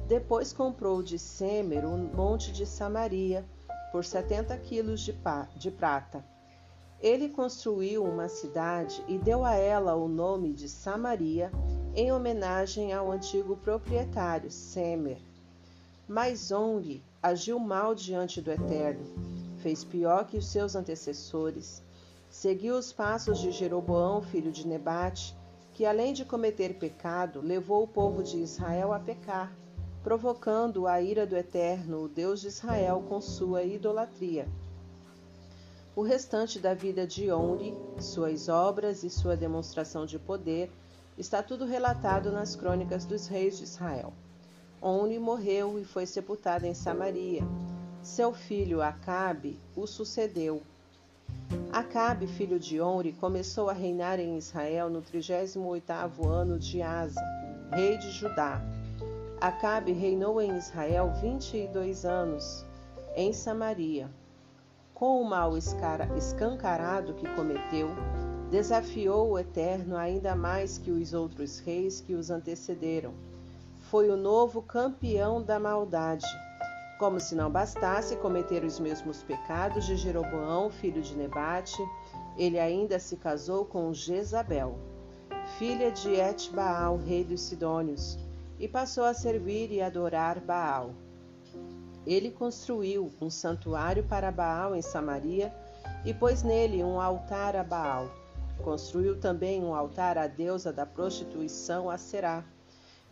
Depois comprou de Semer o monte de Samaria por setenta quilos de, de prata. Ele construiu uma cidade e deu a ela o nome de Samaria, em homenagem ao antigo proprietário, Semer. Mas Ong agiu mal diante do Eterno, fez pior que os seus antecessores. Seguiu os passos de Jeroboão, filho de Nebate, que além de cometer pecado, levou o povo de Israel a pecar provocando a ira do Eterno, o Deus de Israel, com sua idolatria. O restante da vida de Onri, suas obras e sua demonstração de poder está tudo relatado nas crônicas dos reis de Israel. Onri morreu e foi sepultado em Samaria. Seu filho Acabe o sucedeu. Acabe, filho de Onri, começou a reinar em Israel no 38º ano de Asa, rei de Judá Acabe reinou em Israel vinte e dois anos, em Samaria. Com o mal escancarado que cometeu, desafiou o Eterno ainda mais que os outros reis que os antecederam. Foi o novo campeão da maldade. Como se não bastasse cometer os mesmos pecados de Jeroboão, filho de Nebate, ele ainda se casou com Jezabel, filha de Etbaal, rei dos Sidônios e passou a servir e adorar Baal. Ele construiu um santuário para Baal em Samaria e pôs nele um altar a Baal. Construiu também um altar à deusa da prostituição, a Será.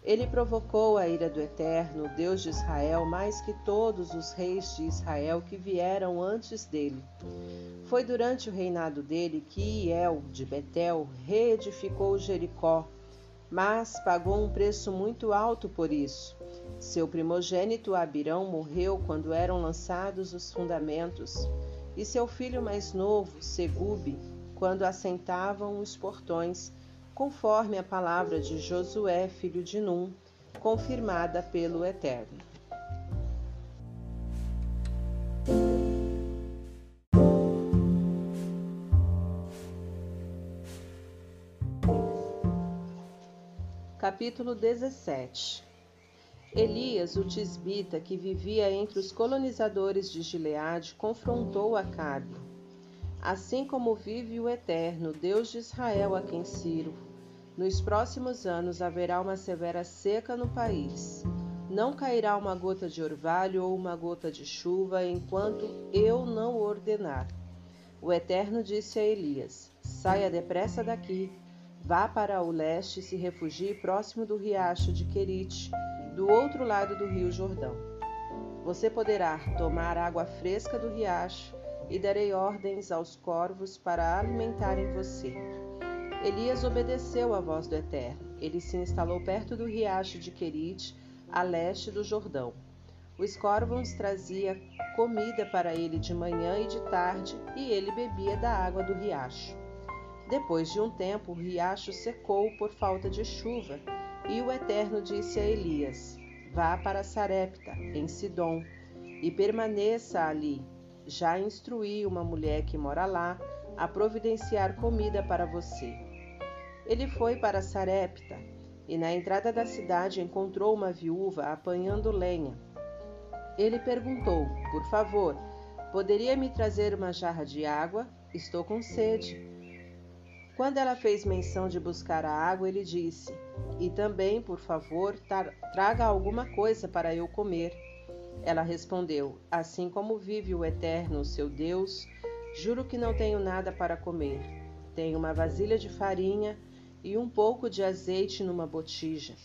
Ele provocou a ira do Eterno, Deus de Israel, mais que todos os reis de Israel que vieram antes dele. Foi durante o reinado dele que Iel de Betel reedificou Jericó mas pagou um preço muito alto por isso. Seu primogênito Abirão morreu quando eram lançados os fundamentos, e seu filho mais novo, Segube, quando assentavam os portões, conforme a palavra de Josué, filho de Num, confirmada pelo Eterno. Capítulo 17 Elias, o tisbita, que vivia entre os colonizadores de Gileade, confrontou Acabe. Assim como vive o Eterno, Deus de Israel, a quem sirvo, nos próximos anos haverá uma severa seca no país. Não cairá uma gota de orvalho ou uma gota de chuva enquanto eu não ordenar. O Eterno disse a Elias: Saia depressa daqui Vá para o leste e se refugie próximo do riacho de Querite, do outro lado do rio Jordão. Você poderá tomar água fresca do riacho e darei ordens aos corvos para alimentarem você. Elias obedeceu à voz do Eterno. Ele se instalou perto do riacho de Querite, a leste do Jordão. Os corvos traziam comida para ele de manhã e de tarde, e ele bebia da água do riacho. Depois de um tempo, o riacho secou por falta de chuva, e o Eterno disse a Elias: Vá para Sarepta, em Sidom, e permaneça ali. Já instruí uma mulher que mora lá a providenciar comida para você. Ele foi para Sarepta e na entrada da cidade encontrou uma viúva apanhando lenha. Ele perguntou: Por favor, poderia me trazer uma jarra de água? Estou com sede. Quando ela fez menção de buscar a água, ele disse: E também, por favor, traga alguma coisa para eu comer. Ela respondeu: Assim como vive o Eterno, seu Deus, juro que não tenho nada para comer. Tenho uma vasilha de farinha e um pouco de azeite numa botija.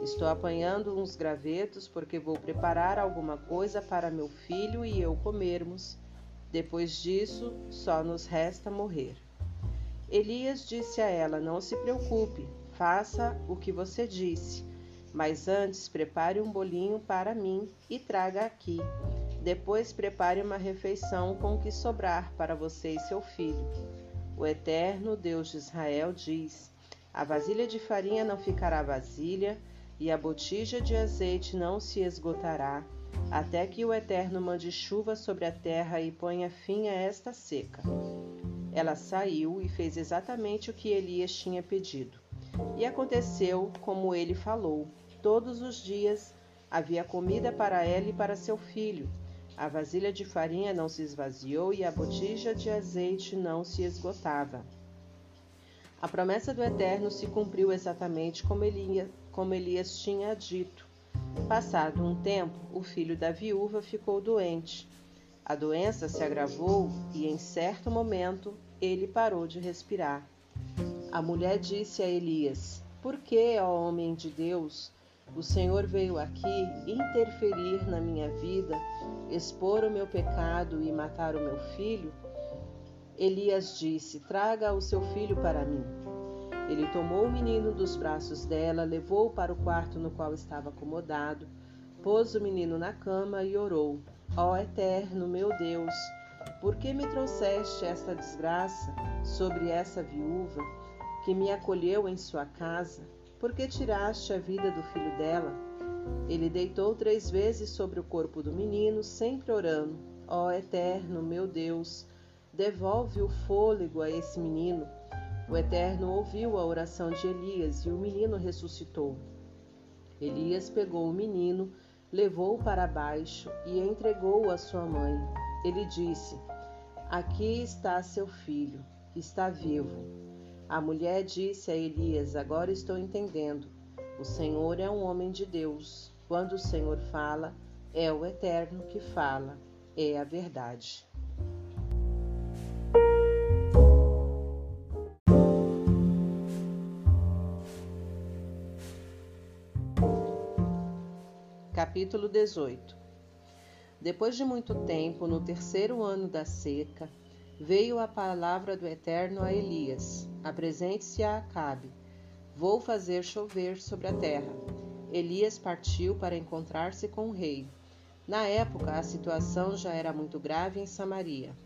Estou apanhando uns gravetos porque vou preparar alguma coisa para meu filho e eu comermos. Depois disso, só nos resta morrer. Elias disse a ela: Não se preocupe, faça o que você disse. Mas antes prepare um bolinho para mim e traga aqui. Depois prepare uma refeição com o que sobrar para você e seu filho. O Eterno Deus de Israel diz: A vasilha de farinha não ficará vazia, e a botija de azeite não se esgotará, até que o Eterno mande chuva sobre a terra e ponha fim a esta seca. Ela saiu e fez exatamente o que Elias tinha pedido. E aconteceu como ele falou. Todos os dias Havia comida para ela e para seu filho. A vasilha de farinha não se esvaziou e a botija de azeite não se esgotava. A promessa do Eterno se cumpriu exatamente como Elias, como Elias tinha dito. Passado um tempo, o filho da viúva ficou doente. A doença se agravou e, em certo momento, ele parou de respirar. A mulher disse a Elias: Por que, ó homem de Deus, o Senhor veio aqui interferir na minha vida, expor o meu pecado e matar o meu filho? Elias disse: Traga o seu filho para mim. Ele tomou o menino dos braços dela, levou-o para o quarto no qual estava acomodado, pôs o menino na cama e orou: Ó Eterno, meu Deus, por que me trouxeste esta desgraça sobre essa viúva que me acolheu em sua casa? Por que tiraste a vida do filho dela? Ele deitou três vezes sobre o corpo do menino, sempre orando: Ó Eterno, meu Deus, Devolve o fôlego a esse menino. O Eterno ouviu a oração de Elias e o menino ressuscitou. Elias pegou o menino, levou-o para baixo e entregou-o à sua mãe. Ele disse: Aqui está seu filho, está vivo. A mulher disse a Elias: Agora estou entendendo. O Senhor é um homem de Deus. Quando o Senhor fala, é o Eterno que fala, é a verdade. Capítulo 18 Depois de muito tempo, no terceiro ano da seca, veio a palavra do Eterno a Elias: Apresente-se a Acabe. Vou fazer chover sobre a terra. Elias partiu para encontrar-se com o rei. Na época, a situação já era muito grave em Samaria.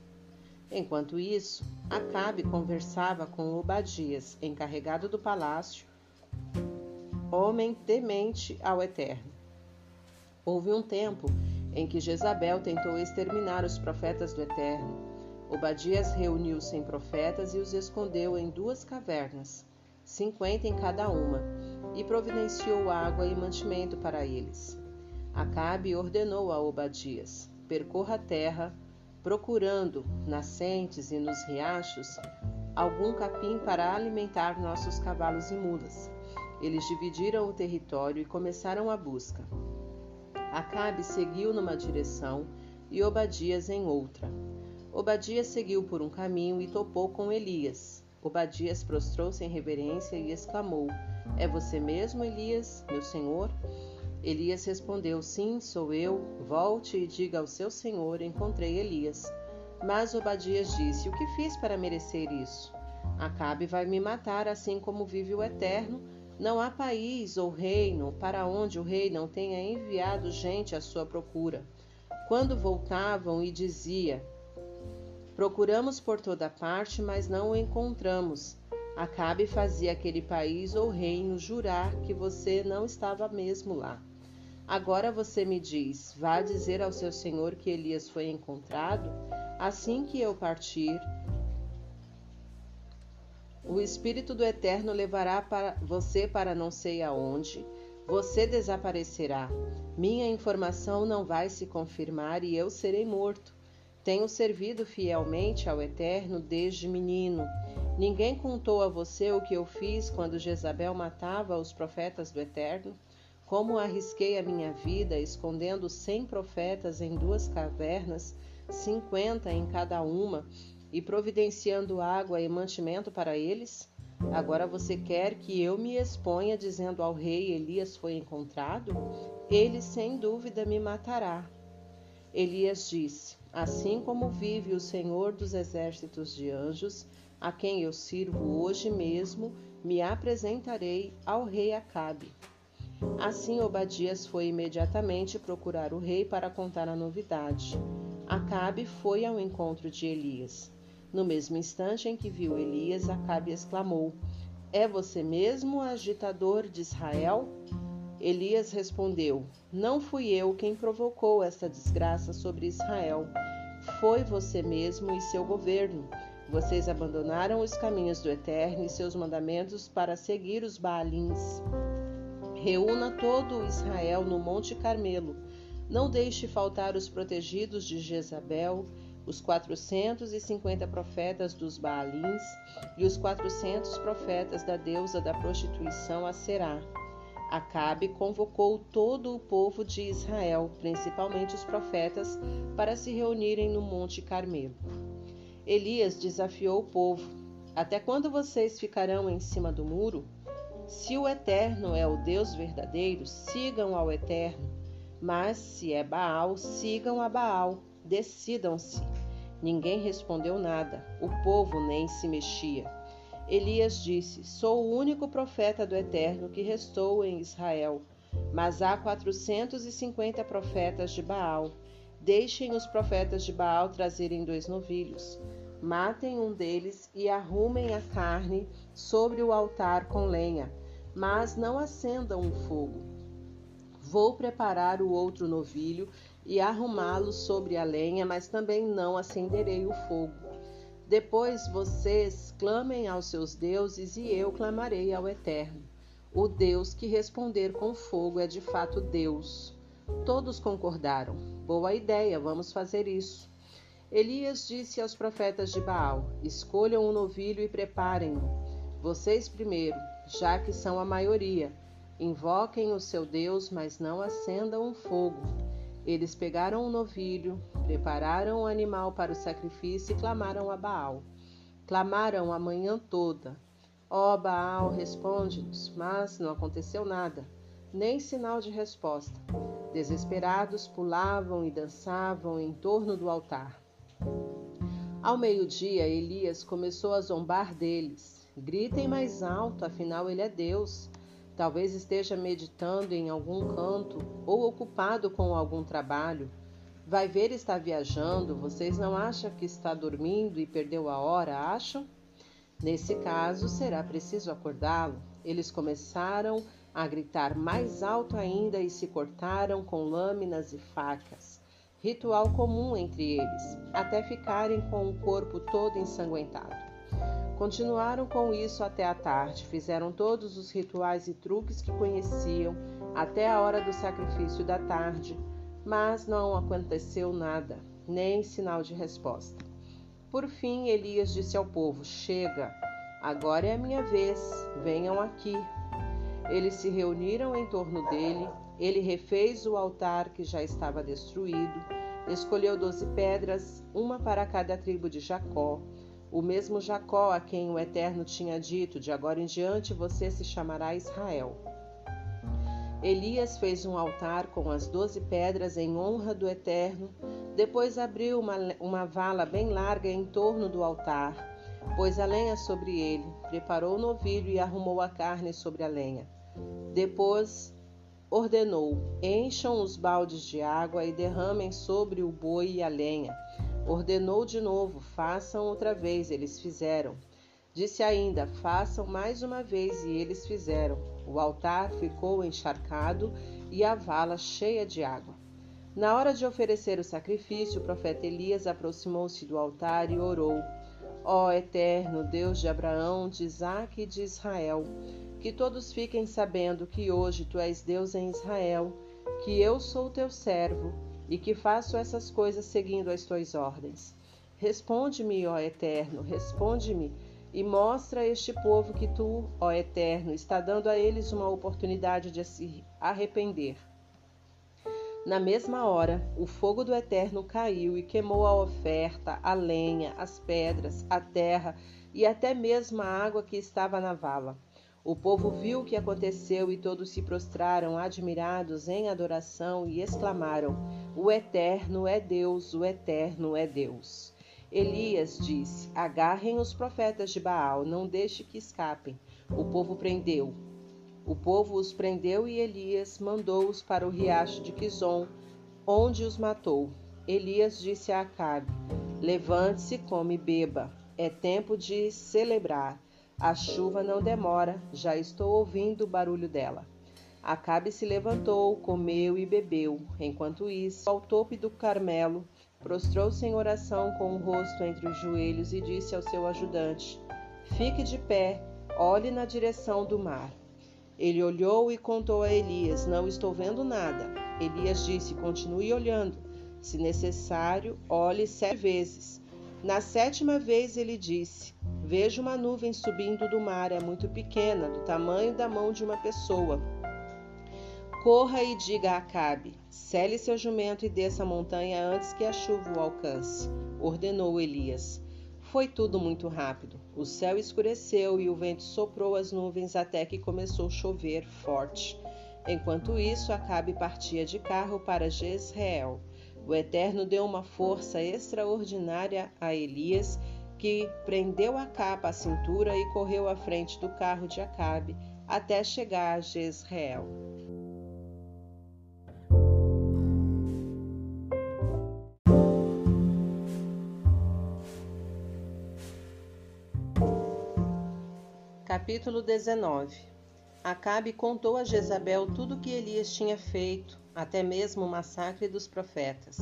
Enquanto isso, Acabe conversava com Obadias, encarregado do palácio, homem temente ao Eterno. Houve um tempo em que Jezabel tentou exterminar os profetas do Eterno. Obadias reuniu cem profetas e os escondeu em duas cavernas, cinquenta em cada uma, e providenciou água e mantimento para eles. Acabe ordenou a Obadias: percorra a terra, procurando, nascentes e nos riachos, algum capim para alimentar nossos cavalos e mulas. Eles dividiram o território e começaram a busca. Acabe seguiu numa direção e Obadias em outra. Obadias seguiu por um caminho e topou com Elias. Obadias prostrou-se em reverência e exclamou: É você mesmo, Elias, meu senhor? Elias respondeu: Sim, sou eu. Volte e diga ao seu senhor: Encontrei Elias. Mas Obadias disse: O que fiz para merecer isso? Acabe vai me matar, assim como vive o Eterno, não há país ou reino para onde o rei não tenha enviado gente à sua procura. Quando voltavam e dizia: Procuramos por toda parte, mas não o encontramos. Acabe fazia aquele país ou reino jurar que você não estava mesmo lá. Agora você me diz: vá dizer ao seu senhor que Elias foi encontrado? Assim que eu partir, o Espírito do Eterno levará para você para não sei aonde. Você desaparecerá. Minha informação não vai se confirmar e eu serei morto. Tenho servido fielmente ao Eterno desde menino. Ninguém contou a você o que eu fiz quando Jezabel matava os profetas do Eterno? Como arrisquei a minha vida escondendo cem profetas em duas cavernas, cinquenta em cada uma, e providenciando água e mantimento para eles? Agora você quer que eu me exponha dizendo ao rei Elias foi encontrado? Ele sem dúvida me matará. Elias disse: Assim como vive o Senhor dos exércitos de anjos, a quem eu sirvo hoje mesmo, me apresentarei ao rei Acabe. Assim Obadias foi imediatamente procurar o rei para contar a novidade. Acabe foi ao encontro de Elias. No mesmo instante em que viu Elias, Acabe exclamou: É você mesmo, agitador de Israel? Elias respondeu: Não fui eu quem provocou esta desgraça sobre Israel. Foi você mesmo e seu governo. Vocês abandonaram os caminhos do Eterno e seus mandamentos para seguir os Baalins. Reúna todo Israel no Monte Carmelo. Não deixe faltar os protegidos de Jezabel, os quatrocentos e cinquenta profetas dos Baalins e os quatrocentos profetas da deusa da prostituição a Será. Acabe convocou todo o povo de Israel, principalmente os profetas, para se reunirem no Monte Carmelo. Elias desafiou o povo: Até quando vocês ficarão em cima do muro? Se o Eterno é o Deus verdadeiro, sigam ao Eterno. Mas se é Baal, sigam a Baal. Decidam-se. Ninguém respondeu nada. O povo nem se mexia. Elias disse: Sou o único profeta do Eterno que restou em Israel. Mas há quatrocentos e cinquenta profetas de Baal. Deixem os profetas de Baal trazerem dois novilhos. Matem um deles e arrumem a carne sobre o altar com lenha, mas não acendam um fogo. Vou preparar o outro novilho e arrumá-lo sobre a lenha, mas também não acenderei o fogo. Depois vocês clamem aos seus deuses e eu clamarei ao Eterno. O Deus que responder com fogo é de fato Deus. Todos concordaram. Boa ideia, vamos fazer isso. Elias disse aos profetas de Baal: Escolham um novilho e preparem-no. Vocês primeiro, já que são a maioria. Invoquem o seu Deus, mas não acendam um fogo. Eles pegaram um novilho, prepararam o animal para o sacrifício e clamaram a Baal. Clamaram a manhã toda. Ó oh, Baal, responde-nos, mas não aconteceu nada, nem sinal de resposta. Desesperados, pulavam e dançavam em torno do altar. Ao meio-dia, Elias começou a zombar deles. Gritem mais alto, afinal ele é Deus. Talvez esteja meditando em algum canto ou ocupado com algum trabalho. Vai ver está viajando, vocês não acham que está dormindo e perdeu a hora, acham? Nesse caso, será preciso acordá-lo. Eles começaram a gritar mais alto ainda e se cortaram com lâminas e facas, ritual comum entre eles, até ficarem com o corpo todo ensanguentado. Continuaram com isso até a tarde, fizeram todos os rituais e truques que conheciam até a hora do sacrifício da tarde, mas não aconteceu nada, nem sinal de resposta. Por fim, Elias disse ao povo: Chega, agora é a minha vez, venham aqui. Eles se reuniram em torno dele, ele refez o altar que já estava destruído, escolheu doze pedras, uma para cada tribo de Jacó o mesmo Jacó a quem o Eterno tinha dito: De agora em diante você se chamará Israel. Elias fez um altar com as doze pedras em honra do Eterno, depois abriu uma, uma vala bem larga em torno do altar, pôs a lenha sobre ele, preparou o novilho e arrumou a carne sobre a lenha. Depois ordenou: Encham os baldes de água e derramem sobre o boi e a lenha Ordenou de novo: façam outra vez. Eles fizeram. Disse ainda: façam mais uma vez. E eles fizeram. O altar ficou encharcado e a vala cheia de água. Na hora de oferecer o sacrifício, o profeta Elias aproximou-se do altar e orou: Ó Eterno, Deus de Abraão, de Isaque e de Israel, que todos fiquem sabendo que hoje tu és Deus em Israel, que eu sou teu servo e que faço essas coisas seguindo as tuas ordens. Responde-me, ó Eterno, responde-me e mostra a este povo que tu, ó Eterno, está dando a eles uma oportunidade de se arrepender. Na mesma hora, o fogo do Eterno caiu e queimou a oferta, a lenha, as pedras, a terra e até mesmo a água que estava na vala. O povo viu o que aconteceu e todos se prostraram, admirados em adoração, e exclamaram: O Eterno é Deus, o Eterno é Deus. Elias disse: Agarrem os profetas de Baal, não deixe que escapem. O povo prendeu. O povo os prendeu e Elias mandou-os para o riacho de Quizon, onde os matou. Elias disse a Acabe: Levante-se, come e beba. É tempo de celebrar. A chuva não demora, já estou ouvindo o barulho dela. Acabe se levantou, comeu e bebeu. Enquanto isso, ao topo do Carmelo, prostrou-se em oração com o rosto entre os joelhos e disse ao seu ajudante: Fique de pé, olhe na direção do mar. Ele olhou e contou a Elias: Não estou vendo nada. Elias disse: Continue olhando. Se necessário, olhe sete vezes. Na sétima vez ele disse: Vejo uma nuvem subindo do mar, é muito pequena, do tamanho da mão de uma pessoa. Corra e diga a Acabe: Cele seu jumento e desça a montanha antes que a chuva o alcance, ordenou Elias. Foi tudo muito rápido. O céu escureceu e o vento soprou as nuvens até que começou a chover forte. Enquanto isso, Acabe partia de carro para Jezreel. O Eterno deu uma força extraordinária a Elias, que prendeu a capa à cintura e correu à frente do carro de Acabe até chegar a Jezreel. Capítulo 19 Acabe contou a Jezabel tudo o que Elias tinha feito, até mesmo o massacre dos profetas.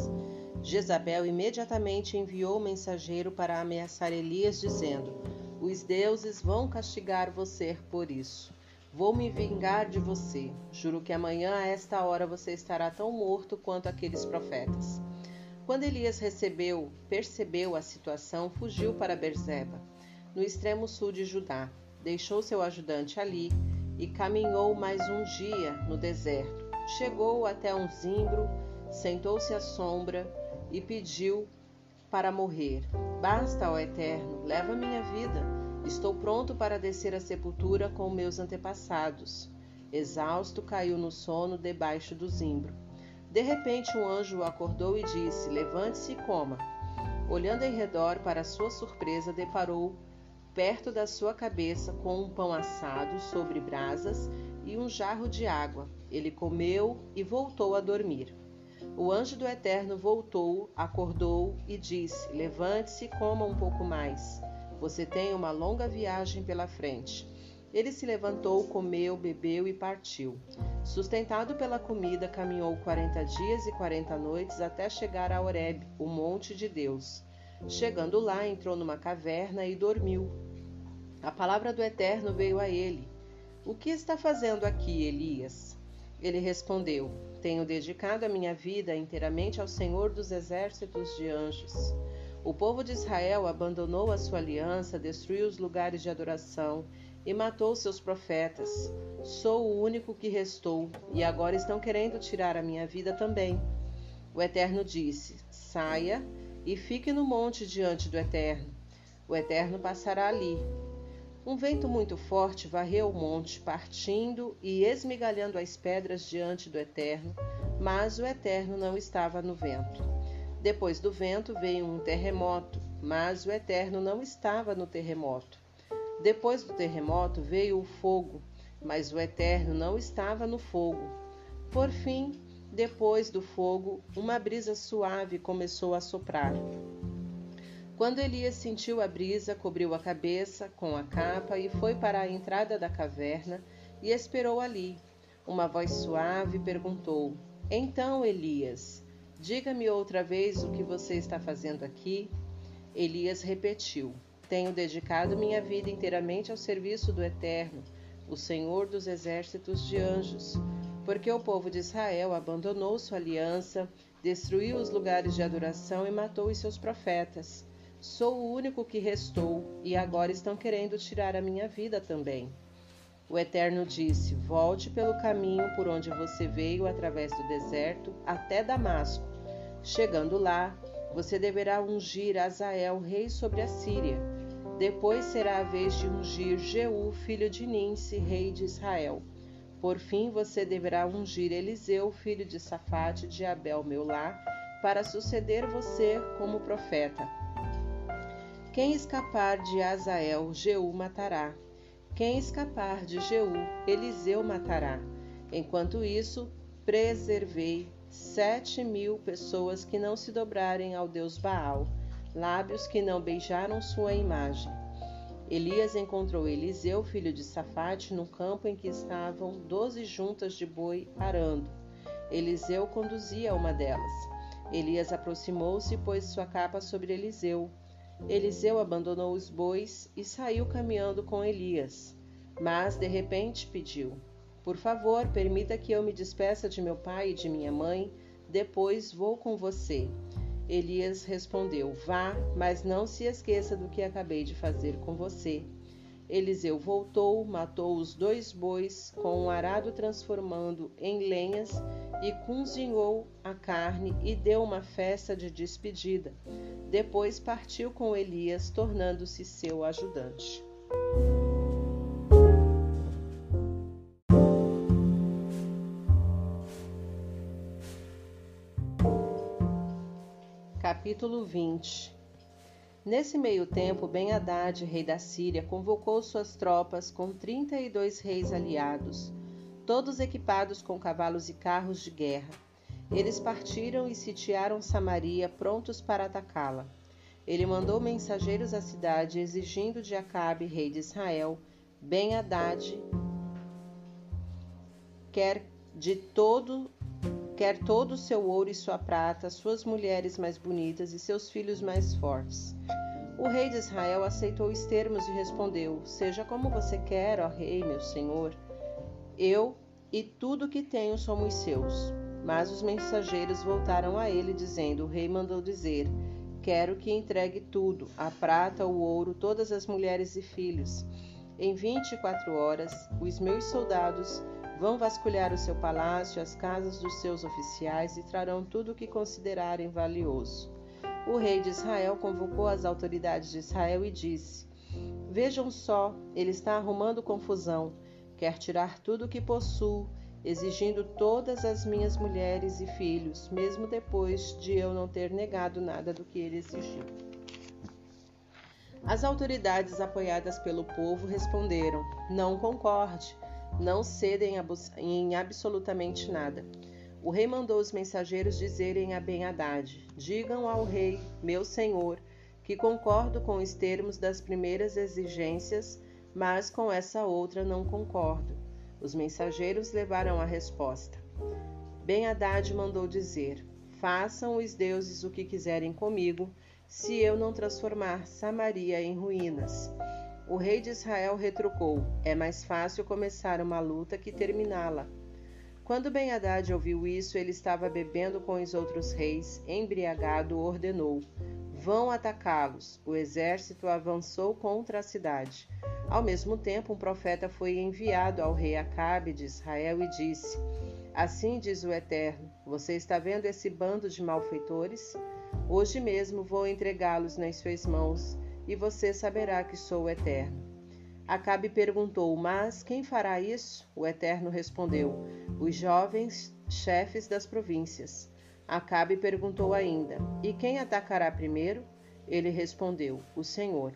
Jezabel imediatamente enviou o mensageiro para ameaçar Elias, dizendo: Os deuses vão castigar você por isso. Vou me vingar de você. Juro que amanhã a esta hora você estará tão morto quanto aqueles profetas. Quando Elias recebeu, percebeu a situação, fugiu para Berzeba, no extremo sul de Judá deixou seu ajudante ali e caminhou mais um dia no deserto. Chegou até um zimbro, sentou-se à sombra e pediu para morrer. Basta, ó Eterno, leva minha vida. Estou pronto para descer à sepultura com meus antepassados. Exausto, caiu no sono debaixo do zimbro. De repente, um anjo o acordou e disse: Levante-se e coma. Olhando em redor, para sua surpresa, deparou perto da sua cabeça com um pão assado sobre brasas e um jarro de água. Ele comeu e voltou a dormir. O anjo do Eterno voltou, acordou e disse: Levante-se e coma um pouco mais. Você tem uma longa viagem pela frente. Ele se levantou, comeu, bebeu e partiu. Sustentado pela comida, caminhou quarenta dias e quarenta noites até chegar a Horeb, o monte de Deus. Chegando lá, entrou numa caverna e dormiu. A palavra do Eterno veio a ele: O que está fazendo aqui, Elias? Ele respondeu: Tenho dedicado a minha vida inteiramente ao Senhor dos exércitos de anjos. O povo de Israel abandonou a sua aliança, destruiu os lugares de adoração e matou seus profetas. Sou o único que restou, e agora estão querendo tirar a minha vida também. O Eterno disse: Saia e fique no monte diante do Eterno. O Eterno passará ali, um vento muito forte varreu o monte, partindo e esmigalhando as pedras diante do Eterno, mas o Eterno não estava no vento. Depois do vento veio um terremoto, mas o Eterno não estava no terremoto. Depois do terremoto veio o fogo, mas o Eterno não estava no fogo. Por fim, depois do fogo, uma brisa suave começou a soprar. Quando Elias sentiu a brisa, cobriu a cabeça com a capa e foi para a entrada da caverna e esperou ali. Uma voz suave perguntou: Então, Elias, diga-me outra vez o que você está fazendo aqui? Elias repetiu: Tenho dedicado minha vida inteiramente ao serviço do Eterno, o Senhor dos exércitos de anjos, porque o povo de Israel abandonou sua aliança, destruiu os lugares de adoração e matou os seus profetas. Sou o único que restou, e agora estão querendo tirar a minha vida também. O Eterno disse: Volte pelo caminho por onde você veio através do deserto até Damasco. Chegando lá, você deverá ungir Azael, rei sobre a Síria. Depois será a vez de ungir Jeú, filho de Ninse, rei de Israel. Por fim, você deverá ungir Eliseu, filho de Safate, de Abel, meu lar, para suceder você como profeta. Quem escapar de Azael, Jeú matará. Quem escapar de Jeú, Eliseu matará. Enquanto isso, preservei sete mil pessoas que não se dobrarem ao Deus Baal, lábios que não beijaram sua imagem. Elias encontrou Eliseu, filho de Safate, no campo em que estavam doze juntas de boi arando. Eliseu conduzia uma delas. Elias aproximou-se e pôs sua capa sobre Eliseu. Eliseu abandonou os bois e saiu caminhando com Elias. Mas de repente pediu: Por favor, permita que eu me despeça de meu pai e de minha mãe, depois vou com você. Elias respondeu: Vá, mas não se esqueça do que acabei de fazer com você. Eliseu voltou, matou os dois bois com um arado transformando em lenhas e cozinhou a carne e deu uma festa de despedida. Depois partiu com Elias, tornando-se seu ajudante. Capítulo 20 Nesse meio tempo, Ben-Hadad, rei da Síria, convocou suas tropas com trinta e dois reis aliados, todos equipados com cavalos e carros de guerra. Eles partiram e sitiaram Samaria, prontos para atacá-la. Ele mandou mensageiros à cidade, exigindo de Acabe, rei de Israel, Ben-Hadad, quer de todo quer todo o seu ouro e sua prata, suas mulheres mais bonitas e seus filhos mais fortes. O rei de Israel aceitou os termos e respondeu: Seja como você quer, ó rei, meu senhor. Eu e tudo que tenho somos seus. Mas os mensageiros voltaram a ele, dizendo: O rei mandou dizer: Quero que entregue tudo, a prata, o ouro, todas as mulheres e filhos. Em vinte e quatro horas, os meus soldados Vão vasculhar o seu palácio, as casas dos seus oficiais e trarão tudo o que considerarem valioso. O rei de Israel convocou as autoridades de Israel e disse: Vejam só, ele está arrumando confusão, quer tirar tudo o que possuo, exigindo todas as minhas mulheres e filhos, mesmo depois de eu não ter negado nada do que ele exigiu. As autoridades, apoiadas pelo povo, responderam: Não concorde não cedem em absolutamente nada. O rei mandou os mensageiros dizerem a Ben-Hadad: Digam ao rei, meu senhor, que concordo com os termos das primeiras exigências, mas com essa outra não concordo. Os mensageiros levaram a resposta. Ben-Hadad mandou dizer: Façam os deuses o que quiserem comigo, se eu não transformar Samaria em ruínas. O rei de Israel retrucou: É mais fácil começar uma luta que terminá-la. Quando Ben-Hadad ouviu isso, ele estava bebendo com os outros reis, embriagado, ordenou: Vão atacá-los. O exército avançou contra a cidade. Ao mesmo tempo, um profeta foi enviado ao rei Acabe de Israel e disse: Assim diz o Eterno: Você está vendo esse bando de malfeitores? Hoje mesmo vou entregá-los nas suas mãos e você saberá que sou o Eterno. Acabe perguntou: Mas quem fará isso? O Eterno respondeu: Os jovens chefes das províncias. Acabe perguntou ainda: E quem atacará primeiro? Ele respondeu: O Senhor.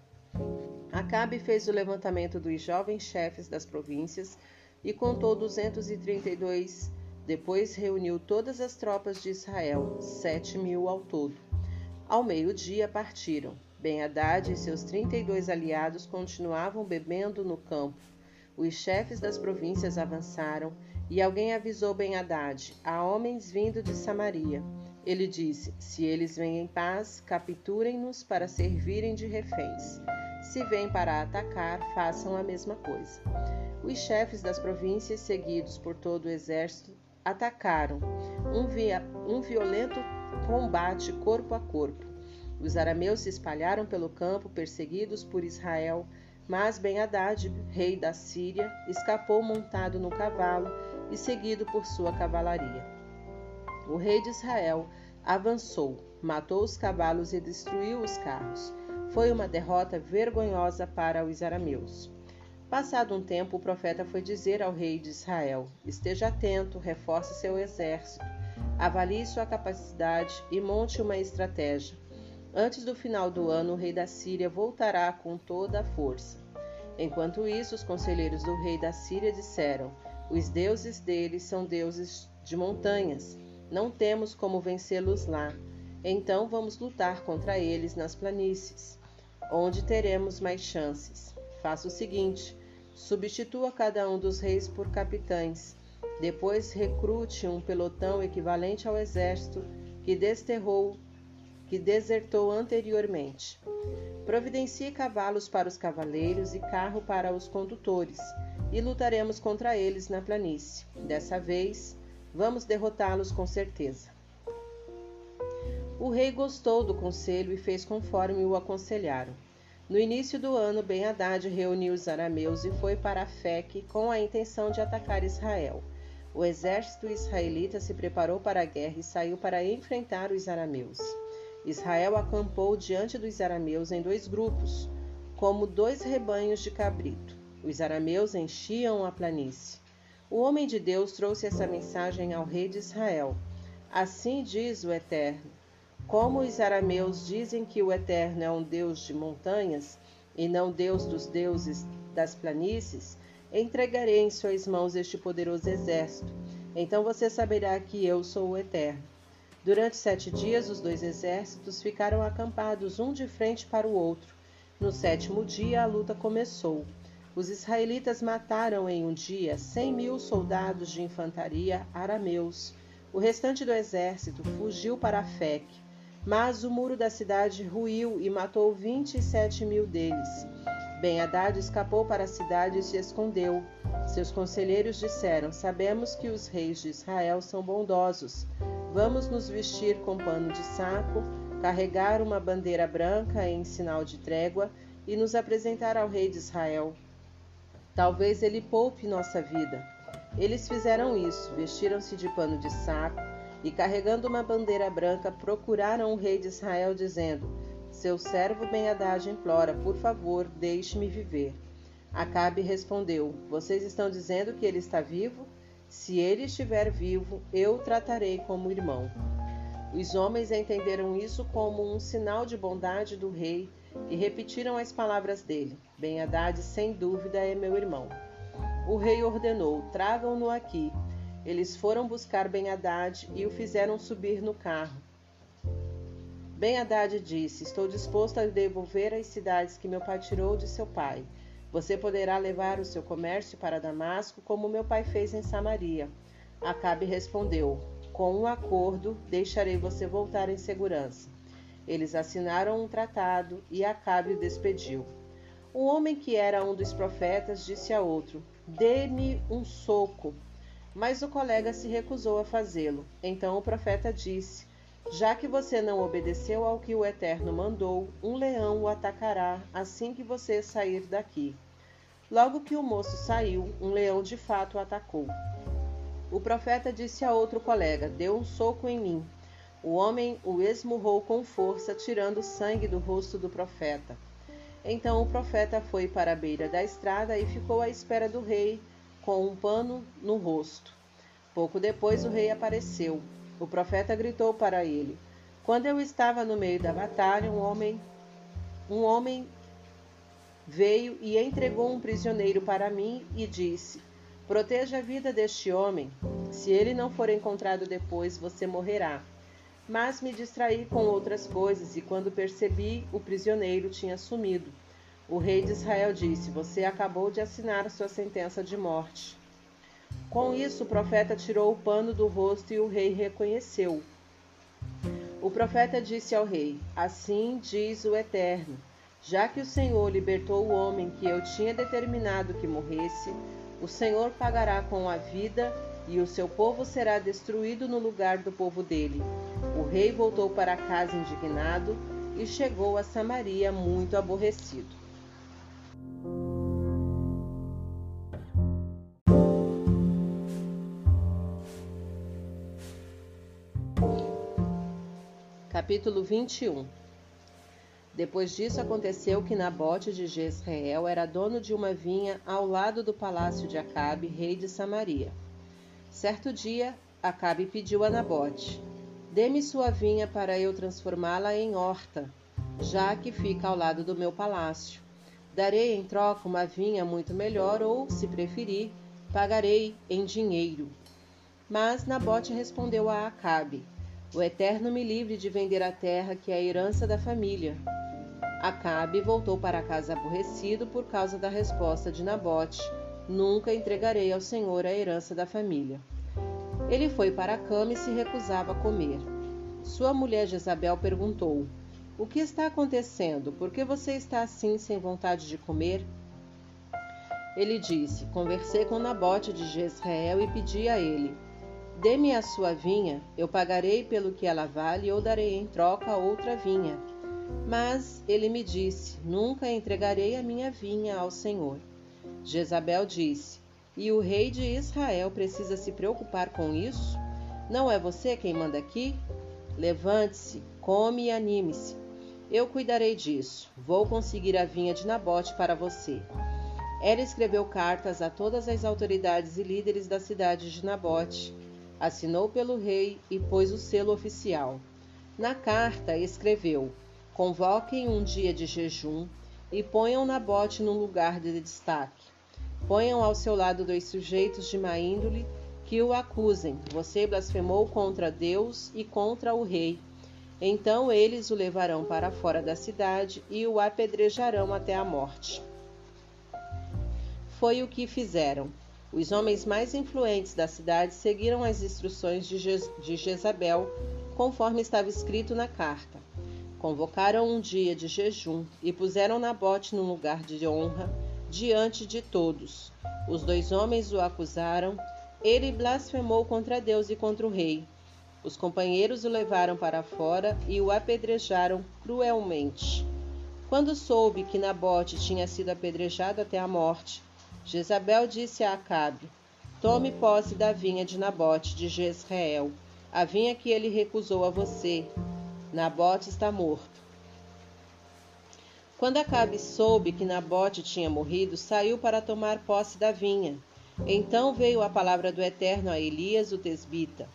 Acabe fez o levantamento dos jovens chefes das províncias e contou 232. Depois reuniu todas as tropas de Israel, sete mil ao todo. Ao meio-dia partiram. Ben-Hadad e seus 32 aliados continuavam bebendo no campo. Os chefes das províncias avançaram e alguém avisou Ben-Hadad: há homens vindo de Samaria. Ele disse: Se eles vêm em paz, capturem-nos para servirem de reféns. Se vêm para atacar, façam a mesma coisa. Os chefes das províncias, seguidos por todo o exército, atacaram. Um, via, um violento combate corpo a corpo. Os arameus se espalharam pelo campo, perseguidos por Israel, mas Ben-Hadad, rei da Síria, escapou montado no cavalo e seguido por sua cavalaria. O rei de Israel avançou, matou os cavalos e destruiu os carros. Foi uma derrota vergonhosa para os arameus. Passado um tempo, o profeta foi dizer ao rei de Israel: Esteja atento, reforce seu exército, avalie sua capacidade e monte uma estratégia. Antes do final do ano, o rei da Síria voltará com toda a força. Enquanto isso, os conselheiros do rei da Síria disseram: Os deuses deles são deuses de montanhas. Não temos como vencê-los lá. Então vamos lutar contra eles nas planícies, onde teremos mais chances. Faça o seguinte: substitua cada um dos reis por capitães. Depois recrute um pelotão equivalente ao exército que desterrou que desertou anteriormente. Providencie cavalos para os cavaleiros e carro para os condutores, e lutaremos contra eles na planície. Dessa vez, vamos derrotá-los com certeza. O rei gostou do conselho e fez conforme o aconselharam. No início do ano, Ben-Hadad reuniu os arameus e foi para Afec com a intenção de atacar Israel. O exército israelita se preparou para a guerra e saiu para enfrentar os arameus. Israel acampou diante dos arameus em dois grupos, como dois rebanhos de cabrito. Os arameus enchiam a planície. O homem de Deus trouxe essa mensagem ao rei de Israel. Assim diz o Eterno: Como os arameus dizem que o Eterno é um Deus de montanhas e não Deus dos deuses das planícies, entregarei em suas mãos este poderoso exército. Então você saberá que eu sou o Eterno. Durante sete dias, os dois exércitos ficaram acampados um de frente para o outro. No sétimo dia, a luta começou. Os israelitas mataram em um dia cem mil soldados de infantaria arameus. O restante do exército fugiu para Fec, mas o muro da cidade ruiu e matou vinte e sete mil deles. Ben-Hadad escapou para a cidade e se escondeu. Seus conselheiros disseram: Sabemos que os reis de Israel são bondosos. Vamos nos vestir com pano de saco, carregar uma bandeira branca em sinal de trégua e nos apresentar ao rei de Israel. Talvez ele poupe nossa vida. Eles fizeram isso, vestiram-se de pano de saco e, carregando uma bandeira branca, procuraram o rei de Israel, dizendo: seu servo Ben-Hadad implora, por favor, deixe-me viver. Acabe respondeu: Vocês estão dizendo que ele está vivo? Se ele estiver vivo, eu o tratarei como irmão. Os homens entenderam isso como um sinal de bondade do rei e repetiram as palavras dele: Ben-Hadad, sem dúvida, é meu irmão. O rei ordenou: Tragam-no aqui. Eles foram buscar Ben-Hadad e o fizeram subir no carro. Ben Haddad disse: Estou disposto a devolver as cidades que meu pai tirou de seu pai. Você poderá levar o seu comércio para Damasco, como meu pai fez em Samaria. Acabe respondeu: Com um acordo, deixarei você voltar em segurança. Eles assinaram um tratado e Acabe o despediu. Um homem que era um dos profetas disse a outro: Dê-me um soco. Mas o colega se recusou a fazê-lo. Então o profeta disse: já que você não obedeceu ao que o Eterno mandou, um leão o atacará assim que você sair daqui. Logo que o moço saiu, um leão de fato o atacou. O profeta disse a outro colega: Deu um soco em mim. O homem o esmurrou com força, tirando sangue do rosto do profeta. Então o profeta foi para a beira da estrada e ficou à espera do rei, com um pano no rosto. Pouco depois o rei apareceu. O profeta gritou para ele: Quando eu estava no meio da batalha, um homem um homem veio e entregou um prisioneiro para mim e disse: Proteja a vida deste homem. Se ele não for encontrado depois, você morrerá. Mas me distraí com outras coisas e quando percebi, o prisioneiro tinha sumido. O rei de Israel disse: Você acabou de assinar sua sentença de morte. Com isso, o profeta tirou o pano do rosto e o rei reconheceu. O profeta disse ao rei: Assim diz o Eterno: Já que o Senhor libertou o homem que eu tinha determinado que morresse, o Senhor pagará com a vida e o seu povo será destruído no lugar do povo dele. O rei voltou para casa indignado e chegou a Samaria muito aborrecido. Capítulo 21 Depois disso aconteceu que Nabote de Jezreel era dono de uma vinha ao lado do palácio de Acabe, rei de Samaria. Certo dia, Acabe pediu a Nabote: Dê-me sua vinha para eu transformá-la em horta, já que fica ao lado do meu palácio. Darei em troca uma vinha muito melhor ou, se preferir, pagarei em dinheiro. Mas Nabote respondeu a Acabe: o Eterno me livre de vender a terra que é a herança da família. Acabe voltou para casa aborrecido por causa da resposta de Nabote: Nunca entregarei ao Senhor a herança da família. Ele foi para a cama e se recusava a comer. Sua mulher Jezabel perguntou: O que está acontecendo? Por que você está assim sem vontade de comer? Ele disse: Conversei com Nabote de Jezreel e pedi a ele: Dê-me a sua vinha, eu pagarei pelo que ela vale ou darei em troca outra vinha. Mas ele me disse: Nunca entregarei a minha vinha ao Senhor. Jezabel disse: E o rei de Israel precisa se preocupar com isso? Não é você quem manda aqui? Levante-se, come e anime-se. Eu cuidarei disso. Vou conseguir a vinha de Nabote para você. Ela escreveu cartas a todas as autoridades e líderes da cidade de Nabote, assinou pelo rei e pôs o selo oficial. Na carta escreveu: Convoquem um dia de jejum e ponham Nabote num lugar de destaque. Ponham ao seu lado dois sujeitos de má índole que o acusem. Você blasfemou contra Deus e contra o rei. Então eles o levarão para fora da cidade e o apedrejarão até a morte foi o que fizeram. Os homens mais influentes da cidade seguiram as instruções de, Je de Jezabel, conforme estava escrito na carta. Convocaram um dia de jejum e puseram Nabote num lugar de honra diante de todos. Os dois homens o acusaram. Ele blasfemou contra Deus e contra o rei. Os companheiros o levaram para fora e o apedrejaram cruelmente. Quando soube que Nabote tinha sido apedrejado até a morte, Jezabel disse a Acabe: Tome posse da vinha de Nabote de Jezreel, a vinha que ele recusou a você. Nabote está morto. Quando Acabe soube que Nabote tinha morrido, saiu para tomar posse da vinha. Então veio a palavra do Eterno a Elias, o tesbita.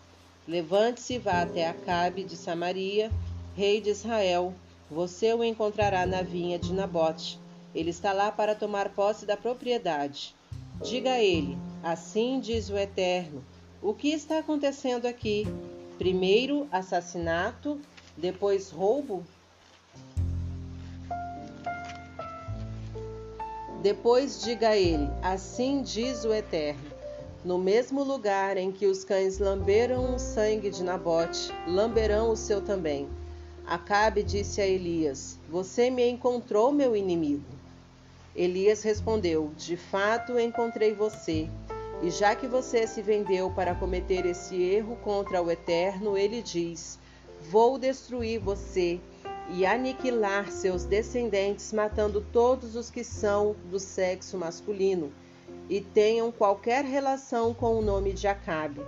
Levante-se e vá até Acabe de Samaria, rei de Israel. Você o encontrará na vinha de Nabote ele está lá para tomar posse da propriedade. Diga a ele: Assim diz o Eterno: O que está acontecendo aqui? Primeiro assassinato, depois roubo? Depois diga a ele: Assim diz o Eterno: No mesmo lugar em que os cães lamberam o sangue de Nabote, lamberão o seu também. Acabe disse a Elias: Você me encontrou, meu inimigo. Elias respondeu: De fato encontrei você. E já que você se vendeu para cometer esse erro contra o Eterno, ele diz: Vou destruir você e aniquilar seus descendentes, matando todos os que são do sexo masculino e tenham qualquer relação com o nome de Acabe.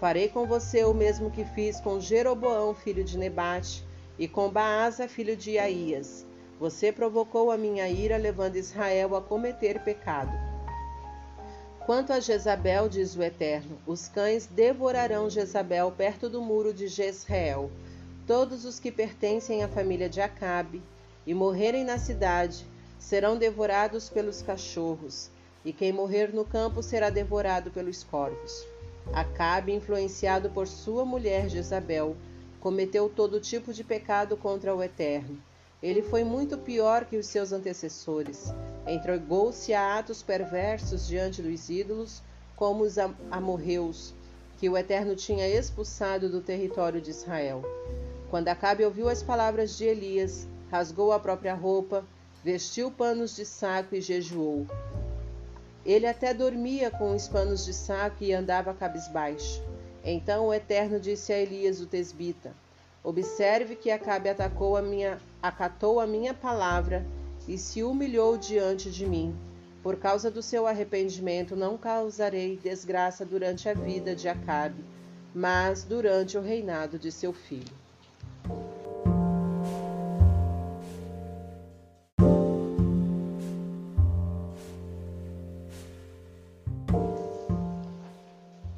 Farei com você o mesmo que fiz com Jeroboão, filho de Nebate, e com Baasa, filho de Aías você provocou a minha ira, levando Israel a cometer pecado. Quanto a Jezabel, diz o Eterno, os cães devorarão Jezabel perto do muro de Jezreel. Todos os que pertencem à família de Acabe e morrerem na cidade serão devorados pelos cachorros, e quem morrer no campo será devorado pelos corvos. Acabe, influenciado por sua mulher Jezabel, cometeu todo tipo de pecado contra o Eterno ele foi muito pior que os seus antecessores. Entregou-se a atos perversos diante dos ídolos, como os amorreus, que o Eterno tinha expulsado do território de Israel. Quando Acabe ouviu as palavras de Elias, rasgou a própria roupa, vestiu panos de saco e jejuou. Ele até dormia com os panos de saco e andava cabisbaixo. Então o Eterno disse a Elias, o tesbita: Observe que Acabe atacou a minha, acatou a minha palavra e se humilhou diante de mim. Por causa do seu arrependimento, não causarei desgraça durante a vida de Acabe, mas durante o reinado de seu filho.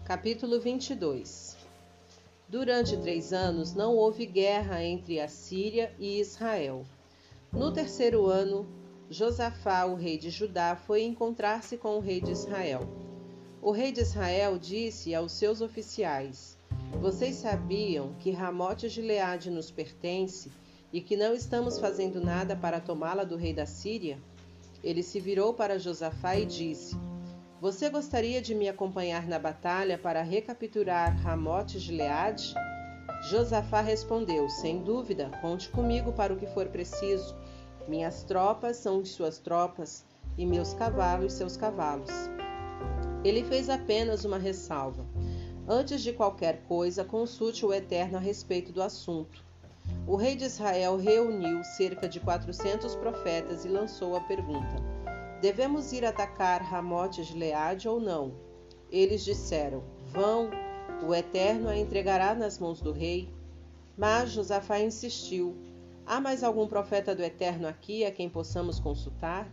Capítulo 22 Durante três anos não houve guerra entre a Síria e Israel. No terceiro ano, Josafá, o rei de Judá, foi encontrar-se com o rei de Israel. O rei de Israel disse aos seus oficiais: Vocês sabiam que Ramote Gileade nos pertence e que não estamos fazendo nada para tomá-la do rei da Síria? Ele se virou para Josafá e disse: você gostaria de me acompanhar na batalha para recapturar Ramote Gileade? Josafá respondeu: Sem dúvida, conte comigo para o que for preciso. Minhas tropas são suas tropas, e meus cavalos seus cavalos. Ele fez apenas uma ressalva. Antes de qualquer coisa, consulte o Eterno a respeito do assunto. O rei de Israel reuniu cerca de 400 profetas e lançou a pergunta: Devemos ir atacar Ramote Gileade ou não? Eles disseram: Vão, o Eterno a entregará nas mãos do rei. Mas Josafá insistiu: Há mais algum profeta do Eterno aqui a quem possamos consultar?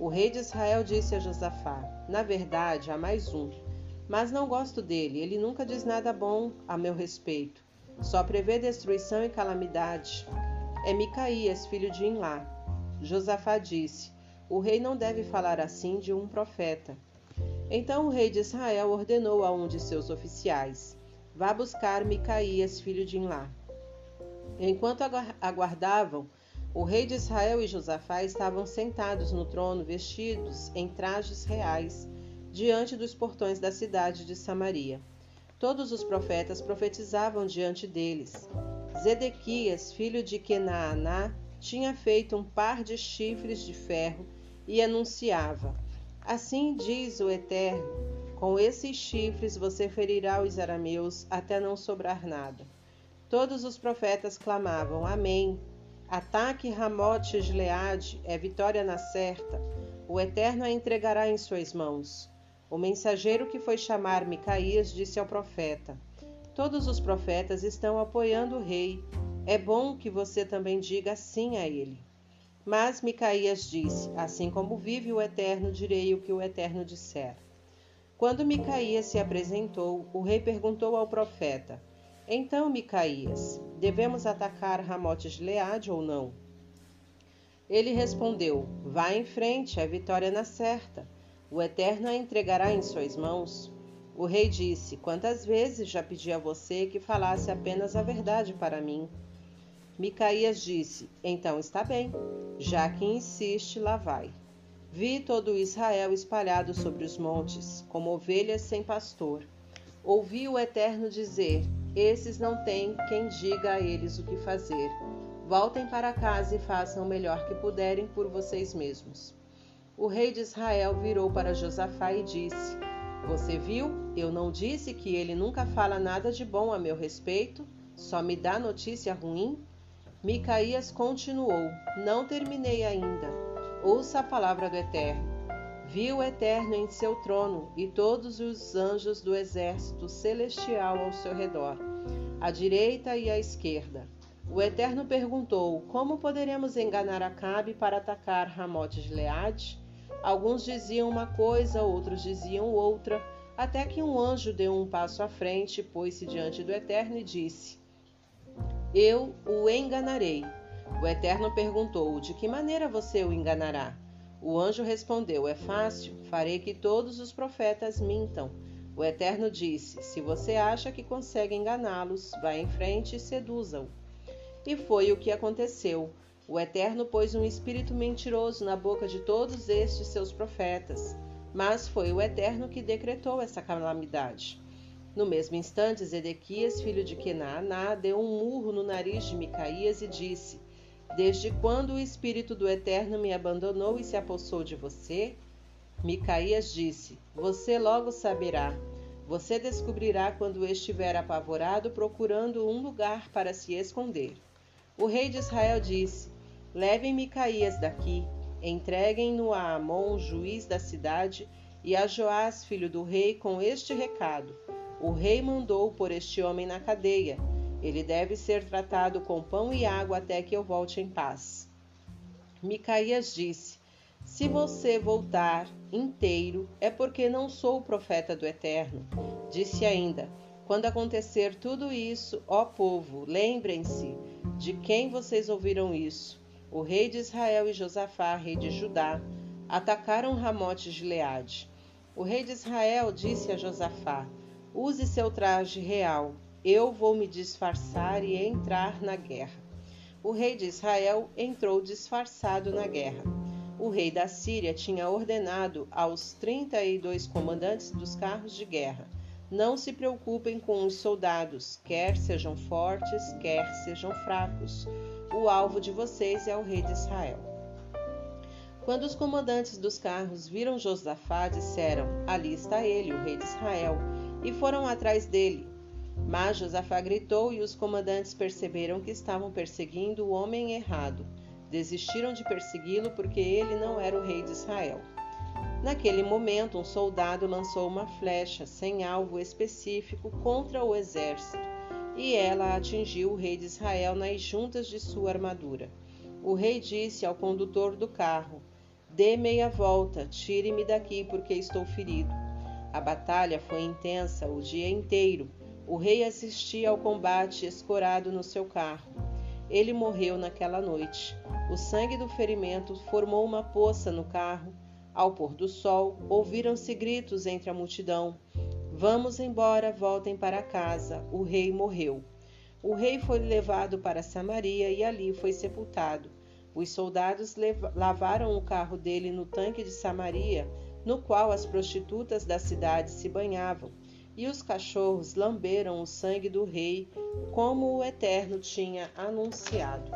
O rei de Israel disse a Josafá: Na verdade, há mais um, mas não gosto dele, ele nunca diz nada bom a meu respeito. Só prevê destruição e calamidade. É Micaías, filho de Inlá. Josafá disse: O rei não deve falar assim de um profeta. Então o rei de Israel ordenou a um de seus oficiais: Vá buscar Micaías, filho de Inlá. Enquanto aguardavam, o rei de Israel e Josafá estavam sentados no trono, vestidos em trajes reais, diante dos portões da cidade de Samaria. Todos os profetas profetizavam diante deles. Zedequias, filho de Kenaaná, tinha feito um par de chifres de ferro e anunciava: Assim diz o Eterno: Com esses chifres você ferirá os arameus até não sobrar nada. Todos os profetas clamavam: Amém. Ataque Ramote Gileade é vitória na certa. O Eterno a entregará em suas mãos. O mensageiro que foi chamar Micaías disse ao profeta: Todos os profetas estão apoiando o rei. É bom que você também diga sim a ele. Mas Micaías disse: Assim como vive o Eterno, direi o que o Eterno disser. Quando Micaías se apresentou, o rei perguntou ao profeta: Então, Micaías, devemos atacar Ramote Gileade ou não? Ele respondeu: Vá em frente, a vitória na certa. O Eterno a entregará em suas mãos. O rei disse: Quantas vezes já pedi a você que falasse apenas a verdade para mim? Micaías disse: Então está bem, já que insiste, lá vai. Vi todo Israel espalhado sobre os montes, como ovelhas sem pastor. Ouvi o Eterno dizer: Esses não têm quem diga a eles o que fazer. Voltem para casa e façam o melhor que puderem por vocês mesmos. O rei de Israel virou para Josafá e disse: Você viu? Eu não disse que ele nunca fala nada de bom a meu respeito, só me dá notícia ruim? Micaías continuou: Não terminei ainda. Ouça a palavra do Eterno. Vi o Eterno em seu trono e todos os anjos do exército celestial ao seu redor, à direita e à esquerda. O Eterno perguntou: Como poderemos enganar Acabe para atacar Ramote de Leade? Alguns diziam uma coisa, outros diziam outra, até que um anjo deu um passo à frente, pôs-se diante do Eterno e disse: Eu o enganarei. O Eterno perguntou: De que maneira você o enganará? O anjo respondeu: É fácil, farei que todos os profetas mintam. O Eterno disse: Se você acha que consegue enganá-los, vá em frente e seduza-o. E foi o que aconteceu. O Eterno pôs um espírito mentiroso na boca de todos estes seus profetas, mas foi o Eterno que decretou essa calamidade. No mesmo instante, Zedequias, filho de Kenaaná, deu um murro no nariz de Micaías e disse: Desde quando o espírito do Eterno me abandonou e se apossou de você? Micaías disse: Você logo saberá. Você descobrirá quando estiver apavorado procurando um lugar para se esconder. O rei de Israel disse: Levem Micaías daqui, entreguem-no a Amon, juiz da cidade, e a Joás, filho do rei, com este recado: O rei mandou por este homem na cadeia. Ele deve ser tratado com pão e água até que eu volte em paz. Micaías disse: Se você voltar inteiro, é porque não sou o profeta do Eterno. Disse ainda: Quando acontecer tudo isso, ó povo, lembrem-se de quem vocês ouviram isso o rei de Israel e Josafá, rei de Judá, atacaram Ramote de Gileade. O rei de Israel disse a Josafá: Use seu traje real, eu vou me disfarçar e entrar na guerra. O rei de Israel entrou disfarçado na guerra. O rei da Síria tinha ordenado aos trinta e dois comandantes dos carros de guerra: Não se preocupem com os soldados, quer sejam fortes, quer sejam fracos o alvo de vocês é o rei de Israel. Quando os comandantes dos carros viram Josafá, disseram: Ali está ele, o rei de Israel, e foram atrás dele. Mas Josafá gritou e os comandantes perceberam que estavam perseguindo o homem errado. Desistiram de persegui-lo porque ele não era o rei de Israel. Naquele momento, um soldado lançou uma flecha sem alvo específico contra o exército, e ela atingiu o rei de Israel nas juntas de sua armadura. O rei disse ao condutor do carro: Dê meia volta, tire-me daqui, porque estou ferido. A batalha foi intensa o dia inteiro. O rei assistia ao combate escorado no seu carro. Ele morreu naquela noite. O sangue do ferimento formou uma poça no carro ao pôr do sol, ouviram-se gritos entre a multidão: Vamos embora, voltem para casa, o rei morreu. O rei foi levado para Samaria e ali foi sepultado. Os soldados lavaram o carro dele no tanque de Samaria, no qual as prostitutas da cidade se banhavam, e os cachorros lamberam o sangue do rei, como o Eterno tinha anunciado.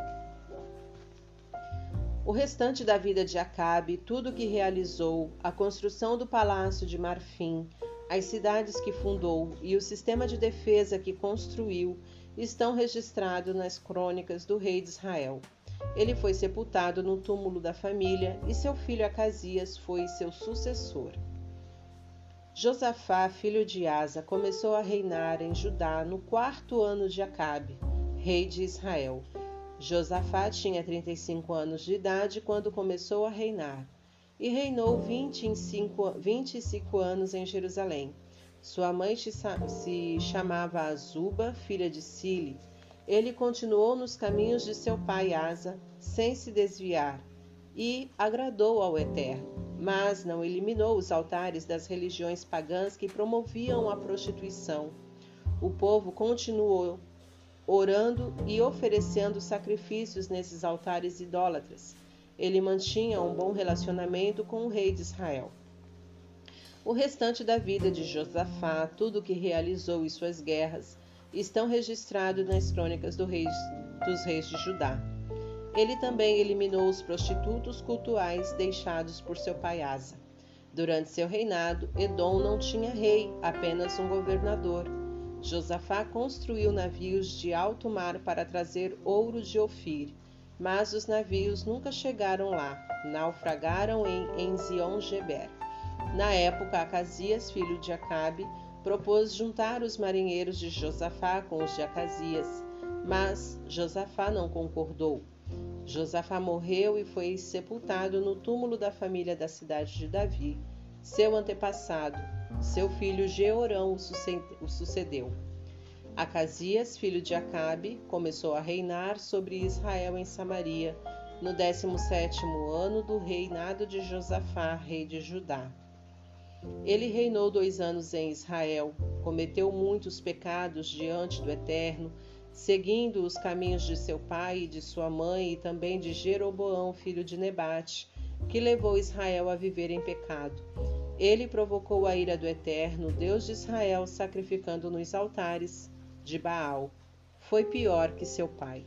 O restante da vida de Acabe, tudo o que realizou, a construção do palácio de Marfim, as cidades que fundou e o sistema de defesa que construiu estão registrados nas crônicas do rei de Israel. Ele foi sepultado no túmulo da família e seu filho Acasias foi seu sucessor. Josafá, filho de Asa, começou a reinar em Judá no quarto ano de Acabe, rei de Israel Josafá tinha 35 anos de idade quando começou a reinar e reinou 25, 25 anos em Jerusalém. Sua mãe se chamava Azuba, filha de Sile. Ele continuou nos caminhos de seu pai Asa, sem se desviar, e agradou ao Eterno, mas não eliminou os altares das religiões pagãs que promoviam a prostituição. O povo continuou orando e oferecendo sacrifícios nesses altares idólatras. Ele mantinha um bom relacionamento com o rei de Israel. O restante da vida de Josafá, tudo o que realizou e suas guerras, estão registrados nas crônicas do dos reis de Judá. Ele também eliminou os prostitutos cultuais deixados por seu pai Asa. Durante seu reinado, Edom não tinha rei, apenas um governador. Josafá construiu navios de alto mar para trazer ouro de Ofir, mas os navios nunca chegaram lá, naufragaram em Enzion-Geber. Na época, Acasias, filho de Acabe, propôs juntar os marinheiros de Josafá com os de Acasias, mas Josafá não concordou. Josafá morreu e foi sepultado no túmulo da família da cidade de Davi, seu antepassado, seu filho Jeorão o sucedeu. Acasias, filho de Acabe, começou a reinar sobre Israel em Samaria, no 17 ano do reinado de Josafá, rei de Judá. Ele reinou dois anos em Israel, cometeu muitos pecados diante do Eterno, seguindo os caminhos de seu pai e de sua mãe e também de Jeroboão, filho de Nebate, que levou Israel a viver em pecado. Ele provocou a ira do Eterno, Deus de Israel, sacrificando nos altares de Baal. Foi pior que seu pai.